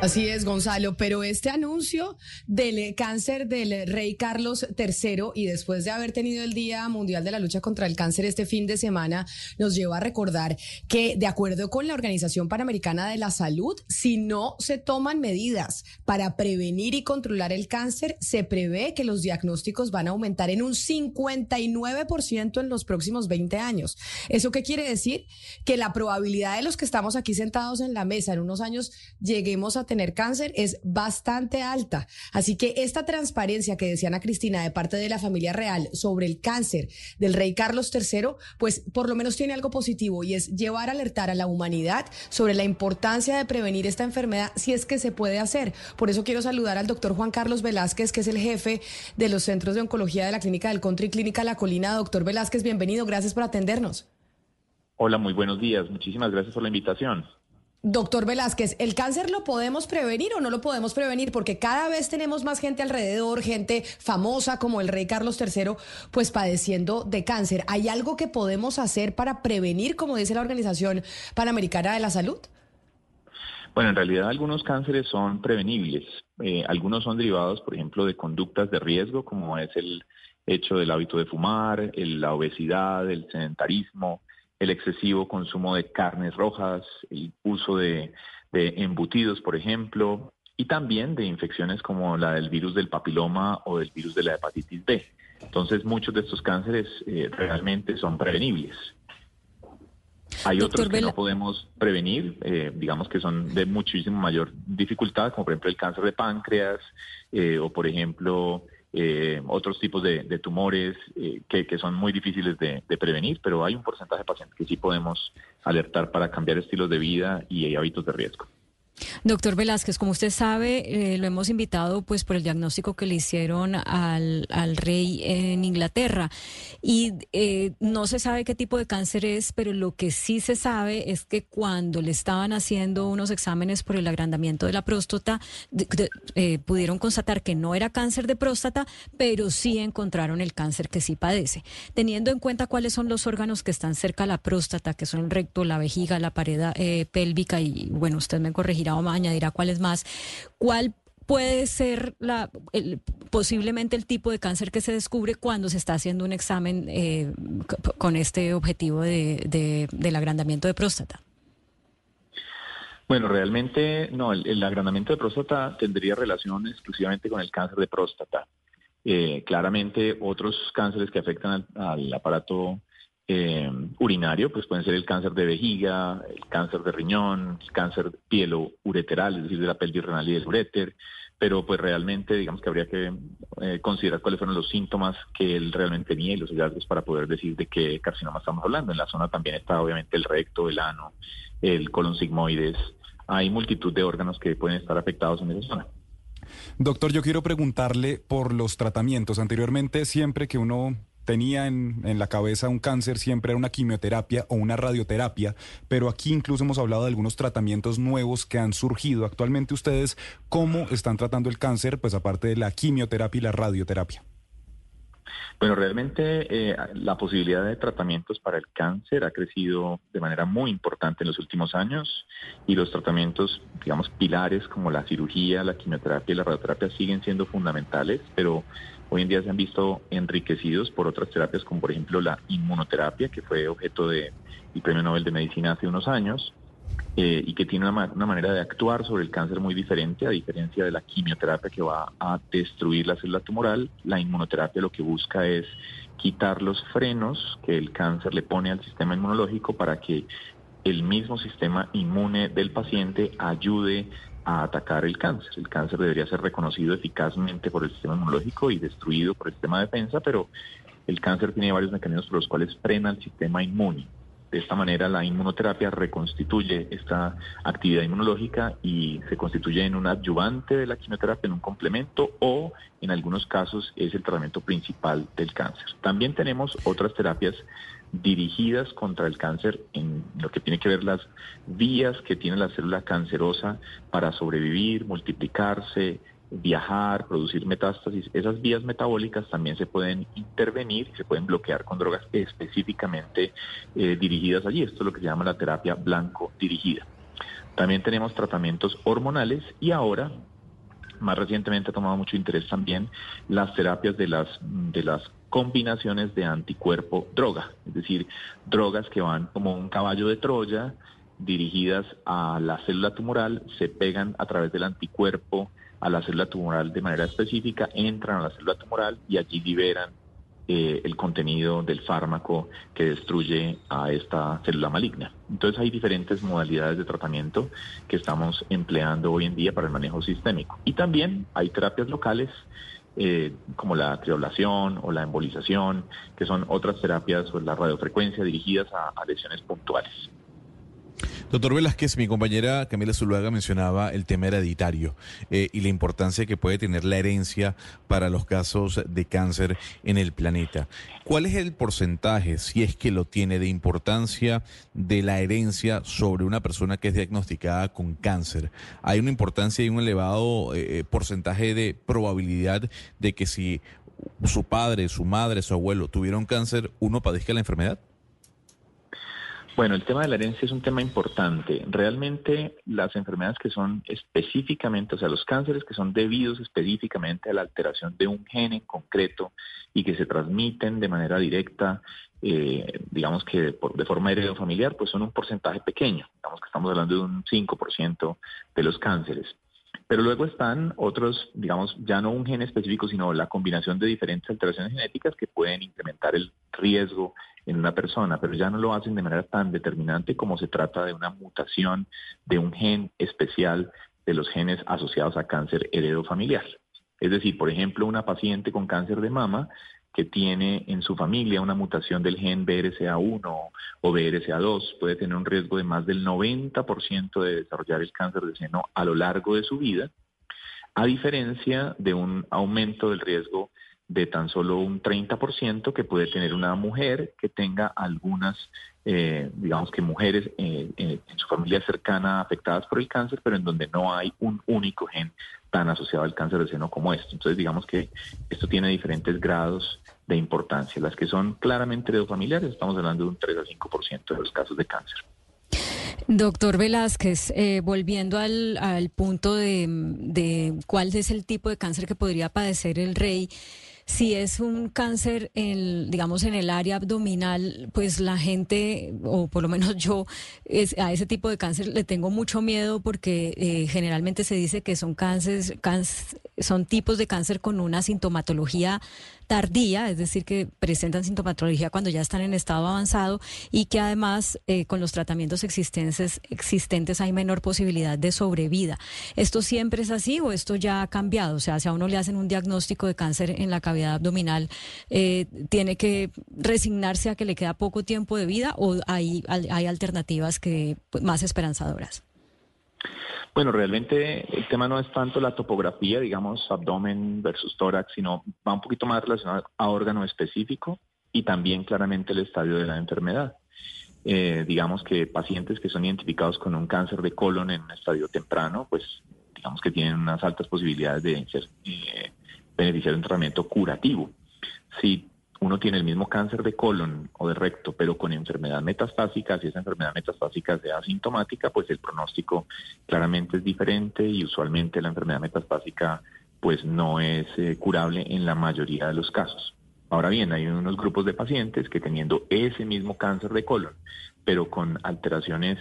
Así es, Gonzalo, pero este anuncio del cáncer del rey Carlos III y después de haber tenido el Día Mundial de la Lucha contra el Cáncer este fin de semana, nos lleva a recordar que, de acuerdo con la Organización Panamericana de la Salud, si no se toman medidas para prevenir y controlar el cáncer, se prevé que los diagnósticos van a aumentar en un 59% en los próximos 20 años. ¿Eso qué quiere decir? Que la probabilidad de los que estamos aquí sentados en la mesa en unos años lleguemos tener cáncer es bastante alta. Así que esta transparencia que decía Ana Cristina de parte de la familia real sobre el cáncer del rey Carlos III, pues por lo menos tiene algo positivo y es llevar a alertar a la humanidad sobre la importancia de prevenir esta enfermedad si es que se puede hacer. Por eso quiero saludar al doctor Juan Carlos Velázquez, que es el jefe de los centros de oncología de la clínica del Country Clínica La Colina. Doctor Velázquez, bienvenido. Gracias por atendernos. Hola, muy buenos días. Muchísimas gracias por la invitación. Doctor Velázquez, ¿el cáncer lo podemos prevenir o no lo podemos prevenir? Porque cada vez tenemos más gente alrededor, gente famosa como el rey Carlos III, pues padeciendo de cáncer. ¿Hay algo que podemos hacer para prevenir, como dice la Organización Panamericana de la Salud? Bueno, en realidad algunos cánceres son prevenibles. Eh, algunos son derivados, por ejemplo, de conductas de riesgo, como es el hecho del hábito de fumar, la obesidad, el sedentarismo, el excesivo consumo de carnes rojas, el uso de, embutidos, por ejemplo, y también de infecciones como la del virus del papiloma o del virus de la hepatitis B. Entonces, muchos de estos cánceres eh, realmente son prevenibles. Hay otros que no podemos prevenir, eh, digamos que son de muchísimo mayor dificultad, como por ejemplo el cáncer de páncreas eh, o por ejemplo eh, otros tipos de, tumores eh, que, son muy difíciles de, prevenir, pero hay un porcentaje de pacientes que sí podemos alertar para cambiar estilos de vida y hábitos de riesgo. Doctor Velázquez, como usted sabe, eh, lo hemos invitado pues por el diagnóstico que le hicieron al, rey en Inglaterra y eh, no se sabe qué tipo de cáncer es, pero lo que sí se sabe es que cuando le estaban haciendo unos exámenes por el agrandamiento de la próstata, eh, pudieron constatar que no era cáncer de próstata, pero sí encontraron el cáncer que sí padece. Teniendo en cuenta cuáles son los órganos que están cerca a la próstata, que son el recto, la vejiga, la pared pélvica y bueno, usted me corregirá o añadirá cuáles más, ¿cuál puede ser la, posiblemente el tipo de cáncer que se descubre cuando se está haciendo un examen eh, con este objetivo de, del agrandamiento de próstata? Bueno, realmente no, el, agrandamiento de próstata tendría relación exclusivamente con el cáncer de próstata. Eh, claramente otros cánceres que afectan al aparato eh, urinario, pues pueden ser el cáncer de vejiga, el cáncer de riñón, el cáncer pielo-ureteral, es decir, de la pelvis renal y del uréter, pero pues realmente digamos que habría que eh, considerar cuáles fueron los síntomas que él realmente tenía y los hallazgos para poder decir de qué carcinoma estamos hablando. En la zona también está obviamente el recto, el ano, el colon sigmoides. Hay multitud de órganos que pueden estar afectados en esa zona. Doctor, yo quiero preguntarle por los tratamientos. Anteriormente, siempre que uno tenía en, en, la cabeza un cáncer siempre era una quimioterapia o una radioterapia, pero aquí incluso hemos hablado de algunos tratamientos nuevos que han surgido. Actualmente ustedes, ¿cómo están tratando el cáncer? Pues aparte de la quimioterapia y la radioterapia. Bueno, realmente eh, la posibilidad de tratamientos para el cáncer ha crecido de manera muy importante en los últimos años y los tratamientos, digamos, pilares como la cirugía, la quimioterapia y la radioterapia siguen siendo fundamentales, pero hoy en día se han visto enriquecidos por otras terapias como por ejemplo la inmunoterapia, que fue objeto del Premio Nobel de Medicina hace unos años, eh, y que tiene una, una, manera de actuar sobre el cáncer muy diferente, a diferencia de la quimioterapia que va a destruir la célula tumoral. La inmunoterapia lo que busca es quitar los frenos que el cáncer le pone al sistema inmunológico para que el mismo sistema inmune del paciente ayude a atacar el cáncer. El cáncer debería ser reconocido eficazmente por el sistema inmunológico y destruido por el sistema de defensa, pero el cáncer tiene varios mecanismos por los cuales frena el sistema inmune. De esta manera la inmunoterapia reconstituye esta actividad inmunológica y se constituye en un adyuvante de la quimioterapia, en un complemento o en algunos casos es el tratamiento principal del cáncer. También tenemos otras terapias dirigidas contra el cáncer en lo que tiene que ver las vías que tiene la célula cancerosa para sobrevivir, multiplicarse, viajar, producir metástasis, esas vías metabólicas también se pueden intervenir se pueden bloquear con drogas específicamente eh, dirigidas allí. Esto es lo que se llama la terapia blanco dirigida. También tenemos tratamientos hormonales y ahora, más recientemente ha tomado mucho interés también las terapias de las, de las combinaciones de anticuerpo droga, es decir, drogas que van como un caballo de Troya dirigidas a la célula tumoral, se pegan a través del anticuerpo a la célula tumoral de manera específica, entran a la célula tumoral y allí liberan eh, el contenido del fármaco que destruye a esta célula maligna. Entonces hay diferentes modalidades de tratamiento que estamos empleando hoy en día para el manejo sistémico. Y también hay terapias locales eh, como la trioblación o la embolización, que son otras terapias o la radiofrecuencia dirigidas a lesiones puntuales. Doctor Velázquez, mi compañera Camila Zuluaga mencionaba el tema hereditario eh, y la importancia que puede tener la herencia para los casos de cáncer en el planeta. ¿Cuál es el porcentaje, si es que lo tiene, de importancia de la herencia sobre una persona que es diagnosticada con cáncer? ¿Hay una importancia y un elevado eh, eh, porcentaje de probabilidad de que si su padre, su madre, su abuelo tuvieron cáncer, uno padezca la enfermedad? Bueno, el tema de la herencia es un tema importante. Realmente las enfermedades que son específicamente, o sea, los cánceres que son debidos específicamente a la alteración de un gen en concreto y que se transmiten de manera directa, eh, digamos que de, de forma heredofamiliar, pues son un porcentaje pequeño. Digamos que estamos hablando de un 5% de los cánceres. Pero luego están otros, digamos, ya no un gen específico, sino la combinación de diferentes alteraciones genéticas que pueden incrementar el riesgo en una persona, pero ya no lo hacen de manera tan determinante como se trata de una mutación de un gen especial de los genes asociados a cáncer heredofamiliar. Es decir, por ejemplo, una paciente con cáncer de mama que tiene en su familia una mutación del gen BRCA1 o BRCA2 puede tener un riesgo de más del 90% de desarrollar el cáncer de seno a lo largo de su vida, a diferencia de un aumento del riesgo de tan solo un 30% que puede tener una mujer que tenga algunas, eh, digamos que mujeres eh, en su familia cercana afectadas por el cáncer, pero en donde no hay un único gen tan asociado al cáncer de seno como esto. Entonces, digamos que esto tiene diferentes grados de importancia. Las que son claramente heredofamiliares, estamos hablando de un 3 a 5% de los casos de cáncer. Doctor Velázquez, eh, volviendo al, punto de, de cuál es el tipo de cáncer que podría padecer el rey, si es un cáncer, en, digamos, en el área abdominal, pues la gente, o por lo menos yo, es, a ese tipo de cáncer le tengo mucho miedo porque eh, generalmente se dice que son cánceres, son tipos de cáncer con una sintomatología tardía, es decir, que presentan sintomatología cuando ya están en estado avanzado y que además eh, con los tratamientos existentes, existentes hay menor posibilidad de sobrevida. ¿Esto siempre es así o esto ya ha cambiado? O sea, si a uno le hacen un diagnóstico de cáncer en la cavidad abdominal, eh, ¿tiene que resignarse a que le queda poco tiempo de vida o hay, hay alternativas que pues, más esperanzadoras? Bueno, realmente el tema no es tanto la topografía, digamos, abdomen versus tórax, sino va un poquito más relacionado a órgano específico y también claramente el estadio de la enfermedad. Eh, digamos que pacientes que son identificados con un cáncer de colon en un estadio temprano, pues digamos que tienen unas altas posibilidades de ser, eh, beneficiar de un tratamiento curativo. Si uno tiene el mismo cáncer de colon o de recto, pero con enfermedad metastásica, si esa enfermedad metastásica sea asintomática, pues el pronóstico claramente es diferente y usualmente la enfermedad metastásica pues no es eh, curable en la mayoría de los casos. Ahora bien, hay unos grupos de pacientes que teniendo ese mismo cáncer de colon, pero con alteraciones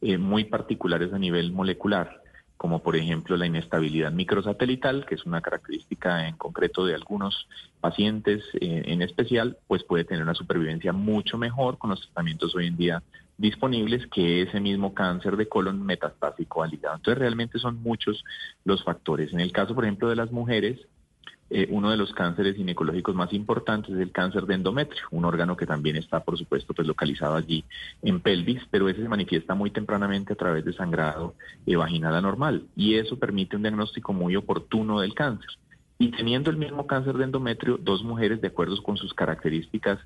eh, muy particulares a nivel molecular, como por ejemplo la inestabilidad microsatelital, que es una característica en concreto de algunos pacientes eh, en especial, pues puede tener una supervivencia mucho mejor con los tratamientos hoy en día disponibles que ese mismo cáncer de colon metastásico al hígado. Entonces realmente son muchos los factores. En el caso, por ejemplo, de las mujeres, eh, uno de los cánceres ginecológicos más importantes es el cáncer de endometrio, un órgano que también está, por supuesto, pues localizado allí en pelvis, pero ese se manifiesta muy tempranamente a través de sangrado eh, vaginal anormal y eso permite un diagnóstico muy oportuno del cáncer. Y teniendo el mismo cáncer de endometrio, dos mujeres, de acuerdo con sus características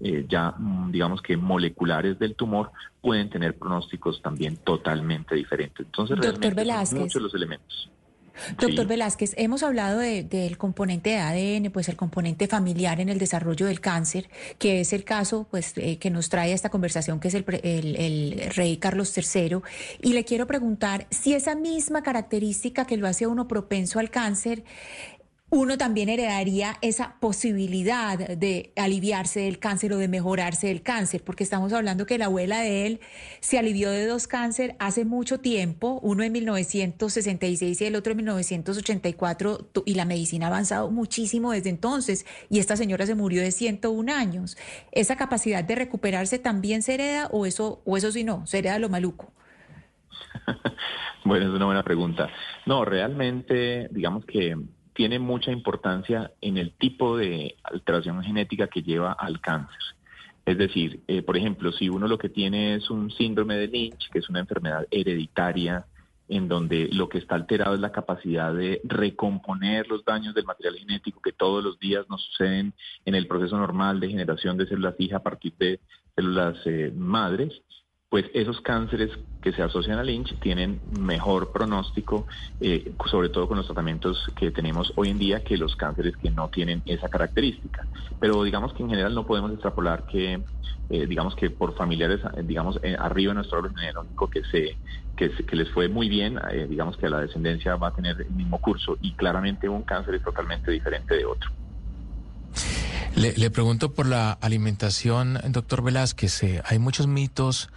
eh, ya, mm, digamos que moleculares del tumor, pueden tener pronósticos también totalmente diferentes. Entonces, realmente son muchos los elementos. Doctor Velázquez, hemos hablado del componente de ADN, pues el componente familiar en el desarrollo del cáncer, que es el caso pues eh, que nos trae a esta conversación, que es el, el, rey Carlos III. Y le quiero preguntar si esa misma característica que lo hace a uno propenso al cáncer uno también heredaría esa posibilidad de aliviarse del cáncer o de mejorarse del cáncer, porque estamos hablando que la abuela de él se alivió de dos cáncer hace mucho tiempo, uno en 1966 y el otro en 1984, y la medicina ha avanzado muchísimo desde entonces, y esta señora se murió de 101 años. ¿Esa capacidad de recuperarse también se hereda o eso, o eso sí no, se hereda lo maluco? bueno, es una buena pregunta. No, realmente, digamos que tiene mucha importancia en el tipo de alteración genética que lleva al cáncer. Es decir, eh, por ejemplo, si uno lo que tiene es un síndrome de Lynch, que es una enfermedad hereditaria, en donde lo que está alterado es la capacidad de recomponer los daños del material genético que todos los días nos suceden en el proceso normal de generación de células hijas a partir de células eh, madres, pues esos cánceres que se asocian a Lynch tienen mejor pronóstico, eh, sobre todo con los tratamientos que tenemos hoy en día, que los cánceres que no tienen esa característica. Pero digamos que en general no podemos extrapolar que, eh, digamos que por familiares, eh, digamos, arriba de nuestro árbol genealógico que se que, que, les fue muy bien, digamos que la descendencia va a tener el mismo curso y claramente un cáncer es totalmente diferente de otro. Le, le pregunto por la alimentación, doctor Velázquez. hay muchos mitos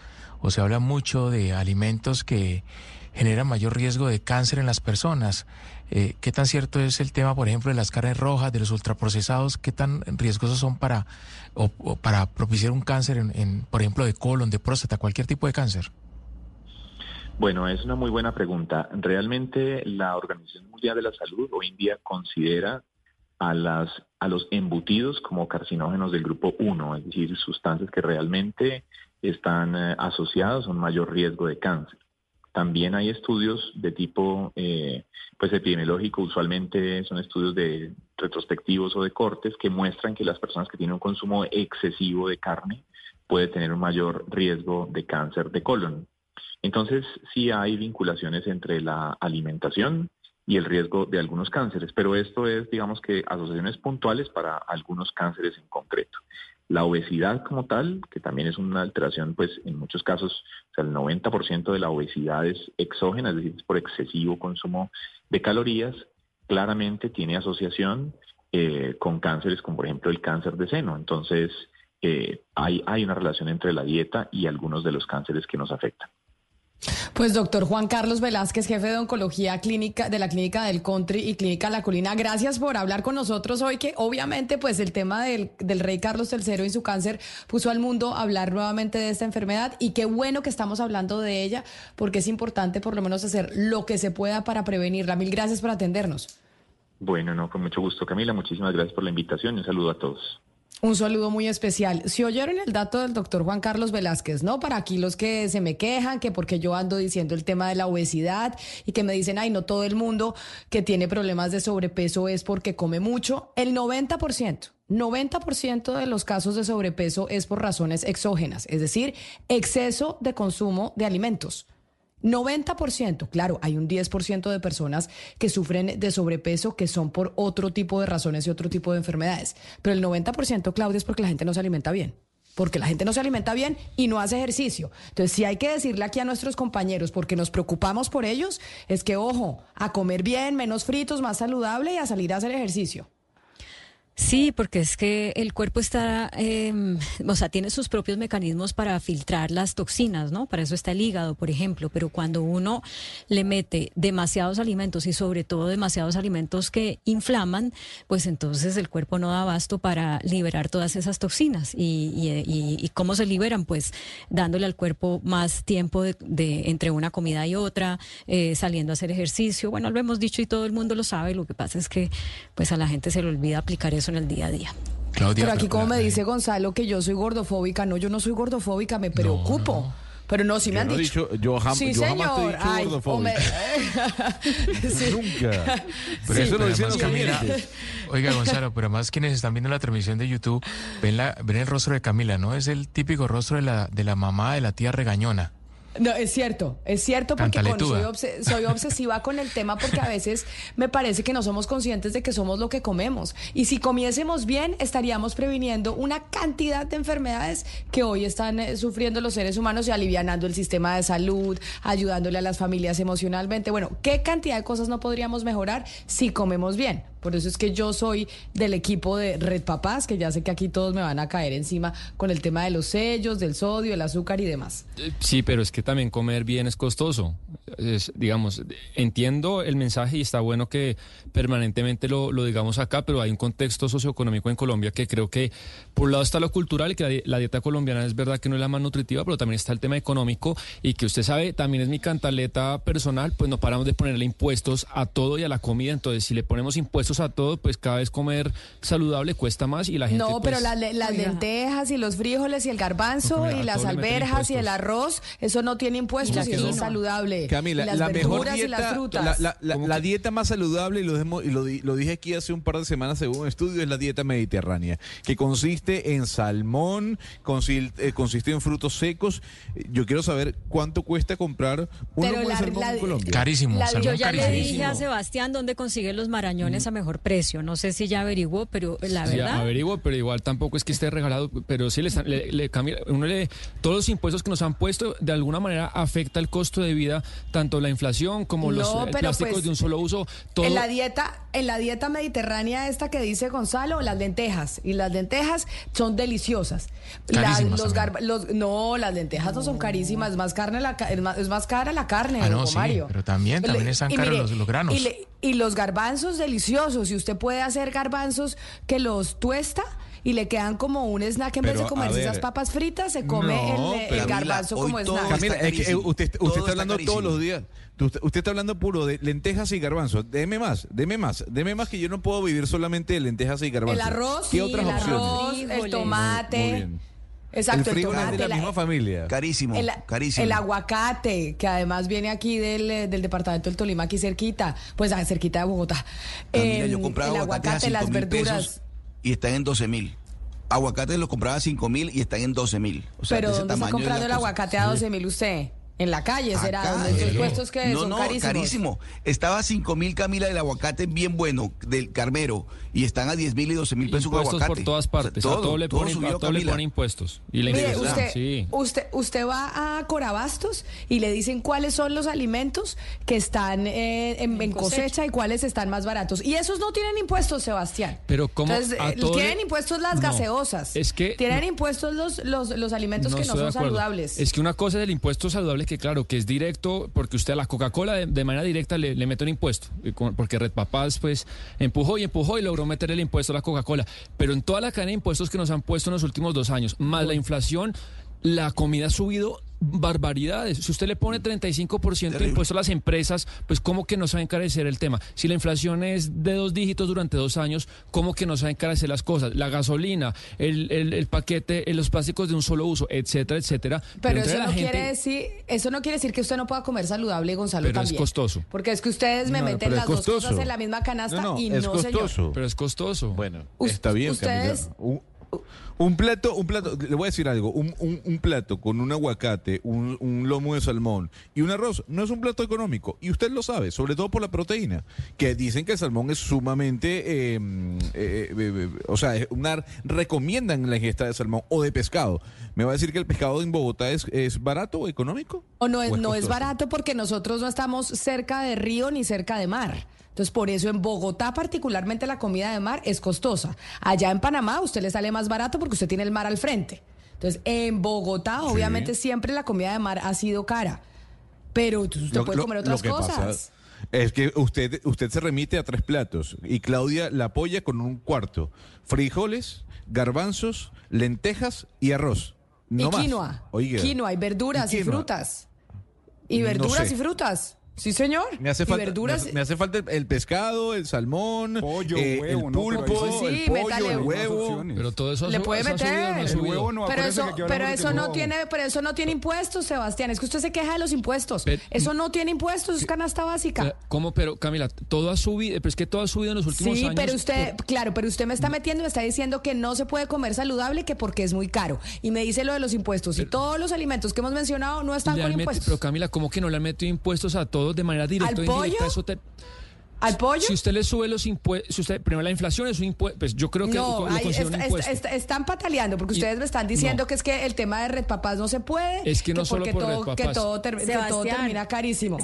o se habla mucho de alimentos que generan mayor riesgo de cáncer en las personas. Eh, ¿Qué tan cierto es el tema, por ejemplo, de las carnes rojas, de los ultraprocesados? ¿Qué tan riesgosos son para, o, para propiciar un cáncer, en, por ejemplo, de colon, de próstata, cualquier tipo de cáncer? Bueno, es una muy buena pregunta. Realmente la Organización Mundial de la Salud hoy en día considera a, las, a los embutidos como carcinógenos del grupo 1, es decir, sustancias que realmente están eh, asociados a un mayor riesgo de cáncer. También hay estudios de tipo eh, pues epidemiológico, usualmente son estudios de retrospectivos o de cortes que muestran que las personas que tienen un consumo excesivo de carne puede tener un mayor riesgo de cáncer de colon. Entonces, sí hay vinculaciones entre la alimentación y el riesgo de algunos cánceres, pero esto es, digamos que, asociaciones puntuales para algunos cánceres en concreto. La obesidad como tal, que también es una alteración, pues en muchos casos, o sea, el 90% de la obesidad es exógena, es decir, es por excesivo consumo de calorías, claramente tiene asociación eh, con cánceres como por ejemplo el cáncer de seno. Entonces, eh, hay, hay una relación entre la dieta y algunos de los cánceres que nos afectan. Pues doctor Juan Carlos Velázquez, jefe de oncología clínica de la clínica del Country y clínica La Colina, gracias por hablar con nosotros hoy, que obviamente pues el tema del, del rey Carlos III y su cáncer puso al mundo a hablar nuevamente de esta enfermedad y qué bueno que estamos hablando de ella porque es importante por lo menos hacer lo que se pueda para prevenirla. Mil gracias por atendernos. Bueno, no, con mucho gusto Camila, muchísimas gracias por la invitación y un saludo a todos. Un saludo muy especial. Si oyeron el dato del doctor Juan Carlos Velázquez, ¿no? Para aquí los que se me quejan, que porque yo ando diciendo el tema de la obesidad y que me dicen, ay, no todo el mundo que tiene problemas de sobrepeso es porque come mucho. El 90%, 90% de los casos de sobrepeso es por razones exógenas, es decir, exceso de consumo de alimentos. 90%, claro, hay un 10% de personas que sufren de sobrepeso que son por otro tipo de razones y otro tipo de enfermedades, pero el 90%, Claudia, es porque la gente no se alimenta bien. porque la gente no se alimenta bien y no hace ejercicio. Entonces, si hay que decirle aquí a nuestros compañeros, porque nos preocupamos por ellos, es que, ojo, a comer bien, menos fritos, más saludable y a salir a hacer ejercicio. Sí, porque es que el cuerpo está, eh, o sea, tiene sus propios mecanismos para filtrar las toxinas, ¿no? Para eso está el hígado, por ejemplo. Pero cuando uno le mete demasiados alimentos y sobre todo demasiados alimentos que inflaman, pues entonces el cuerpo no da abasto para liberar todas esas toxinas. ¿Y, y, y, y cómo se liberan? Pues dándole al cuerpo más tiempo de, de entre una comida y otra, eh, saliendo a hacer ejercicio. Bueno, lo hemos dicho y todo el mundo lo sabe. Lo que pasa es que pues a la gente se le olvida aplicar eso en el día a día. Claudia, pero aquí como me dice Gonzalo que yo soy gordofóbica, no, yo no soy gordofóbica, me preocupo. No, no. Pero no, sí me yo han no dicho. dicho. Yo, jam sí, yo señor. jamás te he dicho Ay, gordofóbica. sí. Nunca. Pero Sí, eso lo dicen los Camila. Oiga, Gonzalo, pero además quienes están viendo la transmisión de YouTube ven, la, ven el rostro de Camila, ¿no? Es el típico rostro de la, de la mamá de la tía regañona. No, es cierto, es cierto porque con- soy, soy obsesiva con el tema porque a veces me parece que no somos conscientes de que somos lo que comemos. Y si comiésemos bien, estaríamos previniendo una cantidad de enfermedades que hoy están eh, sufriendo los seres humanos y alivianando el sistema de salud, ayudándole a las familias emocionalmente. Bueno, ¿qué cantidad de cosas no podríamos mejorar si comemos bien? Por eso es que yo soy del equipo de Red Papás, que ya sé que aquí todos me van a caer encima con el tema de los sellos, del sodio, el azúcar y demás. Sí, pero es que también comer bien es costoso. Es, digamos, entiendo el mensaje y está bueno que permanentemente lo, lo digamos acá, pero hay un contexto socioeconómico en Colombia que creo que por un lado está lo cultural, que la, di- la dieta colombiana es verdad que no es la más nutritiva, pero también está el tema económico y que usted sabe, también es mi cantaleta personal, pues no paramos de ponerle impuestos a todo y a la comida, entonces si le ponemos impuestos a todo, pues cada vez comer saludable cuesta más y la gente... No, pero pues, las, le- las lentejas y los frijoles y el garbanzo No, y las alberjas y el arroz, eso no tiene impuestos y, eso es saludable. Camila, y las la mejor y las dieta, frutas. la, la- la- la dieta más saludable, y, lo, y lo, di- lo dije aquí hace un par de semanas según un estudio, es la dieta mediterránea, que consiste en salmón, eh, consiste en frutos secos. Eh, Yo quiero saber cuánto cuesta comprar un Pero lomo de la- salmón la- en Colombia. Carísimo, La- salmón Yo ya le carísimo. dije a Sebastián dónde consigue los marañones a mejor precio. No sé si ya averiguó, pero la Sí, verdad. averiguo, pero igual tampoco es que esté regalado, pero sí le, están- le, le cambia, uno le, todos los impuestos que nos han puesto de alguna manera afecta el costo de vida, tanto la inflación como los No, eh, plásticos pues, de un solo uso, todo En la dieta, en la dieta mediterránea esta que dice Gonzalo, las lentejas y las lentejas son deliciosas. La- los, también. garba- los- no, las lentejas no son carísimas, es más carne la ca- es más, es más cara la carne, Ah, no, sí, Mario. pero también- también están caros los- los granos. Y, le- y los garbanzos deliciosos, y usted puede hacer garbanzos que los tuesta y le quedan como un snack en vez de comerse ver, esas papas fritas, se come no, el, el pero- garbanzo Camila, como snack. Camila, es que eh, usted, usted Todo está está hablando carísimo. todos los días. Usted, usted está hablando puro de lentejas y garbanzos. Deme más, deme más, deme más que yo no puedo vivir solamente de lentejas y garbanzos. El arroz, ¿Qué sí, otras el opciones? arroz, el tomate. Muy bien. Exacto, el el, frijol es tomate, de la, la- misma familia. Carísimo, el, carísimo. el aguacate, que además viene aquí del, eh, del departamento del Tolima, aquí cerquita, pues ah, cerquita de Bogotá. Camila, Em, yo compraba el a aguacate, 5 las verduras. pesos y están en 12 mil. Aguacates los compraba a 5 mil y están en 12 mil. O sea, Pero ¿dónde está comprando la el cosa. aguacate a 12 mil usted? En la calle será, Acá, donde esos puestos que no, son no, carísimos. carísimo. Estaba a 5 mil Camila el aguacate bien bueno del Carmero y están a 10 mil y 12 mil pesos impuestos aguacate. por todas partes, O sea, a todo le todo ponen, subió, a todo le ponen impuestos. Y la Mire, usted, sí. usted, usted va a Corabastos y le dicen cuáles son los alimentos que están eh, en, en cosecha. cosecha. y cuáles están más baratos. Y esos no tienen impuestos, Sebastián. Pero ¿cómo Entonces, a eh, todo tienen le- impuestos las No, gaseosas. es que- tienen no. impuestos los, los, los alimentos que no son saludables. Es que una cosa es el impuesto saludable, que claro, que es directo, porque usted a la Coca-Cola de, de manera directa le, le mete un impuesto, porque Red Papás pues empujó y empujó y logró meter el impuesto a la Coca-Cola. Pero en toda la cadena de impuestos que nos han puesto en los últimos dos años, más la inflación, la comida ha subido barbaridades. Si usted le pone 35% de impuesto a las empresas, pues ¿cómo que no se va a encarecer el tema? Si la inflación es de dos dígitos durante dos años, ¿cómo que no se va a encarecer las cosas? La gasolina, el, el- el paquete, eh, los plásticos de un solo uso, etcétera, etcétera. Pero eso la no gente- quiere decir, eso no quiere decir que usted no pueda comer saludable, Gonzalo Pero es costoso. Porque es que ustedes me No, meten las dos cosas en la misma canasta No, no, y es no, costoso. señor. Pero es costoso. Bueno, está bien, ustedes- Camila. Un plato, un plato, le voy a decir algo, un, un- un plato con un aguacate, un, un lomo de salmón y un arroz no es un plato económico. Y usted lo sabe, sobre todo por la proteína, que dicen que el salmón es sumamente, eh, eh, eh, eh, o sea, una, recomiendan la ingesta de salmón o de pescado. ¿Me va a decir que el pescado en Bogotá es, es barato o económico? O no es, ¿O no es barato porque nosotros no estamos cerca de río ni cerca de mar. Entonces, por eso en Bogotá particularmente la comida de mar es costosa. Allá en Panamá usted le sale más barato porque usted tiene el mar al frente. Entonces, en Bogotá obviamente siempre la comida de mar ha sido cara. Pero usted Lo- puede lo- comer otras pasa cosas. es que usted, usted se remite a tres platos y Claudia la apoya con un cuarto. Frijoles, garbanzos, lentejas y arroz. No y más. quinoa. Oiga. Quinoa y verduras Y frutas. Y No verduras sé. y frutas. Sí, señor. Me hace falta, verduras. me hace, me hace falta el, el pescado, el salmón, Pollo, eh, huevo, el pulpo, sí, el sí, pollo, métale el unas huevo. Pero todo eso Le puede eso ha subido, meter. no El subido. huevo no, pero eso, pero eso no tiene, pero eso no tiene impuestos, Sebastián. Es que usted se queja de los impuestos. Pero- eso no tiene impuestos, es canasta básica. ¿Cómo? Pero, Camila, todo ha subido, pero es que todo ha subido en los últimos Sí, años. pero usted, por- claro, pero usted me está metiendo y me está diciendo que no se puede comer saludable, que porque es muy caro. Y me dice lo de los impuestos. y todos los alimentos que hemos mencionado no están con impuestos. pero Camila, ¿cómo que no le han metido impuestos a todos de manera directa ¿Al o indirecta? pollo? Eso te- ¿Al pollo? Si usted le sube los impuestos, si usted, primero la inflación es un impuesto, pues yo creo que no, lo considero un impuesto. está- está- están pataleando porque Y- ustedes me están diciendo no. que es que el tema de Red Papás no se puede. Es que no solo porque por todo, Red que todo, ter- que todo termina carísimo.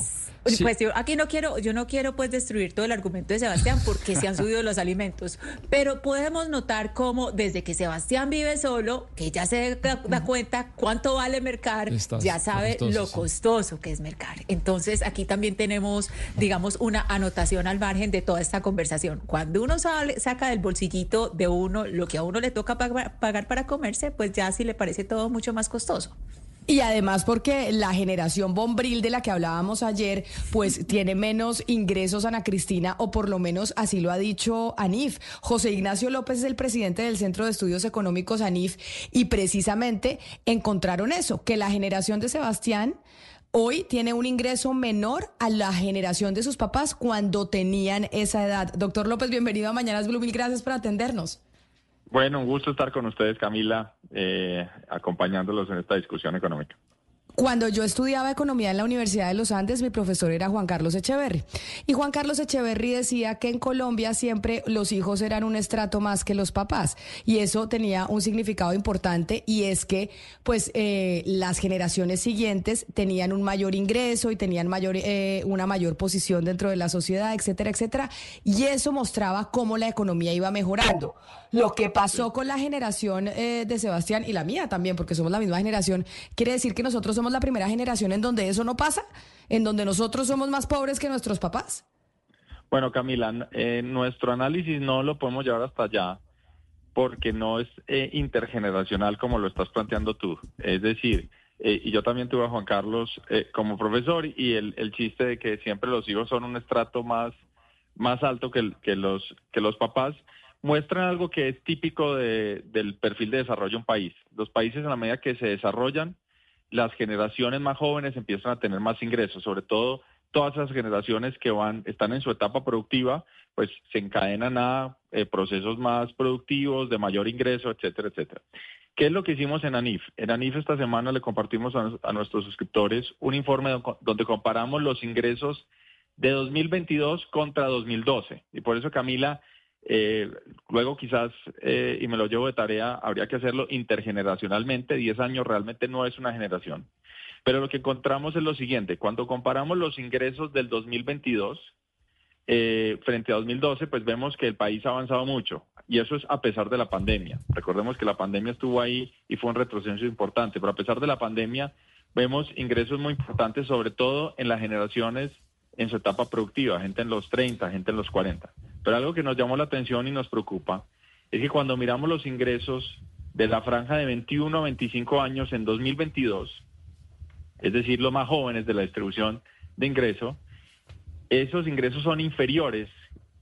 Sí. Pues yo aquí no quiero, yo no quiero pues destruir todo el argumento de Sebastián porque se han subido los alimentos, pero podemos notar cómo desde que Sebastián vive solo, que ya se da, da cuenta cuánto vale mercar, ya sabe costoso, lo sí. costoso que es mercar. Entonces aquí también tenemos, digamos, una anotación al margen de toda esta conversación. Cuando uno sale- saca del bolsillito de uno lo que a uno le toca pagar para comerse, pues ya sí le parece todo mucho más costoso. Y además porque la generación bombril de la que hablábamos ayer, pues tiene menos ingresos Ana Cristina, o por lo menos así lo ha dicho Anif. José Ignacio López es el presidente del Centro de Estudios Económicos Anif, y precisamente encontraron eso, que la generación de Sebastián hoy tiene un ingreso menor a la generación de sus papás cuando tenían esa edad. Doctor López, bienvenido a Mañanas Blue, mil gracias por atendernos. Bueno, un gusto estar con ustedes, Camila, eh, acompañándolos en esta discusión económica. Cuando yo estudiaba economía en la Universidad de los Andes, mi profesor era Juan Carlos Echeverry. Y Juan Carlos Echeverry decía que en Colombia siempre los hijos eran un estrato más que los papás. Y eso tenía un significado importante y es que pues eh, las generaciones siguientes tenían un mayor ingreso y tenían mayor, eh, una mayor posición dentro de la sociedad, etcétera, etcétera. Y eso mostraba cómo la economía iba mejorando. Lo que pasó con la generación eh, de Sebastián y la mía también, porque somos la misma generación, quiere decir que nosotros somos la primera generación en donde eso no pasa, en donde nosotros somos más pobres que nuestros papás. Bueno, Camila, eh, nuestro análisis no lo podemos llevar hasta allá porque no es eh, intergeneracional como lo estás planteando tú. Es decir, eh, y yo también tuve a Juan Carlos eh, como profesor y el, chiste de que siempre los hijos son un estrato más, más alto que, los, que los papás muestran algo que es típico de- del perfil de desarrollo de un país. Los países en la medida que se desarrollan, las generaciones más jóvenes empiezan a tener más ingresos, sobre todo todas esas generaciones que van, están en su etapa productiva, pues se encadenan a eh, procesos más productivos, de mayor ingreso, etcétera, etcétera. ¿Qué es lo que hicimos en ANIF? En ANIF esta semana le compartimos a, a nuestros suscriptores un informe do- donde comparamos los ingresos de 2022 contra 2012. Y por eso, Camila, eh, luego quizás, eh, y me lo llevo de tarea, habría que hacerlo intergeneracionalmente. 10 años realmente no es una generación. Pero lo que encontramos es lo siguiente, cuando comparamos los ingresos del 2022 eh, frente a 2012, pues vemos que el país ha avanzado mucho. Y eso es a pesar de la pandemia. Recordemos que la pandemia estuvo ahí y fue un retroceso importante, pero a pesar de la pandemia vemos ingresos muy importantes, sobre todo en las generaciones en su etapa productiva, gente en los 30, gente en los 40. Pero algo que nos llamó la atención y nos preocupa es que cuando miramos los ingresos de la franja de 21 a 25 años en 2022, es decir, los más jóvenes de la distribución de ingreso, esos ingresos son inferiores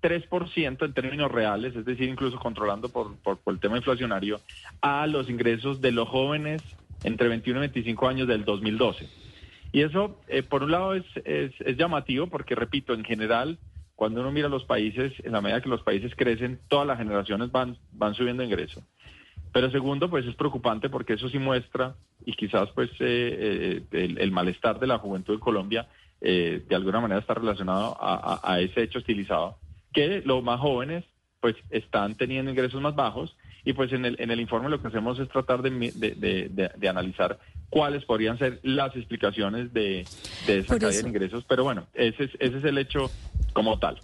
3% en términos reales, es decir, incluso controlando por, el tema inflacionario, a los ingresos de los jóvenes entre 21 y 25 años del 2012. Y eso, eh, por un lado, es, es llamativo porque, repito, en general, cuando uno mira los países, en la medida que los países crecen, todas las generaciones van, van subiendo ingreso. Pero segundo, pues es preocupante porque eso sí muestra y quizás pues eh, eh, el, malestar de la juventud de Colombia eh, de alguna manera está relacionado a, ese hecho estilizado, que los más jóvenes pues están teniendo ingresos más bajos y pues en el, en el informe lo que hacemos es tratar de, analizar cuáles podrían ser las explicaciones de, esa caída de ingresos, pero bueno, ese ese es el hecho como tal.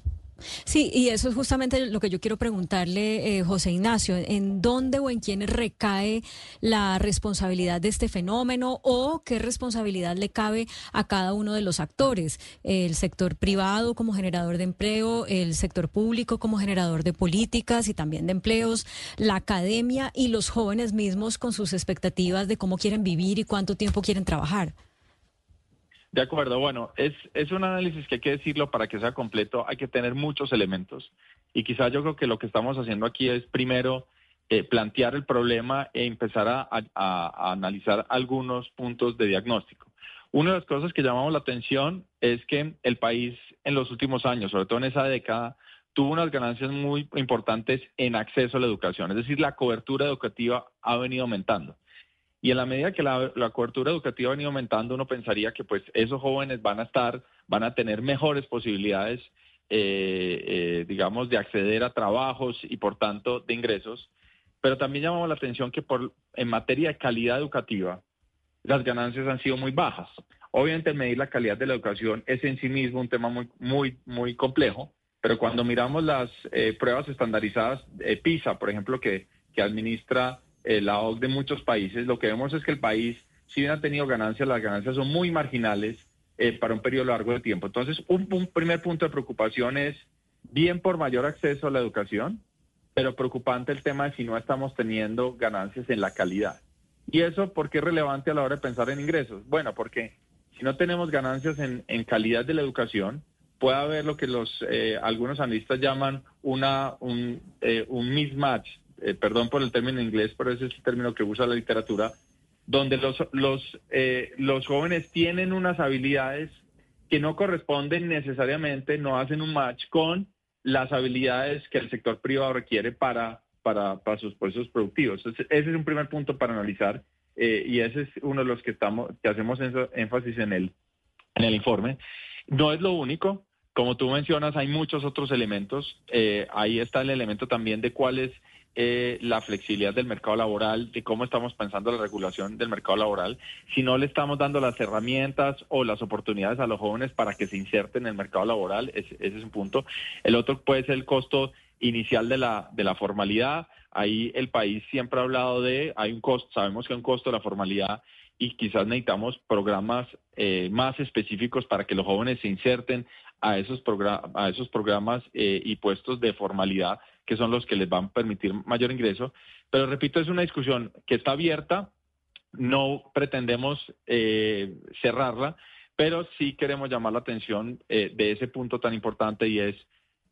Sí, y eso es justamente lo que yo quiero preguntarle, eh, José Ignacio, ¿en dónde o en quiénes recae la responsabilidad de este fenómeno o qué responsabilidad le cabe a cada uno de los actores? El sector privado como generador de empleo, el sector público como generador de políticas y también de empleos, la academia y los jóvenes mismos con sus expectativas de cómo quieren vivir y cuánto tiempo quieren trabajar. De acuerdo, bueno, es, es un análisis que hay que decirlo para que sea completo, hay que tener muchos elementos y quizás yo creo que lo que estamos haciendo aquí es primero eh, plantear el problema e empezar a, analizar algunos puntos de diagnóstico. Una de las cosas que llamamos la atención es que el país en los últimos años, sobre todo en esa década, tuvo unas ganancias muy importantes en acceso a la educación, es decir, la cobertura educativa ha venido aumentando. Y en la medida que la, cobertura educativa ha venido aumentando, uno pensaría que pues esos jóvenes van a estar, van a tener mejores posibilidades, eh, eh, digamos, de acceder a trabajos y por tanto de ingresos. Pero también llamamos la atención que por, en materia de calidad educativa, las ganancias han sido muy bajas. Obviamente medir la calidad de la educación es en sí mismo un tema muy, muy, muy complejo, pero cuando miramos las eh, pruebas estandarizadas, PISA, por ejemplo, que, que administra eh, la OCDE de muchos países, lo que vemos es que el país, si bien ha tenido ganancias, las ganancias son muy marginales eh, para un periodo largo de tiempo. Entonces, un, primer punto de preocupación es bien por mayor acceso a la educación, pero preocupante el tema de si no estamos teniendo ganancias en la calidad. ¿Y eso por qué es relevante a la hora de pensar en ingresos? Bueno, porque si no tenemos ganancias en, calidad de la educación, puede haber lo que los eh, algunos analistas llaman una un, un mismatch eh, perdón por el término inglés, pero ese es el término que usa la literatura, donde los, los, eh, los jóvenes tienen unas habilidades que no corresponden necesariamente, no hacen un match con las habilidades que el sector privado requiere para, para, para sus procesos productivos. ese es un primer punto para analizar eh, y ese es uno de los que, estamos, que hacemos énfasis en el, en el informe. No es lo único, como tú mencionas, hay muchos otros elementos. ahí está el elemento también de cuál es eh, la flexibilidad del mercado laboral, de cómo estamos pensando la regulación del mercado laboral, si no le estamos dando las herramientas o las oportunidades a los jóvenes para que se inserten en el mercado laboral, ese, es un punto. El otro puede ser el costo inicial de la, de la formalidad. Ahí el país siempre ha hablado de, hay un costo, sabemos que hay un costo de la formalidad y quizás necesitamos programas eh, más específicos para que los jóvenes se inserten a esos, a esos programas eh, y puestos de formalidad que son los que les van a permitir mayor ingreso. Pero repito, es una discusión que está abierta, no pretendemos eh, cerrarla, pero sí queremos llamar la atención eh, de ese punto tan importante y es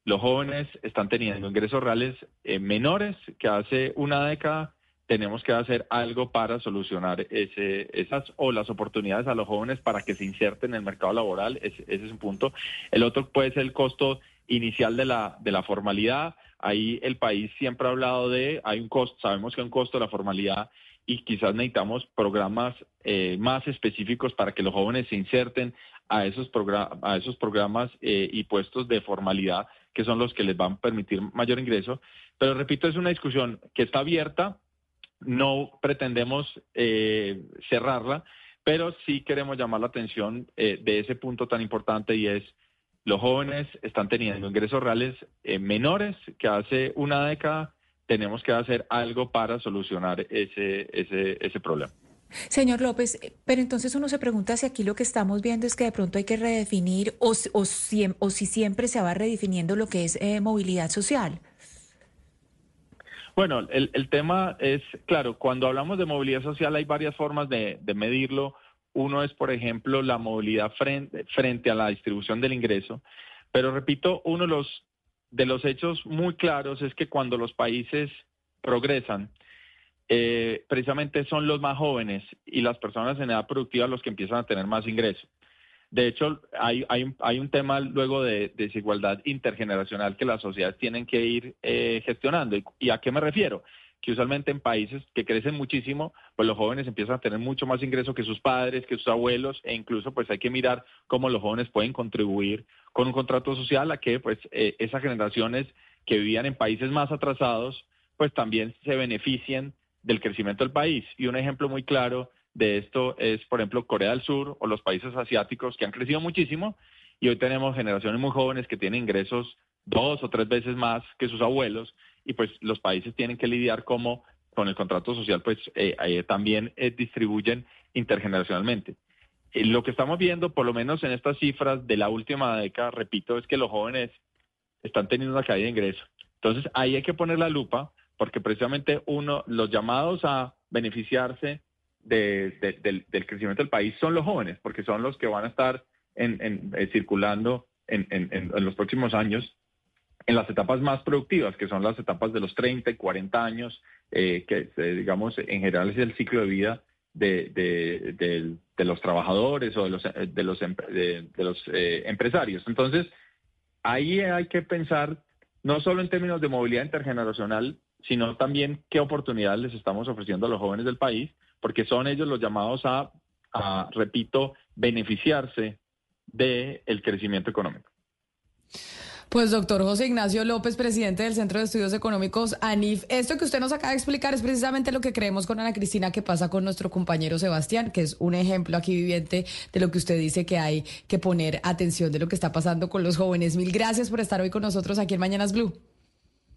los jóvenes están teniendo ingresos reales eh, menores que hace una década. Tenemos que hacer algo para solucionar ese, esas o las oportunidades a los jóvenes para que se inserten en el mercado laboral. ese es un punto. El otro puede ser el costo inicial de la, de la formalidad. Ahí el país siempre ha hablado de, hay un costo, sabemos que hay un costo de la formalidad y quizás necesitamos programas eh, más específicos para que los jóvenes se inserten a esos, a esos programas eh, y puestos de formalidad que son los que les van a permitir mayor ingreso. Pero repito, es una discusión que está abierta, no pretendemos eh, cerrarla, pero sí queremos llamar la atención de ese punto tan importante y es los jóvenes están teniendo ingresos reales eh, menores que hace una década. Tenemos que hacer algo para solucionar ese, ese, ese problema. Señor López, eh, pero entonces uno se pregunta si aquí lo que estamos viendo es que de pronto hay que redefinir o, o, si, o si siempre se va redefiniendo lo que es eh, movilidad social. Bueno, el, el, tema es, claro, cuando hablamos de movilidad social hay varias formas de, de medirlo. Uno es, por ejemplo, la movilidad frente, a la distribución del ingreso. Pero repito, uno de los, de los hechos muy claros es que cuando los países progresan, eh, precisamente son los más jóvenes y las personas en edad productiva los que empiezan a tener más ingresos. De hecho, hay, hay, un tema luego de, desigualdad intergeneracional que las sociedades tienen que ir eh, gestionando. ¿Y a qué me refiero? Que usualmente en países que crecen muchísimo, pues los jóvenes empiezan a tener mucho más ingreso que sus padres, que sus abuelos, e incluso pues hay que mirar cómo los jóvenes pueden contribuir con un contrato social a que pues eh, esas generaciones que vivían en países más atrasados, pues también se beneficien del crecimiento del país. Y un ejemplo muy claro de esto es, por ejemplo, Corea del Sur o los países asiáticos que han crecido muchísimo y hoy tenemos generaciones muy jóvenes que tienen ingresos dos o tres veces más que sus abuelos y pues los países tienen que lidiar como con el contrato social pues eh, eh, también eh, distribuyen intergeneracionalmente. lo que estamos viendo, por lo menos en estas cifras de la última década, repito, es que los jóvenes están teniendo una caída de ingresos. Entonces ahí hay que poner la lupa porque precisamente uno, los llamados a beneficiarse del, crecimiento del país son los jóvenes, porque son los que van a estar en, circulando en, en, los próximos años en las etapas más productivas, que son las etapas de los 30 y 40 años, eh, que eh, digamos en general es el ciclo de vida de, los trabajadores o de los, eh, de los, los empresarios. Entonces, ahí hay que pensar no solo en términos de movilidad intergeneracional, sino también qué oportunidades les estamos ofreciendo a los jóvenes del país, porque son ellos los llamados a, a repito, beneficiarse del el crecimiento económico. Pues doctor José Ignacio López, presidente del Centro de Estudios Económicos ANIF, esto que usted nos acaba de explicar es precisamente lo que creemos con Ana Cristina que pasa con nuestro compañero Sebastián, que es un ejemplo aquí viviente de lo que usted dice que hay que poner atención de lo que está pasando con los jóvenes. Mil gracias por estar hoy con nosotros aquí en Mañanas Blue.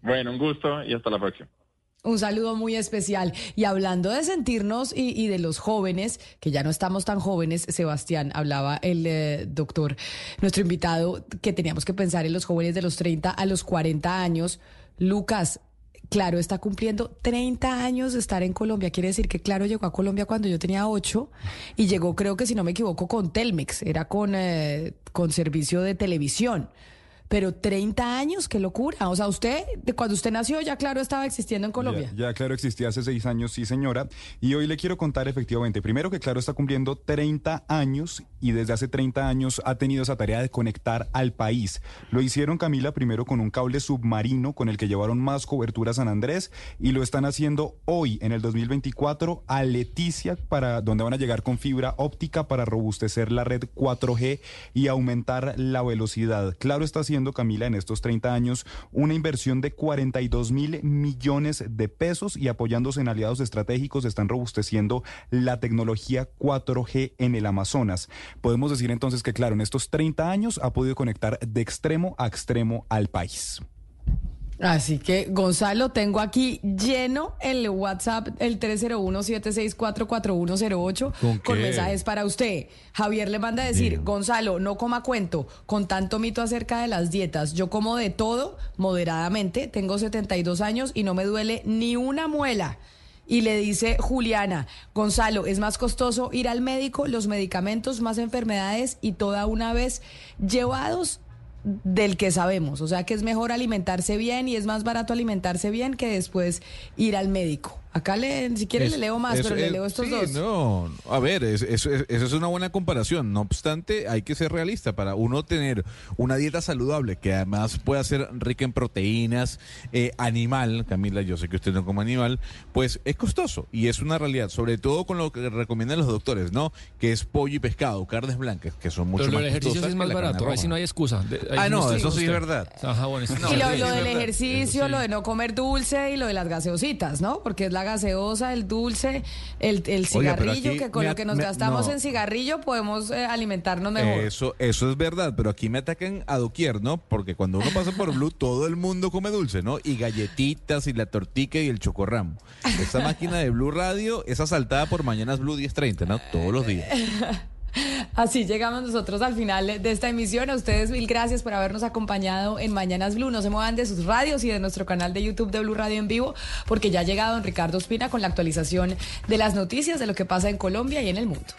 Bueno, un gusto y hasta la próxima. Un saludo muy especial. Y hablando de sentirnos y, de los jóvenes, que ya no estamos tan jóvenes, Sebastián, hablaba el eh, doctor, nuestro invitado, que teníamos que pensar en los jóvenes de los 30 a los 40 años. Lucas, Claro está cumpliendo 30 años de estar en Colombia. Quiere decir que Claro llegó a Colombia cuando yo tenía 8 y llegó, creo que si no me equivoco, con Telmex, era con, eh, con servicio de televisión. Pero 30 años, qué locura. O sea, usted, de cuando usted nació, ya claro estaba existiendo en Colombia. Ya, claro existía hace seis años, sí señora. Y hoy le quiero contar efectivamente, primero que claro está cumpliendo 30 años y desde hace 30 años ha tenido esa tarea de conectar al país. Lo hicieron Camila primero con un cable submarino con el que llevaron más cobertura a San Andrés y lo están haciendo hoy en el 2024 a Leticia para donde van a llegar con fibra óptica para robustecer la red 4G y aumentar la velocidad. Claro está haciendo Camila, en estos 30 años una inversión de 42 mil millones de pesos y apoyándose en aliados estratégicos están robusteciendo la tecnología 4G en el Amazonas. Podemos decir entonces que, claro, en estos 30 años ha podido conectar de extremo a extremo al país. Así que, Gonzalo, tengo aquí lleno el WhatsApp, el 301-764-4108, ¿Con, con mensajes para usted. Javier le manda a decir, Gonzalo, no coma cuento con tanto mito acerca de las dietas. Yo como de todo, moderadamente, tengo 72 años y no me duele ni una muela. Y le dice Juliana, Gonzalo, es más costoso ir al médico, los medicamentos, más enfermedades y toda una vez llevados del que sabemos, o sea que es mejor alimentarse bien y es más barato alimentarse bien que después ir al médico. Acá le, si quiere le leo más, pero le leo estos dos. No, a ver, eso es, una buena comparación. No obstante, hay que ser realista. Para uno tener una dieta saludable, que además pueda ser rica en proteínas, eh, animal, Camila, yo sé que usted no come animal, pues es costoso y es una realidad, sobre todo con lo que recomiendan los doctores, ¿no? Que es pollo y pescado, carnes blancas, que son mucho pero más el ejercicio es más barato, ahí sí no hay excusa. ah, no, eso sí es verdad. y lo, del ejercicio, lo de no comer dulce y lo de las gaseositas, ¿no? Porque es la gaseosa, el dulce, el, el cigarrillo, que con lo que nos gastamos en cigarrillo podemos eh, alimentarnos mejor. Eso, eso es verdad, pero aquí me atacan a doquier, ¿no? Porque cuando uno pasa por Blue, todo el mundo come dulce, ¿no? Y galletitas, y la tortica y el chocorramo. Esta máquina de Blue Radio es asaltada por Mañanas Blue 1030, ¿no? Todos los días. Así llegamos nosotros al final de esta emisión. A ustedes mil gracias por habernos acompañado en Mañanas Blue. No se muevan de sus radios y de nuestro canal de YouTube de Blue Radio en vivo, porque ya ha llegado don Ricardo Espina con la actualización de las noticias de lo que pasa en Colombia y en el mundo.